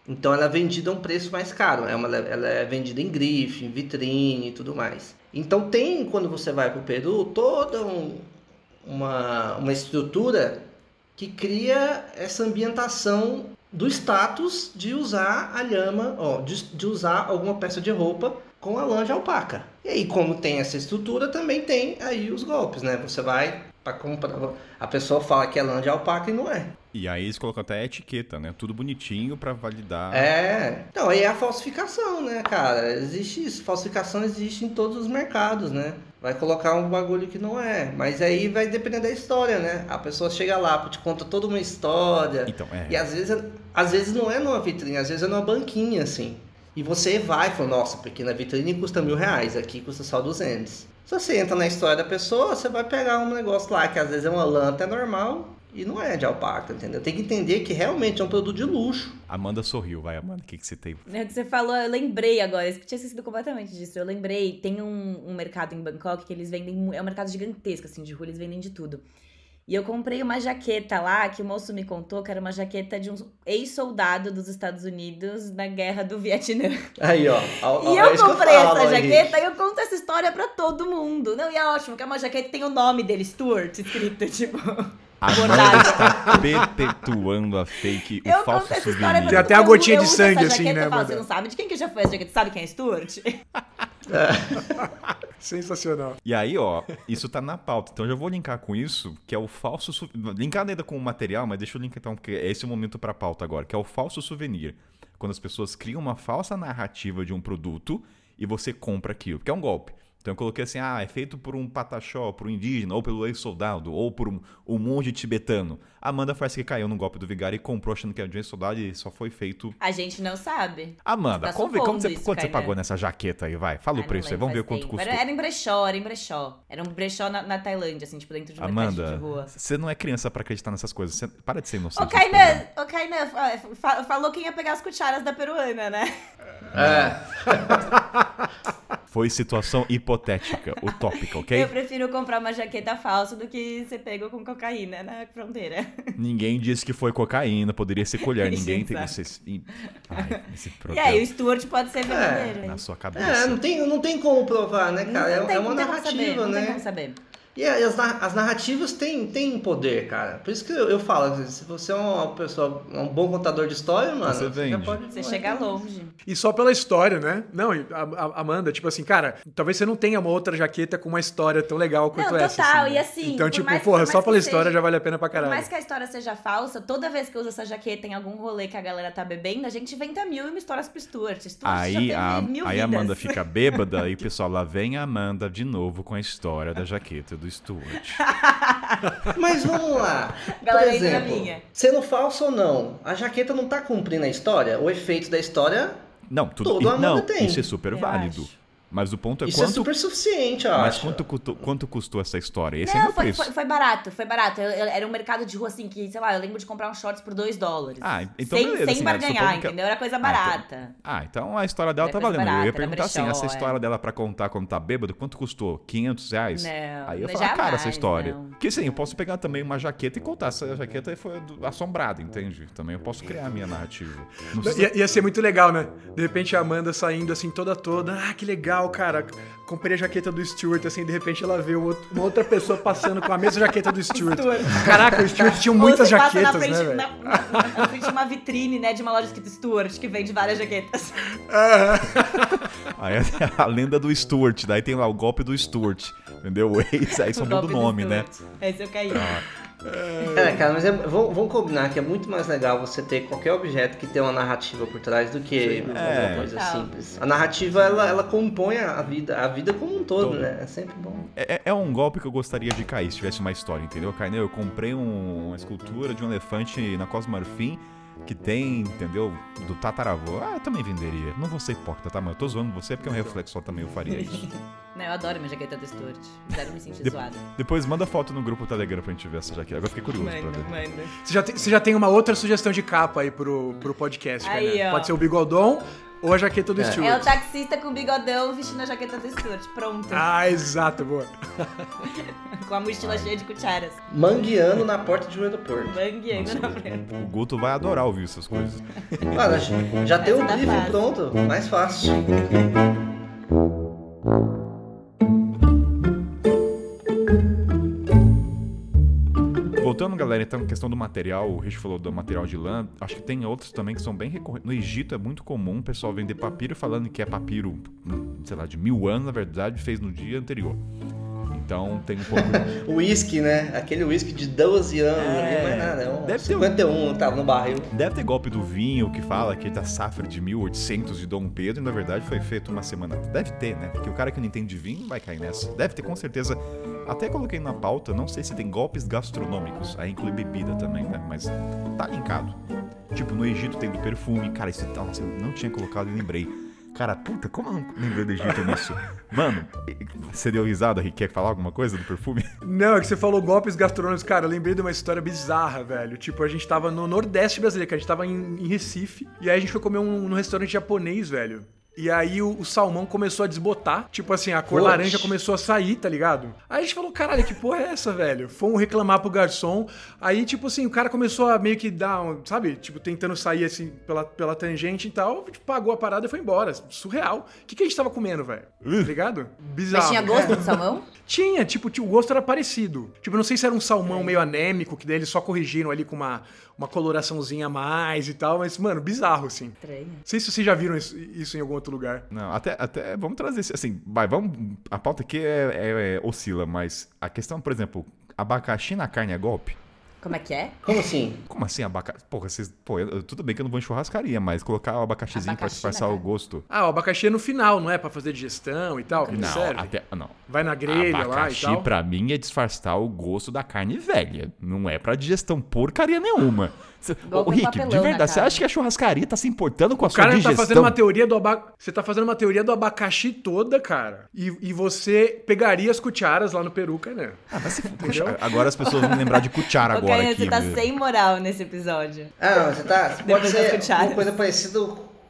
Então ela é vendida a um preço mais caro. É uma, ela é vendida em grife, em vitrine e tudo mais. Então tem, quando você vai para o Peru, toda um, uma, uma estrutura que cria essa ambientação do status de usar a lhama, ó, de, de usar alguma peça de roupa com a lã de alpaca. E aí, como tem essa estrutura, também tem aí os golpes, né? Você vai para comprar, a pessoa fala que é lã de alpaca e não é. E aí eles colocam até a etiqueta, né? Tudo bonitinho pra validar. É. Então, aí é a falsificação, né, cara? Existe isso. Falsificação existe em todos os mercados, né? Vai colocar um bagulho que não é. Mas aí vai depender da história, né? A pessoa chega lá, te conta toda uma história. Então, é. E às vezes, às vezes não é numa vitrine, às vezes é numa banquinha, assim. E você vai e fala, nossa, porque na vitrine custa mil reais, aqui custa só 200. Se você entra na história da pessoa, você vai pegar um negócio lá que às vezes é uma lã até normal, e não é de alpaca, entendeu? Tem que entender que realmente é um produto de luxo. Amanda sorriu, vai, Amanda, o que, que você tem? É que você falou, eu lembrei agora, eu tinha esquecido completamente disso. Eu lembrei, tem um, um mercado em Bangkok que eles vendem, é um mercado gigantesco, assim, de rua, eles vendem de tudo. E eu comprei uma jaqueta lá, que o moço me contou que era uma jaqueta de um ex-soldado dos Estados Unidos na guerra do Vietnã. Aí, ó. e eu comprei eu essa jaqueta e eu conto essa história pra todo mundo. Não, e é ótimo, que é uma jaqueta que tem o nome dele, Stuart, escrito, tipo... Amanda está perpetuando a fake, o eu falso souvenir. Tem até a gotinha de sangue, assim, né? Você não sabe de quem que já foi essa jaqueta? Sabe quem é Stuart? Sensacional. E aí, ó, isso tá na pauta. Então já vou linkar com isso, que é o falso. Su... Linkar ainda com o material, mas deixa eu linkar então, porque esse é o momento pra pauta agora, que é o falso souvenir. Quando as pessoas criam uma falsa narrativa de um produto e você compra aquilo, que é um golpe. Então eu coloquei assim, ah, é feito por um pataxó, por um indígena, ou pelo ex-soldado, ou por um, um monge tibetano. Amanda parece que caiu no golpe do vigário e comprou achando que era de um ex-soldado e só foi feito... A gente não sabe. Amanda, tá como, como você, quanto você pagou nessa jaqueta aí, vai? Fala o preço aí, vamos ver quanto tempo. custou. Era, em brechó, era em brechó. Era um brechó na, na Tailândia, assim, tipo, dentro de uma Amanda, de rua. você não é criança pra acreditar nessas coisas. Você, para de ser inocente. Ô, Kainan, ô, Kainan, falou quem ia pegar as cucharas da peruana, né? É. Foi situação hipotética, utópica, ok? Eu prefiro comprar uma jaqueta falsa do que ser pego com cocaína na fronteira. Ninguém disse que foi cocaína, poderia ser colher. Ninguém tem esse. Ai, esse e aí, o Stuart pode ser verdadeiro. É, na sua cabeça. É, não tem, não tem como provar, né, cara? Não, não é, tem, é uma não tem narrativa, como saber, né? Não tem como saber. E as, as narrativas têm, têm poder, cara. Por isso que eu, eu falo, se você é uma pessoa, um bom contador de história, mano, você, você pode. Você chega longe. E só pela história, né? Não, a, a, Amanda, tipo assim, cara, talvez você não tenha uma outra jaqueta com uma história tão legal quanto não, essa. Total, assim, e assim. Então, tipo, mais, porra, só pela história seja, já vale a pena pra caralho. Por mais que a história seja falsa, toda vez que eu uso essa jaqueta em algum rolê que a galera tá bebendo, a gente inventa mil e uma histórias pro Stuart. Stuart aí já a, mil aí a. Amanda fica bêbada e o pessoal lá vem a Amanda de novo com a história da jaqueta do Stuart. Mas vamos lá. Por Galera na exemplo, minha. sendo falso ou não, a jaqueta não tá cumprindo a história? O efeito da história, Não, tudo Todo Amanda não, tem. isso é super Eu válido. acho. Mas o ponto é isso é quanto. super suficiente, eu mas acho. quanto custou, quanto custou essa história? Esse é Não, meu foi, preço. foi, foi barato, foi barato. Eu- eu- era um mercado de rua assim que, sei lá, eu lembro de comprar um shorts por 2 dólares. Ah, então sem, beleza, sem assim, barganhar, supondo que- entendeu? Era coisa Ah, então- barata. Ah, então a história dela Era tá valendo. eu barata, ia era perguntar assim, brechó, essa é. história dela pra contar quando tá bêbado, quanto custou? 500 reais? Não, Aí eu falo, cara, essa jamais, história. não. Porque sim, eu posso pegar também uma jaqueta e contar. Essa jaqueta foi assombrada, entende? Também eu posso criar a minha narrativa. Não Ia, ia ser muito legal, né? De repente a Amanda saindo assim toda toda. Ah, que legal, cara. Comprei a jaqueta do Stuart, assim, de repente ela vê um uma outra pessoa passando com a mesma jaqueta do Stuart. Caraca, o Stuart tinha muitas jaquetas, na frente, né, na, na- na frente de uma vitrine, né, de uma loja escrito Stuart, que vende várias jaquetas. Aí é a lenda do Stuart, daí tem lá o golpe do Stuart, entendeu? O ex, aí só muda o nome, né? Esse eu caí. É, cara, mas é, vamos, vamos combinar que é muito mais legal você ter qualquer objeto que tenha uma narrativa por trás do que É. alguma coisa simples. A narrativa, ela, ela compõe a vida, a vida como um todo, Todo. né? É sempre bom. É, é um golpe que eu gostaria de cair se tivesse uma história, entendeu? Kainé, eu comprei um- uma escultura de um elefante na Cosmo Marfim que tem, entendeu? Do tataravô. Ah, eu também venderia. Não vou ser hipócrita, tá? Mas eu tô zoando você porque é um reflexo só também eu faria isso. Não, eu adoro minha jaqueta do Stuart. Zero me sentir De- zoada. Depois manda foto no grupo Telegram pra gente ver essa jaqueta. Agora eu fiquei curioso pra Manda, ver. manda. Você já, tem, você já tem uma outra sugestão de capa aí pro, pro podcast, Aí, né? Pode ser o bigodon ou a jaqueta do É. Stuart. É o taxista com o bigodão vestindo a jaqueta do Stuart. Pronto. Ah, exato, boa. Com a mochila cheia de cucharas. Mangueando na porta de um aeroporto. Bangueando na frente. O Guto vai adorar ouvir essas coisas. Cara, já- tem o tá briefing fácil. pronto, mais fácil. Voltando, galera, então, questão do material, o Rich falou do material de lã, acho que tem outros também que são bem recorrentes. No Egito é muito comum o pessoal vender papiro falando que é papiro, sei lá, de mil anos, na verdade, fez no dia anterior. Então tem um pouco. O whisky, né? Aquele whisky de 12 anos, É, ali, mas nada, é um deve ter um- 51 tava no barril. Deve ter golpe do vinho que fala que é da safra de 1800 de Dom Pedro e na verdade foi feito uma semana. Deve ter, né? Porque o cara que não entende de vinho vai cair nessa. Deve ter com certeza. Até coloquei na pauta, não sei se tem golpes gastronômicos. Aí inclui bebida também, né? Mas tá linkado. Tipo, no Egito tem do perfume. Cara, isso nossa, eu não tinha colocado e lembrei. Cara, puta, como eu não lembrei do Egito nisso? Mano, você deu risada, Rick? Quer falar alguma coisa do perfume? Não, é que você falou golpes gastronômicos. Cara, eu lembrei de uma história bizarra, velho. Tipo, a gente tava no Nordeste brasileiro, que a gente tava em, em Recife. E aí a gente foi comer um, num restaurante japonês, velho. E aí o, o salmão começou a desbotar. Tipo assim, a cor laranja começou a sair, tá ligado? Aí a gente falou, caralho, que porra é essa, velho? Fomos reclamar pro garçom. Aí, tipo assim, o cara começou a meio que dar, um, sabe? Tipo, tentando sair assim pela, pela tangente e tal. Tipo, pagou a parada e foi embora. Surreal. O que, que a gente tava comendo, velho? Tá ligado? Bizarro. Mas tinha gosto de salmão? Tinha, tipo, o gosto era parecido. Tipo, não sei se era um salmão meio anêmico, que daí eles só corrigiram ali com uma, uma coloraçãozinha a mais e tal, mas, mano, bizarro, assim. Não Estranho. sei se vocês já viram isso, isso em algum outro lugar. Não, até, até vamos trazer assim, vai, vamos, a pauta aqui é, é- é- oscila, mas a questão, por exemplo, abacaxi na carne é golpe? Como é que é? Como assim? Como assim abacaxi? Porra, vocês, pô, eu- tudo bem que eu não vou em churrascaria, mas colocar o abacaxizinho pra Abacaxi disfarçar na o gosto. Ah, o abacaxi é no final, não é? Pra fazer digestão e tal, que Não, serve. até, não. Vai na grelha lá e abacaxi tal. pra mim é disfarçar o gosto da carne velha, não é pra digestão porcaria nenhuma. Ô, Rick, papelão de na verdade, você carne. acha que a churrascaria tá se importando com a O sua cara digestão? tá fazendo uma teoria do abacaxi. Você tá fazendo uma teoria do abacaxi toda, cara. E, e você pegaria as cucharas lá no Peru, cara. Ah, mas se- agora as pessoas vão lembrar de cuchara agora Caio, aqui. você tá né? sem moral nesse episódio. Ah, não, você tá. Você pode ser uma coisa parecida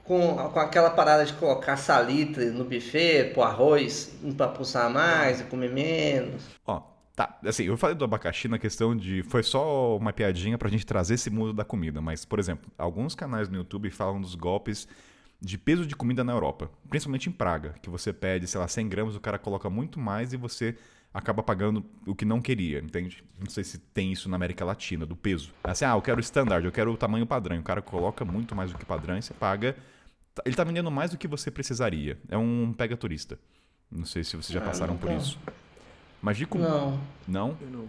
com, com aquela parada de colocar salitre no buffet, pôr arroz pra pulsar mais e comer menos. Ó, tá. Assim, eu falei do abacaxi na questão de. Foi só uma piadinha pra gente trazer esse mundo da comida. Mas, por exemplo, alguns canais no YouTube falam dos golpes de peso de comida na Europa. Principalmente em Praga, que você pede, sei lá, 100 gramas, o cara coloca muito mais e você acaba pagando o que não queria, entende? Não sei se tem isso na América Latina, do peso. Assim, ah, eu quero o standard, eu quero o tamanho padrão. O cara coloca muito mais do que padrão e você paga. Ele tá vendendo mais do que você precisaria. É um pega turista. Não sei se vocês já Ah, passaram por nunca. isso. Mas de com... Não. Não? Eu não-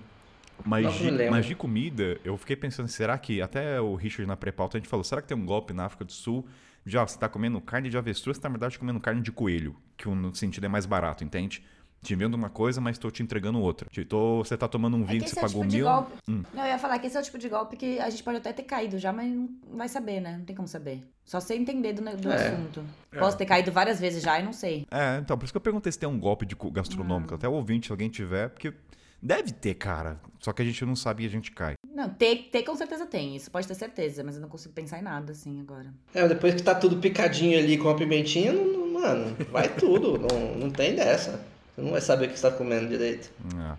Mas Não de, mas de comida, eu fiquei pensando, será que, até o Richard na pré-pauta, a gente falou, será que tem um golpe na África do Sul? Já, você tá comendo carne de avestruz, você tá, na verdade, comendo carne de coelho, que no sentido é mais barato, entende? Te vendo uma coisa, mas tô te entregando outra. Te- tô- você tá tomando um É vinho que que, esse você é o pagou tipo de mil. golpe. Hum. Não, eu ia falar que esse é o tipo de golpe que a gente pode até ter caído já, mas não vai saber, né? Não tem como saber. Só sei entender do, do É. assunto. Posso ter caído várias vezes já e não sei. É, então, por isso que eu perguntei se tem um golpe de co- gastronômico. Até o ouvinte, se alguém tiver, porque deve ter, cara. Só que a gente não sabe e a gente cai. Não, ter, ter com certeza tem, isso pode ter certeza, mas eu não consigo pensar em nada assim agora. É, depois que tá tudo picadinho ali com a pimentinha, não- não- mano, vai tudo. não, não tem dessa. Você não vai saber o que você tá comendo direito. É.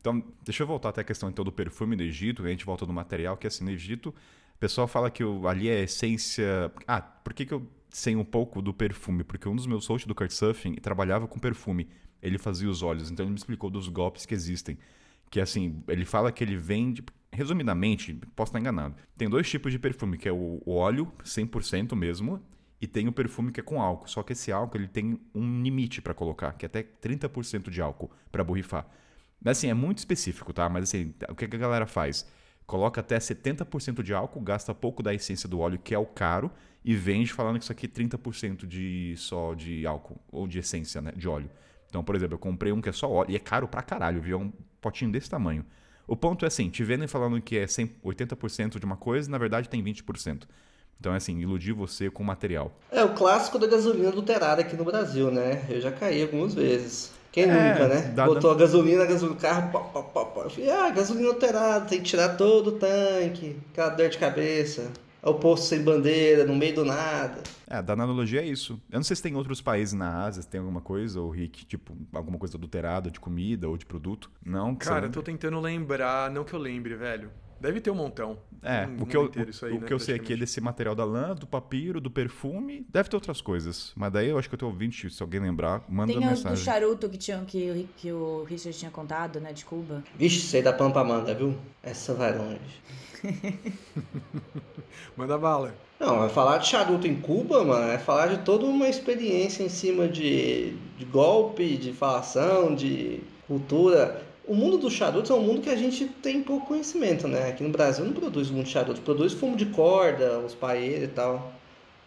Então, deixa eu voltar até a questão então do perfume do Egito, a gente volta no material, que assim, no Egito, o pessoal fala que o- ali é essência. Ah, por que, que eu sei um pouco do perfume? Porque um dos meus hosts do Couchsurfing trabalhava com perfume. Ele fazia os olhos, então ele me explicou dos golpes que existem. Que assim, ele fala que ele vende. Resumidamente, posso estar enganado. Tem dois tipos de perfume, que é o óleo, 100% mesmo, e tem o perfume que é com álcool. Só que esse álcool ele tem um limite para colocar, que é até 30% de álcool para borrifar. Mas, Assim, é muito específico, tá? Mas assim, o que a galera faz? Coloca até 70% de álcool, gasta pouco da essência do óleo, que é o caro, e vende falando que isso aqui é 30% de só de álcool, ou de essência, né? De óleo. Então, por exemplo, eu comprei um que é só óleo, e é caro pra caralho, viu? É um potinho desse tamanho. O ponto é assim, te vendem falando que é 100, 80% de uma coisa, na verdade tem 20%. Então é assim, iludir você com material. É o clássico da gasolina adulterada aqui no Brasil, né? Eu já caí algumas vezes. Quem É, nunca, né? dá- Botou a gasolina, a gasolina, o carro, pá, pá, pá, pá. Eu falei, ah, gasolina adulterada, tem que tirar todo o tanque, aquela dor de cabeça. É o posto sem bandeira, no meio do nada. É, da analogia é isso. Eu não sei se tem outros países na Ásia, se tem alguma coisa, ou Rick, tipo, alguma coisa adulterada de comida ou de produto. Não, que Cara, eu tô tentando lembrar, não que eu lembre, velho. Deve ter um montão. É, Um o que, eu, inteiro isso aí, o né, que eu sei aqui é desse material da lã, do papiro, do perfume. Deve ter outras coisas. Mas daí eu acho que eu tenho ouvinte, se alguém lembrar, manda Tem o do mensagem. charuto que, tinha, que, o que o Richard tinha contado, né, de Cuba. Vixe, sei da Pampa Manga, viu? Essa vai longe. Manda bala. Não, é falar de charuto em Cuba, mano, é falar de toda uma experiência em cima de, de golpe, de falação, de cultura. O mundo dos charutos é um mundo que a gente tem pouco conhecimento, né? Aqui no Brasil não produz muito charuto, produz fumo de corda, os paeiros e tal.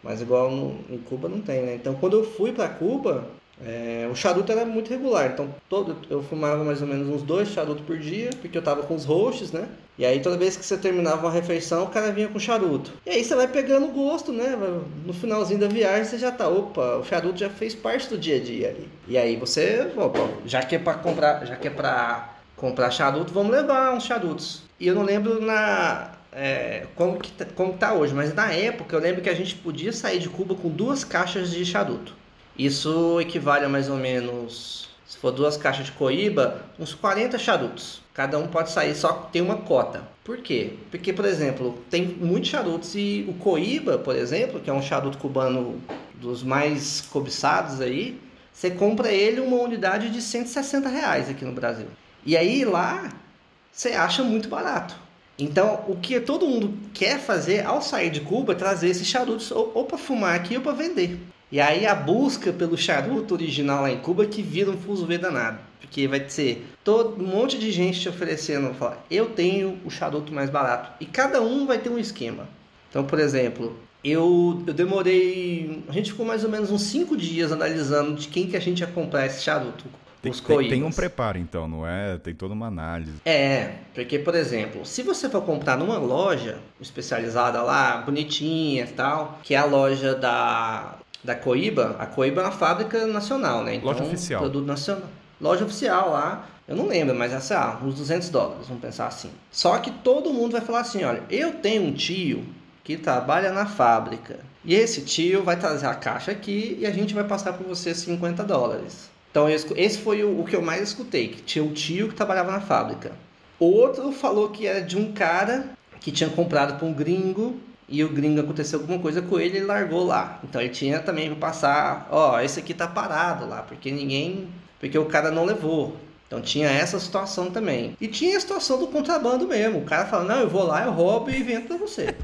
Mas igual no, em Cuba não tem, né? Então quando eu fui pra Cuba, é, o charuto era muito regular. Então todo, eu fumava mais ou menos uns dois charutos por dia, porque eu tava com os hosts, né? E aí toda vez que você terminava uma refeição, o cara vinha com charuto. E aí você vai pegando gosto, né? No finalzinho da viagem você já tá, opa, o charuto já fez parte do dia a dia ali. E aí você, opa, já que é pra comprar, já que é pra comprar charuto, vamos levar uns charutos. E eu não lembro na é, como, que, tá- como tá hoje, mas na época eu lembro que a gente podia sair de Cuba com duas caixas de charuto. Isso equivale a mais ou menos, se for duas caixas de coíba, uns 40 charutos. Cada um pode sair, só tem uma cota. Por quê? Porque, por exemplo, tem muitos charutos e o coíba, por exemplo, que é um charuto cubano dos mais cobiçados aí, você compra ele uma unidade de 160 reais aqui no Brasil. E aí lá você acha muito barato. Então, o que todo mundo quer fazer ao sair de Cuba é trazer esses charutos ou, ou para fumar aqui ou para vender. E aí a busca pelo charuto original lá em Cuba que vira um fuzuê danado. Porque vai ser todo um monte de gente te oferecendo, falar, eu tenho o charuto mais barato. E cada um vai ter um esquema. Então, por exemplo, eu, eu demorei. A gente ficou mais ou menos uns 5 dias analisando de quem que a gente ia comprar esse charuto. Tem, os tem- coíbas. tem um preparo, então, não é? Tem toda uma análise. É, porque, por exemplo, se você for comprar numa loja especializada lá, bonitinha e tal, que é a loja da, da Coíba, a Coíba é uma fábrica nacional, né? Então, Loja oficial. Produto nacional. Loja oficial lá, eu não lembro, mas é, sei lá, uns 200 dólares, vamos pensar assim. Só que todo mundo vai falar assim, olha, eu tenho um tio que trabalha na fábrica. E esse tio vai trazer a caixa aqui e a gente vai passar por você 50 dólares. Então eu esse foi o, o que eu mais escutei, que tinha um tio que trabalhava na fábrica. Outro falou que era de um cara que tinha comprado para um gringo e o gringo aconteceu alguma coisa com ele e largou lá. Então ele tinha também para passar, ó, esse aqui tá parado lá, porque ninguém, porque o cara não levou. Então tinha essa situação também. E tinha a situação do contrabando mesmo. O cara fala, não, eu vou lá, eu roubo e vendo pra você.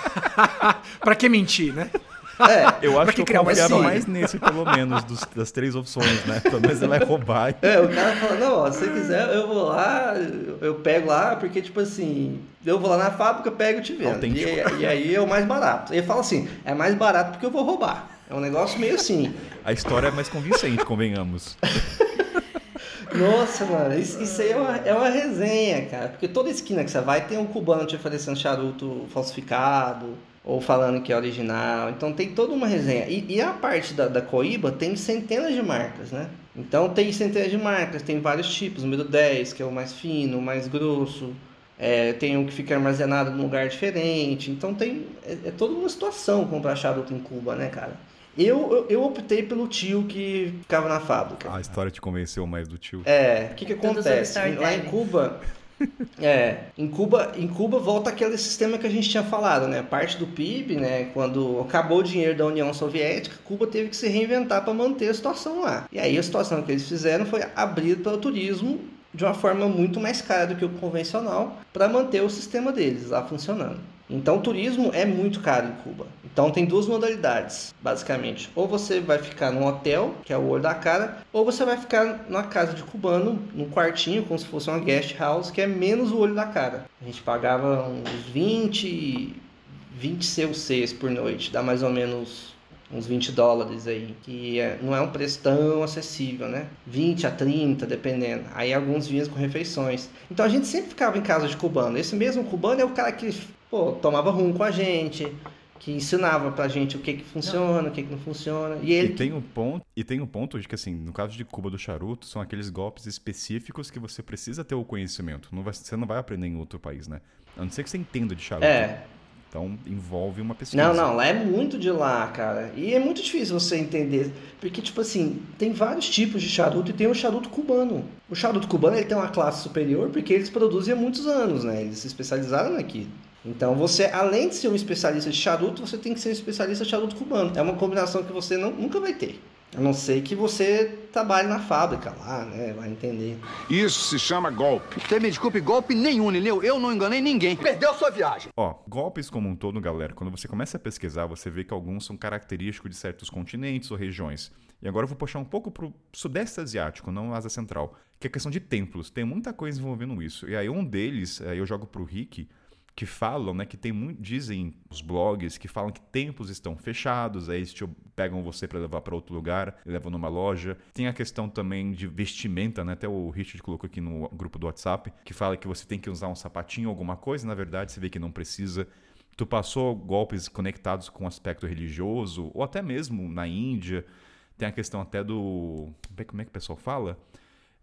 pra que mentir, né? É, Eu acho que, que eu confiava história? mais nesse, pelo menos, dos- das três opções, né? Pelo menos ele vai roubar. É, o cara fala, não, ó, se você quiser, eu vou lá, eu, pego lá, porque, tipo assim, eu vou lá na fábrica, pego e te vendo. E, Autêntico. e aí é o mais barato. Ele fala assim, é mais barato porque eu vou roubar. É um negócio meio assim. A história é mais convincente, convenhamos. Nossa, mano, isso, isso aí é uma, é uma resenha, cara. Porque toda esquina que você vai tem um cubano te oferecendo charuto falsificado, ou falando que é original. Então tem toda uma resenha. E, e a parte da, da Coíba tem centenas de marcas, né? Então tem centenas de marcas, tem vários tipos. Número 10, que é o mais fino, o mais grosso. É, tem um que fica armazenado num lugar diferente. Então tem. É, é toda uma situação comprar charuto em Cuba, né, cara? Eu, eu, eu optei pelo tio que ficava na fábrica. A história te convenceu mais do tio. É, o que, que acontece? Lá em. Cuba. É, em Cuba, em Cuba volta aquele sistema que a gente tinha falado, né? Parte do PIB, né? Quando acabou o dinheiro da União Soviética, Cuba teve que se reinventar para manter a situação lá. E aí a situação que eles fizeram foi abrir para o turismo de uma forma muito mais cara do que o convencional para manter o sistema deles lá funcionando. Então turismo é muito caro em Cuba. Então tem duas modalidades, basicamente. Ou você vai ficar num hotel, que é o olho da cara, ou você vai ficar numa casa de cubano, num quartinho, como se fosse uma guest house, que é menos o olho da cara. A gente pagava uns 20, 20 CUCs por noite, dá mais ou menos uns 20 dólares aí, que é- não é um preço tão acessível, né? 20 a 30, dependendo. Aí alguns vinham com refeições. Então a gente sempre ficava em casa de cubano. Esse mesmo cubano é o cara que, pô, tomava rum com a gente, que ensinava pra gente o que que funciona, o que que não funciona. E E ele tem um ponto, e tem um ponto de que assim, no caso de Cuba do charuto, são aqueles golpes específicos que você precisa ter o conhecimento. Não vai- você não vai aprender em outro país, né? A não ser que você entenda de charuto. É. Então envolve uma pesquisa. Não, não, lá é muito de lá, cara. E é muito difícil você entender. Porque, tipo assim, tem vários tipos de charuto e tem o charuto cubano. O charuto cubano ele tem uma classe superior porque eles produzem há muitos anos, né? Eles se especializaram naquilo. Então você, além de ser um especialista de charuto, você tem que ser um especialista de charuto cubano. É uma combinação que você não, nunca vai ter. A não ser que você trabalhe na fábrica lá, né? Vai entender. Isso se chama golpe. Você me desculpe, golpe nenhum, Lineu. Eu não enganei ninguém. Perdeu sua viagem. Ó, golpes como um todo, galera, quando você começa a pesquisar, você vê que alguns são característicos de certos continentes ou regiões. E agora eu vou puxar um pouco pro Sudeste Asiático, não Ásia Central, que é a questão de templos. Tem muita coisa envolvendo isso. E aí um deles, aí eu jogo pro Rick, que falam, né, que tem muito, dizem os blogs que falam que templos estão fechados, aí te- pegam você para levar para outro lugar, levam numa loja. Tem a questão também de vestimenta, né? Até o Richard colocou aqui no grupo do WhatsApp, que fala que você tem que usar um sapatinho, alguma coisa, na verdade você vê que não precisa. Tu passou golpes conectados com o aspecto religioso, ou até mesmo na Índia. Tem a questão até do. Como é que o pessoal fala?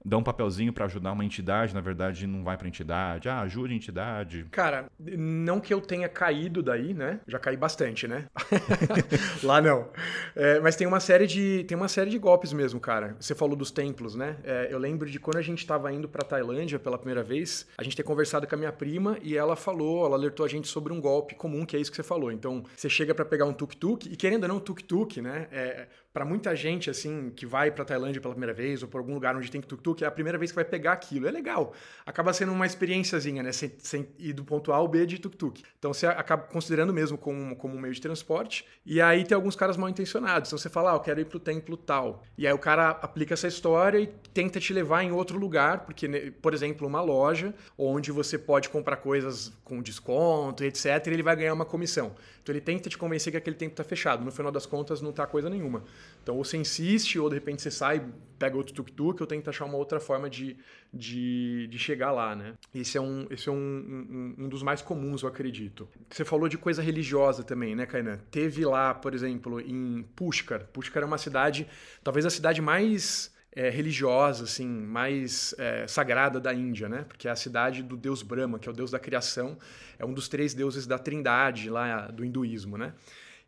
Dá um papelzinho para ajudar uma entidade, na verdade não vai pra entidade. Ah, ajude a entidade. Cara, não que eu tenha caído daí, né? Já caí bastante, né? Lá não. É, mas tem uma série de tem uma série de golpes mesmo, cara. Você falou dos templos, né? É, eu lembro de quando a gente tava indo pra Tailândia pela primeira vez, a gente ter conversado com a minha prima e ela falou, ela alertou a gente sobre um golpe comum, que é isso que você falou. Então, você chega pra pegar um tuk-tuk e querendo ou não, tuk-tuk, né? É, para muita gente assim que vai pra Tailândia pela primeira vez ou por algum lugar onde tem tuk-tuk, é a primeira vez que vai pegar aquilo. É legal. Acaba sendo uma experiênciazinha, né? Sem, sem ir do ponto A ao B de tuk-tuk. Então você acaba considerando mesmo como, como um meio de transporte. E aí tem alguns caras mal intencionados. Então você fala, ah, eu quero ir pro templo tal. E aí o cara aplica essa história e tenta te levar em outro lugar, porque, né, por exemplo, uma loja onde você pode comprar coisas com desconto, etc., e ele vai ganhar uma comissão. Então ele tenta te convencer que aquele tempo tá fechado. No final das contas, não tá coisa nenhuma. Então ou você insiste, ou de repente você sai, pega outro tuk-tuk, ou tenta achar uma outra forma de, de, de chegar lá, né? Esse é, um, esse é um, um, um dos mais comuns, eu acredito. Você falou de coisa religiosa também, né, Kainan? Teve lá, por exemplo, em Pushkar. Pushkar é uma cidade, talvez a cidade mais é, religiosa, assim, mais é, sagrada da Índia, né? Porque é a cidade do deus Brahma, que é o deus da criação, é um dos três deuses da trindade lá do hinduísmo, né?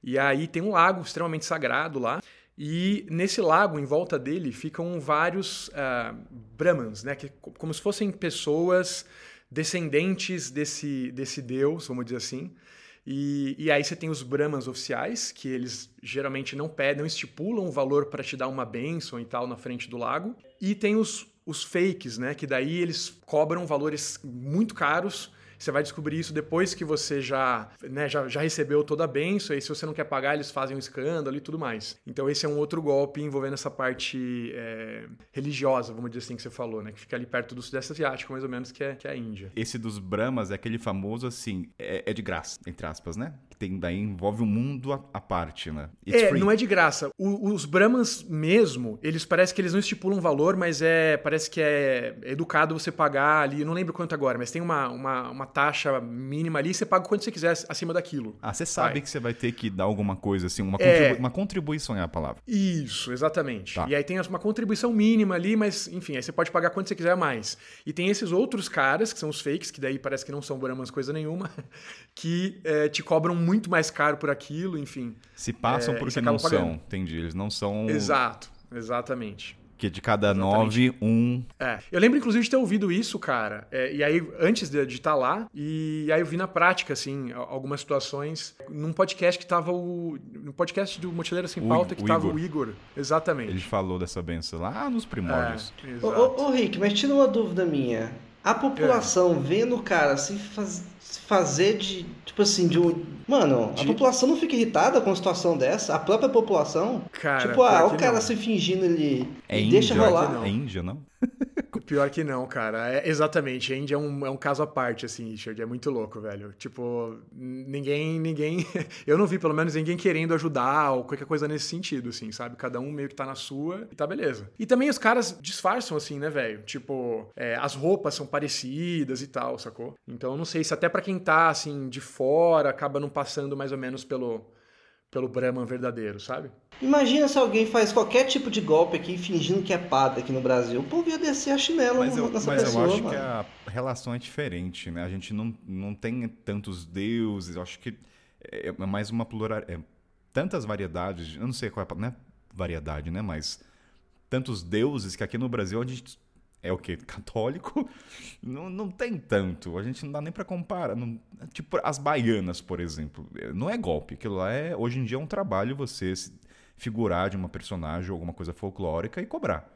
E aí tem um lago extremamente sagrado lá, e nesse lago, em volta dele, ficam vários uh, Brahmans, né? Que, como se fossem pessoas descendentes desse, desse deus, vamos dizer assim. E, e, aí você tem os Brahmans oficiais, que eles geralmente não pedem, não estipulam um valor para te dar uma bênção e tal na frente do lago. E tem os, os fakes, né? Que daí eles cobram valores muito caros. Você vai descobrir isso depois que você já, né, já, já recebeu toda a benção, e se você não quer pagar, eles fazem um escândalo e tudo mais. Então esse é um outro golpe envolvendo essa parte é, religiosa, vamos dizer assim, que você falou, né? Que fica ali perto do Sudeste Asiático, mais ou menos, que é, que é a Índia. Esse dos Brahmas é aquele famoso, assim, é, é de graça, entre aspas, né? Que tem, daí envolve um mundo à, parte, né? It's é, free. não é de graça. O, os Brahmans mesmo, eles parece que eles não estipulam valor, mas é parece que é educado você pagar ali, eu não lembro quanto agora, mas tem uma, uma, uma taxa mínima ali, você paga quanto você quiser acima daquilo. Ah, você sabe vai. que você vai ter que dar alguma coisa, assim, uma, contribu é... uma contribuição é a palavra. Isso, exatamente. Tá. E aí tem uma contribuição mínima ali, mas enfim, aí você pode pagar quanto você quiser mais. E tem esses outros caras, que são os fakes, que daí parece que não são Brahmans coisa nenhuma, que é, te cobram muito mais caro por aquilo, enfim. Se passam é, porque não são, pagando. entendi. Eles não são. Exato, exatamente. Que de cada Exatamente. nove, um. É. Eu lembro, inclusive, de ter ouvido isso, cara. É, e aí, antes de estar tá lá, e aí eu vi na prática, assim, algumas situações. Num podcast que tava o. No podcast do Mochileiro Sem Pauta, que o tava Igor. o Igor. Exatamente. Ele falou dessa benção lá nos primórdios. É, ô, ô, ô, Rick, mas tira uma dúvida minha. A população é. vendo o cara se, faz, se fazer de. Tipo assim, de um. Mano, de... a população não fica irritada com uma situação dessa? A própria população? Cara, tipo, ah, o cara não. se fingindo ele. É deixa índia, rolar. É Índia, não? Pior que não, cara. É, exatamente. A Índia é um, é um caso à parte, assim, Richard. É muito louco, velho. Tipo, ninguém, ninguém. Eu não vi, pelo menos, ninguém querendo ajudar ou qualquer coisa nesse sentido, assim, sabe? Cada um meio que tá na sua e tá beleza. E também os caras disfarçam, assim, né, velho? Tipo, é, as roupas são parecidas e tal, sacou? Então eu não sei se até para quem tá, assim, de fora, acaba não passando mais ou menos pelo pelo Brahman verdadeiro, sabe? Imagina se alguém faz qualquer tipo de golpe aqui fingindo que é padre aqui no Brasil. O povo ia descer a chinela Mas eu, nessa mas pessoa, eu acho mano. que a relação é diferente, né? A gente não, não tem tantos deuses, eu acho que é é mais uma plural... É, tantas variedades, eu não sei qual é a não é variedade, né? Mas tantos deuses que aqui no Brasil a gente é o quê? Católico? Não, não tem tanto. A gente não dá nem pra comparar. Não- tipo, as baianas, por exemplo. Não é golpe. Aquilo lá é, hoje em dia, é um trabalho você se figurar de uma personagem ou alguma coisa folclórica e cobrar.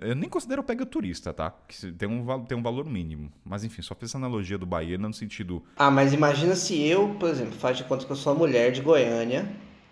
Eu nem considero pega turista, tá? Que tem um, tem um valor mínimo. Mas enfim, só fiz essa analogia do baiana no sentido. Ah, mas imagina se eu, por exemplo, faz de conta que eu sou uma mulher de Goiânia,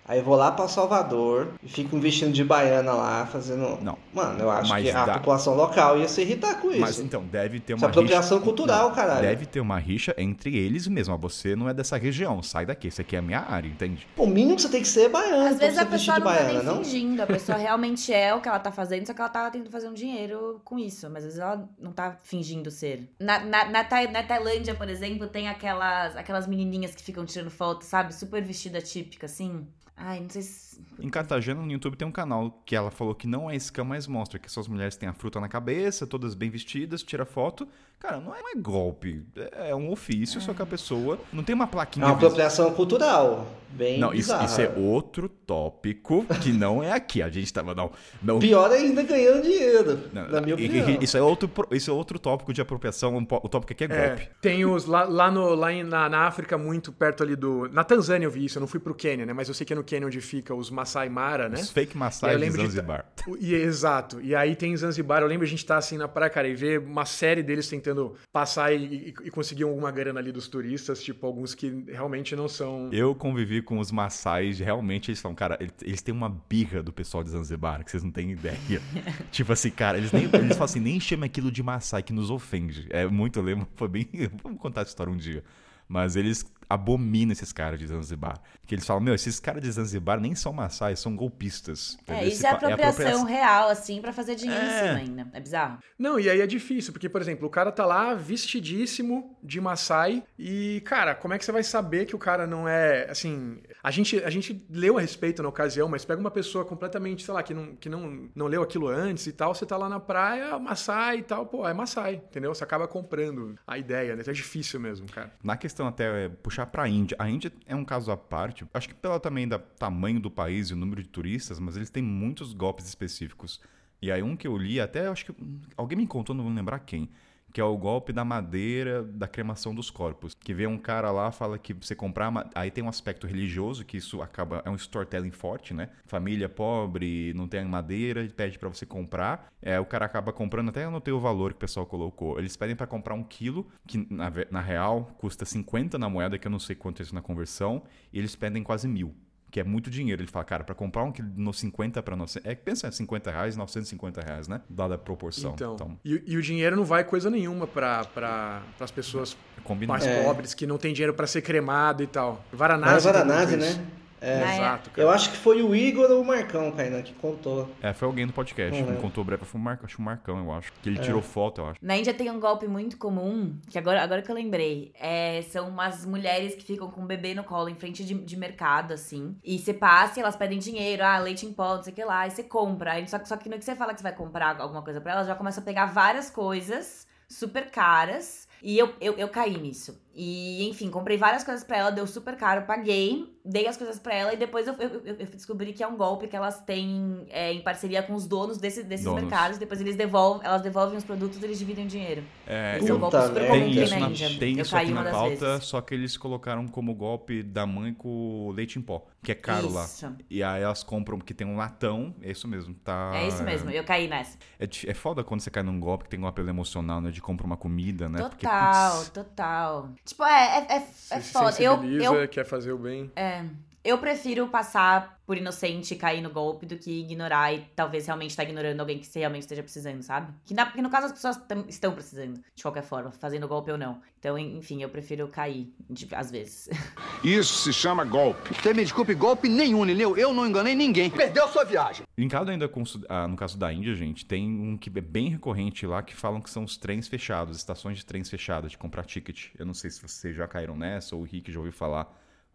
aí eu vou lá pra Salvador e fico um vestindo de baiana lá, fazendo. Não. Mano, eu acho Mas que a dá. população local ia se irritar com isso. Mas então, deve ter Isso é uma apropriação rixa- cultural, Não, caralho. Deve ter uma rixa entre eles mesmo. Você não é dessa região, sai daqui. Isso aqui é a minha área, entende? O mínimo que você tem que ser é baiano. Às vezes a pessoa não tá baiana, nem não? fingindo, a pessoa realmente é o que ela tá fazendo, só que ela tá tentando fazer um dinheiro com isso. Mas às vezes ela não tá fingindo ser. Na, na, na, Tai- na Tailândia, por exemplo, tem aquelas, aquelas menininhas que ficam tirando foto, sabe? Super vestida típica, assim. Ai, não sei se. Em Cartagena, no YouTube, tem um canal que ela falou que não é scam, mas mostra que essas mulheres têm a fruta na cabeça, todas bem vestidas, tira foto. Cara, não é, não é golpe. É um ofício, só que a pessoa não tem uma É plaquinha. uma vis- apropriação cultural. Bem Não, isso, isso é outro tópico que não é aqui. A gente tava. Não, não, Pior ainda ganhando dinheiro, não, na minha opinião. Isso é, outro, isso é outro tópico de apropriação. O tópico aqui é golpe. É, tem os lá, lá, no, lá em- na, na África, muito perto ali do. Na Tanzânia eu vi isso, eu não fui pro Quênia, né? Mas eu sei que é no Quênia onde fica os Masai Mara, né? Os fake E massagens eu de lembro de- Zanzibar. O- E, exato. E aí tem Zanzibar. Eu lembro a gente tá assim na praia, cara, e ver uma série deles tentando passar e, e, e conseguir alguma grana ali dos turistas, tipo, alguns que realmente não são. Eu convivi com os maçais, realmente eles falam, cara, eles, eles têm uma birra do pessoal de Zanzibar, que vocês não têm ideia. tipo assim, cara, eles, nem, eles falam assim, nem chama aquilo de maçai, que nos ofende. É muito, eu lembro, foi bem. Vamos contar essa história um dia. Mas eles abominam esses caras de Zanzibar. Que eles falam, meu, esses caras de Zanzibar nem são maçais, são golpistas. É, isso Esse é pa- apropriação real, assim, pra fazer dinheiro É. em cima ainda. É bizarro. Não, e aí é difícil, porque, por exemplo, o cara tá lá vestidíssimo de Maasai e, cara, como é que você vai saber que o cara não é, assim... A gente, a gente leu a respeito na ocasião, mas pega uma pessoa completamente, sei lá, que não, que não, não leu aquilo antes e tal, você tá lá na praia, Maasai e tal, pô, é Maasai, entendeu? Você acaba comprando a ideia, né? É difícil mesmo, cara. Na questão até é, puxar para a Índia, a Índia é um caso à parte, acho que pelo também da tamanho do país e o número de turistas, mas eles têm muitos golpes específicos. E aí um que eu li, até acho que hum, alguém me contou, não vou lembrar quem, que é o golpe da madeira da cremação dos corpos. Que vê um cara lá, fala que você comprar, aí tem um aspecto religioso, que isso acaba, é um storytelling forte, né? Família pobre, não tem madeira, pede para você comprar. É, o cara acaba comprando, até anotei o valor que o pessoal colocou. Eles pedem para comprar um quilo, que na, na real custa 50 na moeda, que eu não sei quanto é isso na conversão, e eles pedem quase mil. Que é muito dinheiro. Ele fala, cara, para comprar um quilo no 50 para 900. É que pensa, 50 reais, 950 reais, né? Dada a proporção. Então, E, e o dinheiro não vai coisa nenhuma para pra, as pessoas combina. mais É. pobres que não tem dinheiro para ser cremado e tal. Varanasi. Varanasi, né? É. É. Exato, cara. Eu acho que foi o Igor ou o Marcão, Kainan, que contou. É, foi alguém no podcast, me lembro. contou breve, foi o Marcão, acho que o Marcão, eu acho. Que ele tirou foto, eu acho. Na Índia tem um golpe muito comum, que agora, agora que eu lembrei, é, são umas mulheres que ficam com um bebê no colo em frente de, de mercado, assim. E você passa e elas pedem dinheiro, ah, leite em pó, não sei o que lá, e você compra. Aí, só, que- só que no que você fala que você vai comprar alguma coisa pra elas, já começa a pegar várias coisas super caras. E eu, eu, eu caí nisso. E, enfim, comprei várias coisas pra ela, deu super caro, paguei, dei as coisas pra ela e depois eu, eu, eu- eu descobri que é um golpe que elas têm é, em parceria com os donos desse, desses Donos. mercados. Depois eles devolvem, elas devolvem os produtos e eles dividem o dinheiro. É, Esse é um golpe Puta super comum tem que isso, na, na Índia. tem eu isso aqui na pauta, vezes. só que eles colocaram como golpe da mãe com leite em pó, que é caro lá. Isso. E aí elas compram, porque tem um latão, é isso mesmo, tá... É isso mesmo, eu caí nessa. É, é foda quando você cai num golpe que tem um apelo emocional, né, de comprar uma comida, né? Porque, Total, putz, total. Tipo, é, é, é, é se foda. Eu, sensibiliza, eu, quer fazer o bem. é, eu prefiro passar por inocente e cair no golpe do que ignorar e talvez realmente estar ignorando alguém que você realmente esteja precisando, sabe? Que na- porque no caso as pessoas tam- estão precisando, de qualquer forma, fazendo golpe ou não. Então, en- enfim, eu prefiro cair, de- às vezes. Isso se chama golpe. Você me desculpe, golpe nenhum, entendeu? Eu não enganei ninguém. Perdeu sua viagem. Linkado ainda com, ah, no caso da Índia, gente, tem um que é bem recorrente lá que falam que são os trens fechados, estações de trens fechadas, de comprar ticket. Eu não sei se vocês já caíram nessa ou o Rick já ouviu falar,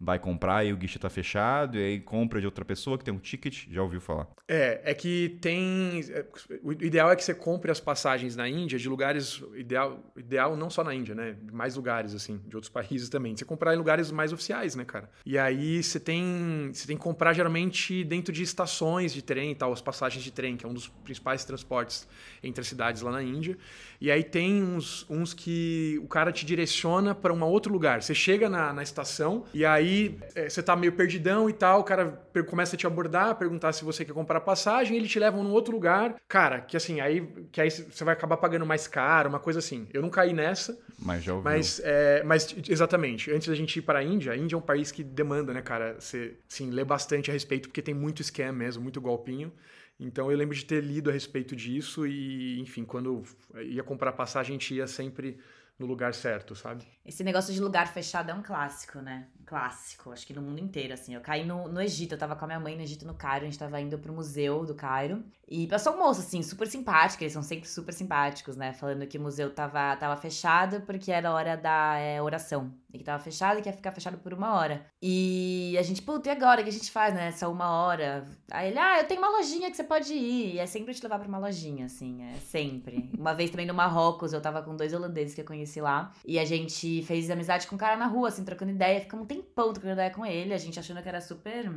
vai comprar e o guichê tá fechado, e aí compra de outra pessoa que tem um ticket, já ouviu falar. É, é que tem. é, O ideal é que você compre as passagens na Índia de lugares. Ideal, ideal não só na Índia, né? Mais lugares, assim, de outros países também. Você comprar em lugares mais oficiais, né, cara? E aí você tem. Você tem que comprar geralmente dentro de estações de trem e tal, as passagens de trem, que é um dos principais transportes entre as cidades lá na Índia. E aí tem uns, uns que o cara te direciona para um outro lugar. Você chega na, na estação e aí é, você tá meio perdidão e tal, o cara começa a te abordar, perguntar se você quer comprar passagem, ele te leva num outro lugar. Cara, que assim, aí, que aí você vai acabar pagando mais caro, uma coisa assim. Eu não caí nessa, Mas já ouviu. mas, é, mas exatamente, antes da gente ir para a Índia, a Índia é um país que demanda, né, cara, você sim, lê bastante a respeito, porque tem muito scam mesmo, muito golpinho. Então eu lembro de ter lido a respeito disso e, enfim, quando ia comprar passagem, a gente ia sempre no lugar certo, sabe? Esse negócio de lugar fechado é um clássico, né? Clássico, acho que no mundo inteiro, assim. Eu caí no, no Egito, eu tava com a minha mãe no Egito, no Cairo, a gente tava indo pro museu do Cairo. E passou um moço, assim, super simpático, eles são sempre super simpáticos, né? Falando que o museu tava, tava fechado porque era hora da é, oração. E que tava fechado e que ia ficar fechado por uma hora. E a gente, puta, e agora? O que a gente faz, né? Só uma hora. Aí ele, ah, eu tenho uma lojinha que você pode ir. E é sempre te levar pra uma lojinha, assim, é sempre. Uma vez também no Marrocos, eu tava com dois holandeses que eu conheci lá. E a gente fez amizade com um cara na rua, assim, trocando ideia. Ficamos um tempão trocando ideia com ele. A gente achando que era super.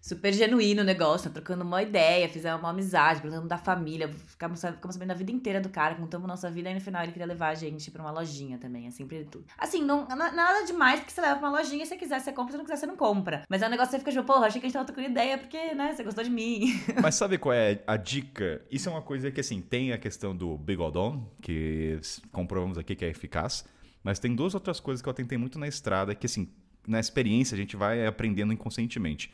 Super genuíno o negócio, trocando uma ideia, fizemos uma amizade, perguntando da família, ficamos, ficamos sabendo da vida inteira do cara, contamos nossa vida e no final ele queria levar a gente pra uma lojinha também, é sempre tudo. Assim, não, na- nada demais, porque você leva pra uma lojinha, se você quiser você compra, se não quiser você não compra. Mas é um negócio que você fica tipo, porra, achei que a gente tava trocando ideia porque, né, você gostou de mim. Mas sabe qual é a dica? Isso é uma coisa que, assim, tem a questão do bigodon, que comprovamos aqui que é eficaz, mas tem duas outras coisas que eu tentei muito na estrada, que, assim, na experiência a gente vai aprendendo inconscientemente.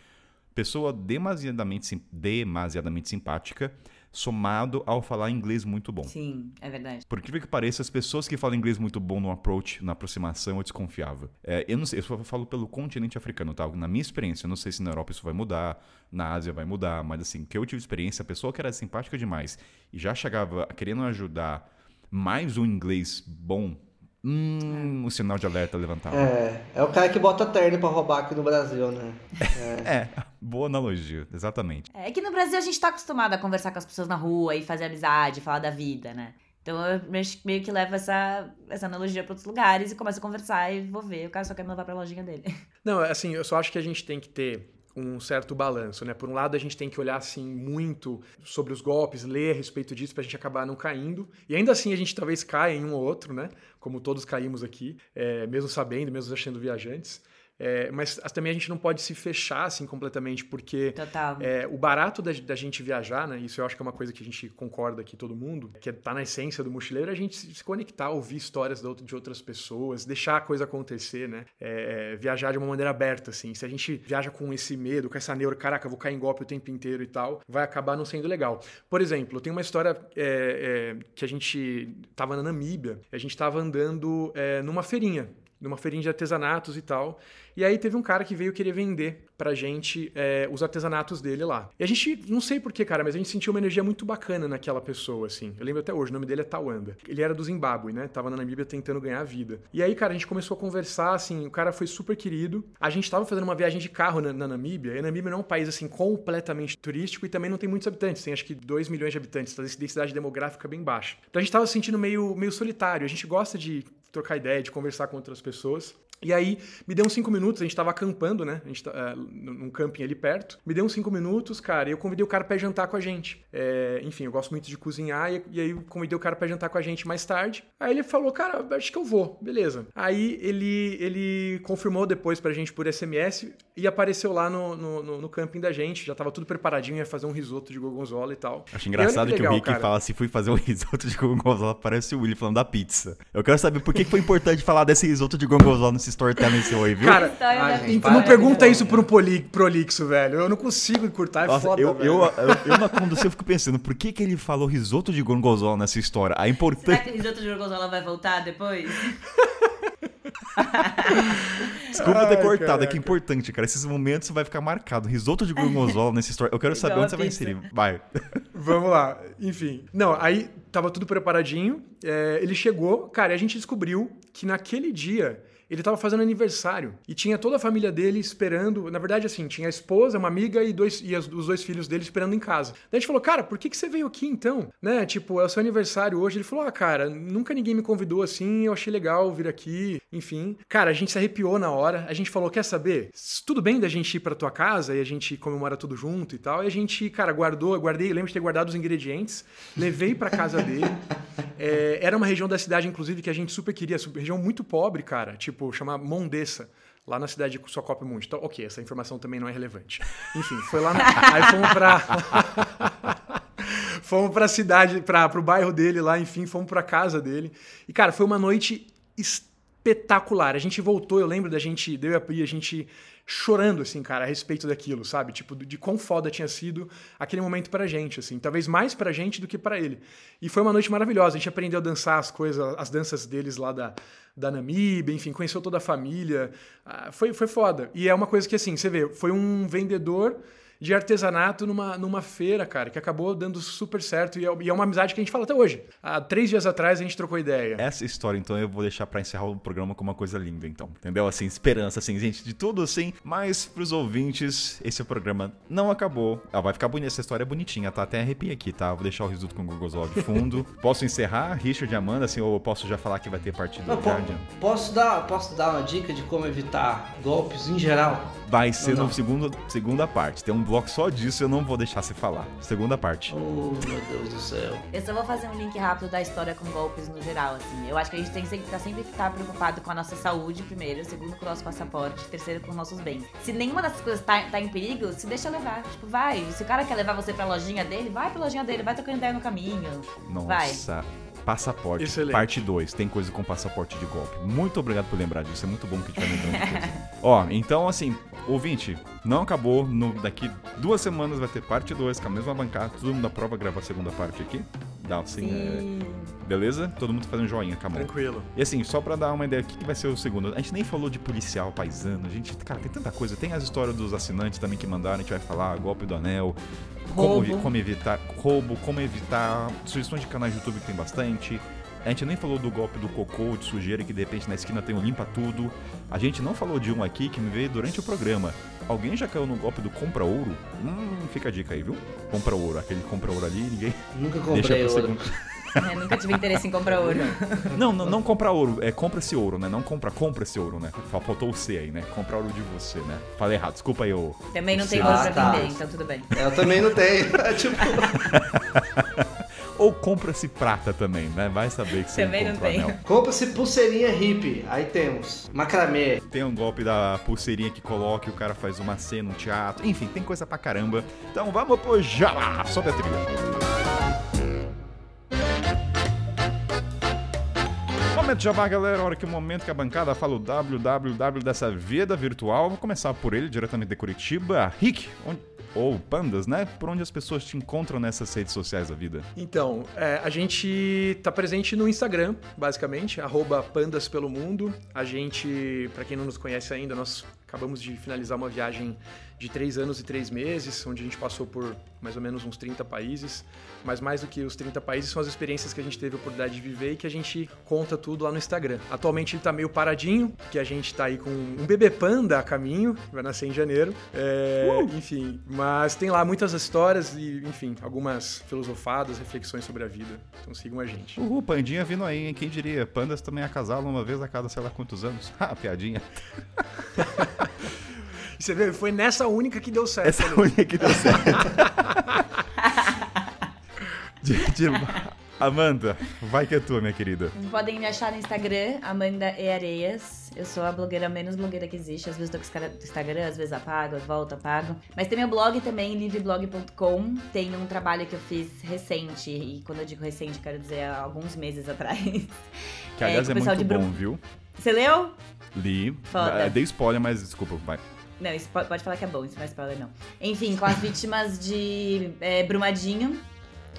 Pessoa demasiadamente, demasiadamente simpática, somado ao falar inglês muito bom. Sim, é verdade. Por incrível que pareça, as pessoas que falam inglês muito bom no approach, na aproximação, eu desconfiava. É, eu não sei, eu só falo pelo continente africano, tá? Na minha experiência, eu não sei se na Europa isso vai mudar, na Ásia vai mudar, mas assim, que eu tive experiência, a pessoa que era simpática demais e já chegava querendo ajudar mais um inglês bom, hum, o sinal de alerta levantava. É, é o cara que bota terno pra roubar aqui no Brasil, né? É, boa analogia, exatamente. É que no Brasil a gente tá acostumado a conversar com as pessoas na rua e fazer amizade, falar da vida, né? Então eu meio- que levo essa, essa analogia pra outros lugares e começo a conversar e vou ver. O cara só quer me levar pra lojinha dele. Não, assim, eu só acho que a gente tem que ter um certo balanço, né? Por um lado, a gente tem que olhar, assim, muito sobre os golpes, ler a respeito disso pra gente acabar não caindo. E ainda assim, a gente talvez caia em um ou outro, né? Como todos caímos aqui, é, mesmo sabendo, mesmo achando viajantes. É, mas as- também a gente não pode se fechar, assim, completamente, porque é, o barato da, da gente viajar, né? Isso eu acho que é uma coisa que a gente concorda aqui, todo mundo, que tá na essência do mochileiro, é a gente se conectar, ouvir histórias de outras pessoas, deixar a coisa acontecer, né? É, é, viajar de uma maneira aberta, assim. Se a gente viaja com esse medo, com essa neura, caraca, vou cair em golpe o tempo inteiro e tal, vai acabar não sendo legal. Por exemplo, tem uma história é, é, que a gente tava na Namíbia, a gente tava andando é, numa feirinha, numa feirinha de artesanatos e tal. E aí teve um cara que veio querer vender pra gente é, os artesanatos dele lá. E a gente, não sei porquê, cara, mas a gente sentiu uma energia muito bacana naquela pessoa, assim. Eu lembro até hoje, o nome dele é Tawanda. Ele era do Zimbábue, né? Tava na Namíbia tentando ganhar a vida. E aí, cara, a gente começou a conversar, assim, o cara foi super querido. A gente tava fazendo uma viagem de carro na, na Namíbia, e a Namíbia não é um país, assim, completamente turístico e também não tem muitos habitantes. Tem acho que 2 milhões de habitantes, a densidade demográfica bem baixa. Então a gente tava se sentindo meio, meio solitário. A gente gosta de trocar ideia, de conversar com outras pessoas. E aí, me deu uns cinco minutos, a gente tava acampando, né? A gente tá, é, num camping ali perto. Me deu uns cinco minutos, cara, e eu convidei o cara pra jantar com a gente. É, enfim, eu gosto muito de cozinhar, e, e aí eu convidei o cara pra jantar com a gente mais tarde. Aí ele falou, cara, acho que eu vou, beleza. Aí ele, ele confirmou depois pra gente por SMS e apareceu lá no, no, no- no camping da gente. Já tava tudo preparadinho, ia fazer um risoto de gorgonzola e tal. Acho engraçado que, legal, o Rick cara. fala se fui fazer um risoto de gorgonzola, parece o Willy falando da pizza. Eu quero saber por que que foi importante falar desse risoto de gorgonzola nesse storytelling seu aí, viu? Cara, Ah, gente. Então não Para, pergunta isso pro poli, prolixo, velho. Eu não consigo encurtar, é Nossa, foda, eu, velho. eu, eu, eu na condução eu fico pensando, por que, que ele falou risoto de gorgonzola nessa história? A Será importância. que o risoto de gorgonzola vai voltar depois? Desculpa ter Ai, cortado, é caraca. que é importante, cara. Esses momentos vai ficar marcado. Risoto de gorgonzola nessa história. Eu quero saber Igual onde você vai inserir. Vai. Vamos lá. Enfim. Não, aí tava tudo preparadinho. é, ele chegou, cara, e a gente descobriu que naquele dia ele tava fazendo aniversário e tinha toda a família dele esperando. Na verdade, assim, tinha a esposa, uma amiga e, dois, e as- os dois filhos dele esperando em casa. Daí a gente falou, cara, por que, que você veio aqui então? Né? Tipo, é o seu aniversário hoje. Ele falou, ah, cara, nunca ninguém me convidou assim, eu achei legal vir aqui, enfim. Cara, a gente se arrepiou na hora. A gente falou, quer saber? Tudo bem da gente ir pra tua casa e a gente comemora tudo junto e tal. E a gente, cara, guardou, guardei, lembro de ter guardado os ingredientes, levei pra casa dele. É, era uma região da cidade, inclusive, que a gente super queria, região muito pobre, cara, tipo, chama Mondessa. Lá na cidade de Socope-Mundo. Então, ok, essa informação também não é relevante. Enfim, foi lá. Na... Aí fomos pra. fomos pra cidade, pra, pro bairro dele lá, enfim, fomos pra casa dele. E, cara, foi uma noite espetacular. A gente voltou, eu lembro da gente, deu a Pri, a gente chorando, assim, cara, a respeito daquilo, sabe? Tipo, de quão foda tinha sido aquele momento pra gente, assim. Talvez mais pra gente do que pra ele. E foi uma noite maravilhosa. A gente aprendeu a dançar as coisas, as danças deles lá da, da Namíbia, enfim, conheceu toda a família. Ah, foi, foi foda. E é uma coisa que, assim, você vê, foi um vendedor de artesanato numa, numa feira, cara, que acabou dando super certo. E é, e é uma amizade que a gente fala até hoje. Há três dias atrás a gente trocou ideia. Essa história, então, eu vou deixar pra encerrar o programa com uma coisa linda, então. Entendeu? Assim, esperança, assim, gente, de tudo assim. Mas pros ouvintes, esse programa não acabou. Ah, vai ficar bonita, essa história é bonitinha, tá? Até arrepia aqui, tá? Vou deixar o risoto com o Gogozol de fundo. posso encerrar, Richard e Amanda, assim, ou eu posso já falar que vai ter partido do Guardian? posso, dar, posso dar uma dica de como evitar golpes em geral? Vai ser Ou não? no segundo, segunda parte. Tem um bloco só disso, eu não vou deixar você falar. Segunda parte. Oh, meu Deus do céu. Eu só vou fazer um link rápido da história com golpes no geral, assim. Eu acho que a gente tem que estar sempre estar preocupado com a nossa saúde, primeiro, segundo com o nosso passaporte, terceiro com os nossos bens. Se nenhuma dessas coisas tá, tá em perigo, se deixa levar. Tipo, vai. Se o cara quer levar você pra lojinha dele, vai pra lojinha dele, vai trocando ideia no caminho. Vai. Passaporte, Excelente. parte 2. Tem coisa com passaporte de golpe. Muito obrigado por lembrar disso. É muito bom que a gente vai lembrando de coisa. Ó, então assim, ouvinte, não acabou. No, daqui duas semanas vai ter parte 2 com a mesma bancada. Todo mundo aprova gravar a segunda parte aqui. Dá assim, Sim. é, beleza? Todo mundo fazendo joinha com a mão. Tranquilo. E assim, só pra dar uma ideia, o que, que vai ser o segundo? A gente nem falou de policial, paisano, a gente, cara, tem tanta coisa. Tem as histórias dos assinantes também que mandaram, a gente vai falar, golpe do anel, como, Roubo. como evitar roubo, como evitar, sugestões de canais de YouTube que tem bastante. A gente nem falou do golpe do cocô, de sujeira, que de repente na esquina tem um limpa tudo. A gente não falou de um aqui que me veio durante o programa. Alguém já caiu no golpe do compra ouro? Hum, fica a dica aí, viu? Compra ouro, aquele compra ouro ali, ninguém Nunca comprei ouro. segundo. Eu nunca tive interesse em comprar ouro. Não, não, não compra ouro, é compra esse ouro, né? Não compra, compra esse ouro, né? Fal- Faltou o C aí, né? Comprar ouro de você, né? Falei errado, desculpa aí, ô. Também não tem Ah, ouro pra tá. vender, então tudo bem. É, Eu também não tenho. tipo, Ou compra-se prata também, né? Vai saber que você Também não tem. compra-se pulseirinha hippie. Aí temos macramê. Tem um golpe da pulseirinha que coloca e o cara faz uma cena, um teatro. Enfim, tem coisa pra caramba. Então vamos pro Jabá! Sobe a trilha. Momento Jabá, galera. A hora que o momento que a bancada fala o www dessa vida virtual. Vou começar por ele, diretamente de Curitiba. Rick, onde- ou Pandas, né? Por onde as pessoas te encontram nessas redes sociais da vida? Então, é, a gente tá presente no Instagram, basicamente, arroba pandas pelo mundo. A gente, pra quem não nos conhece ainda, nós acabamos de finalizar uma viagem de três anos e três meses, onde a gente passou por mais ou menos uns 30 países. Mas mais do que os 30 países, são as experiências que a gente teve a oportunidade de viver e que a gente conta tudo lá no Instagram. Atualmente ele tá meio paradinho, porque a gente tá aí com um bebê panda a caminho, vai nascer em janeiro. É, Enfim, mas tem lá muitas histórias e, enfim, algumas filosofadas, reflexões sobre a vida. Então sigam a gente. Uhul, Pandinha vindo aí, hein? Quem diria? Pandas também acasalam uma vez a cada sei lá quantos anos. Ah, piadinha. Você vê, foi nessa única que deu certo. Essa né? unha que deu certo. De- de- Amanda, vai que é tua, minha querida. Podem me achar no Instagram, Amanda E Areias. Eu sou a blogueira menos blogueira que existe. Às vezes tô com os caras do Instagram, às vezes apago, volto, apago. Mas tem meu blog também, livreblog.com. Tem um trabalho que eu fiz recente. E quando eu digo recente, quero dizer há alguns meses atrás. Que É, aliás é, o pessoal muito de bom, Brum- viu? Você leu? Li. Foda. Ah, Dei spoiler, mas desculpa, vai. Não, isso pode, pode falar que é bom, isso não é spoiler, não. Enfim, com as vítimas de é, Brumadinho.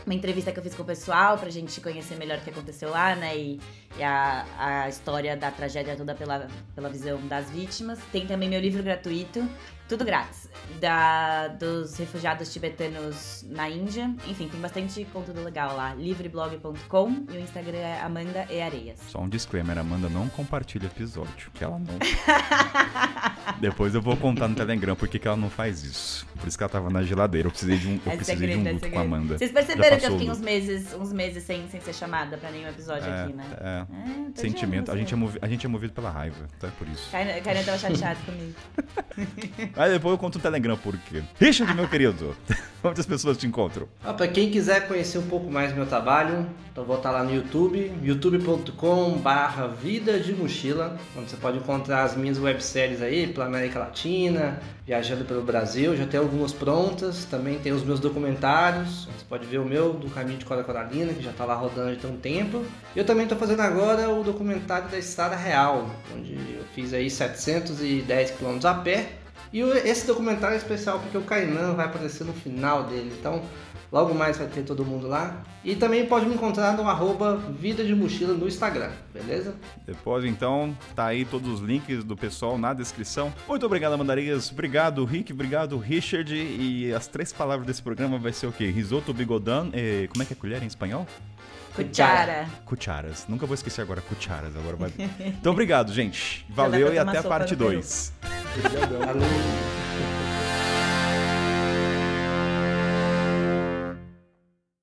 Uma entrevista que eu fiz com o pessoal pra gente conhecer melhor o que aconteceu lá, né? E, e a, a história da tragédia toda pela, pela visão das vítimas. Tem também meu livro gratuito, Tudo grátis. Da, dos refugiados tibetanos na Índia. Enfim, tem bastante conteúdo legal lá. livreblog.com e o Instagram é Amanda e Areias. Só um disclaimer, Amanda não compartilha episódio, que ela não... Depois eu vou contar no Telegram por que ela não faz isso. Por isso que ela tava na geladeira. Eu precisei de um, eu É precisei segredo, de um é luto com a. Amanda. Vocês perceberam que eu fiquei uns meses, uns meses sem, sem ser chamada pra nenhum episódio É, aqui, né? é. É, de Sentimento. A gente, é assim. movi- a gente é movido pela raiva, então é por isso. Kainan tava chateado comigo. Aí depois eu conto no Telegram por quê. Richard, meu querido, onde as pessoas te encontram? Ah, para quem quiser conhecer um pouco mais do meu trabalho, então vou estar lá no YouTube, youtube.com barra Vida de Mochila, onde você pode encontrar as minhas webséries aí pela América Latina, viajando pelo Brasil, já tem algumas prontas, também tem os meus documentários, você pode ver o meu do Caminho de Cora Coralina, que já está lá rodando tem um tempo. Eu também estou fazendo agora o documentário da Estrada Real, onde eu fiz aí 710 km a pé, e esse documentário é especial porque o Kainan vai aparecer no final dele, então logo mais vai ter todo mundo lá. E também pode me encontrar no arroba Vida de Mochila no Instagram, beleza? Depois, então, tá aí todos os links do pessoal na descrição. Muito obrigado, Amandarias. Obrigado, Rick. Obrigado, Richard. E as três palavras desse programa vai ser o quê? Risoto bigodão. eh, como é que é colher em espanhol? Cuchara. Cucharas. Nunca vou esquecer agora, cucharas. Agora vai. Então, obrigado, gente. Valeu e até a parte Peru. 2. Bisa.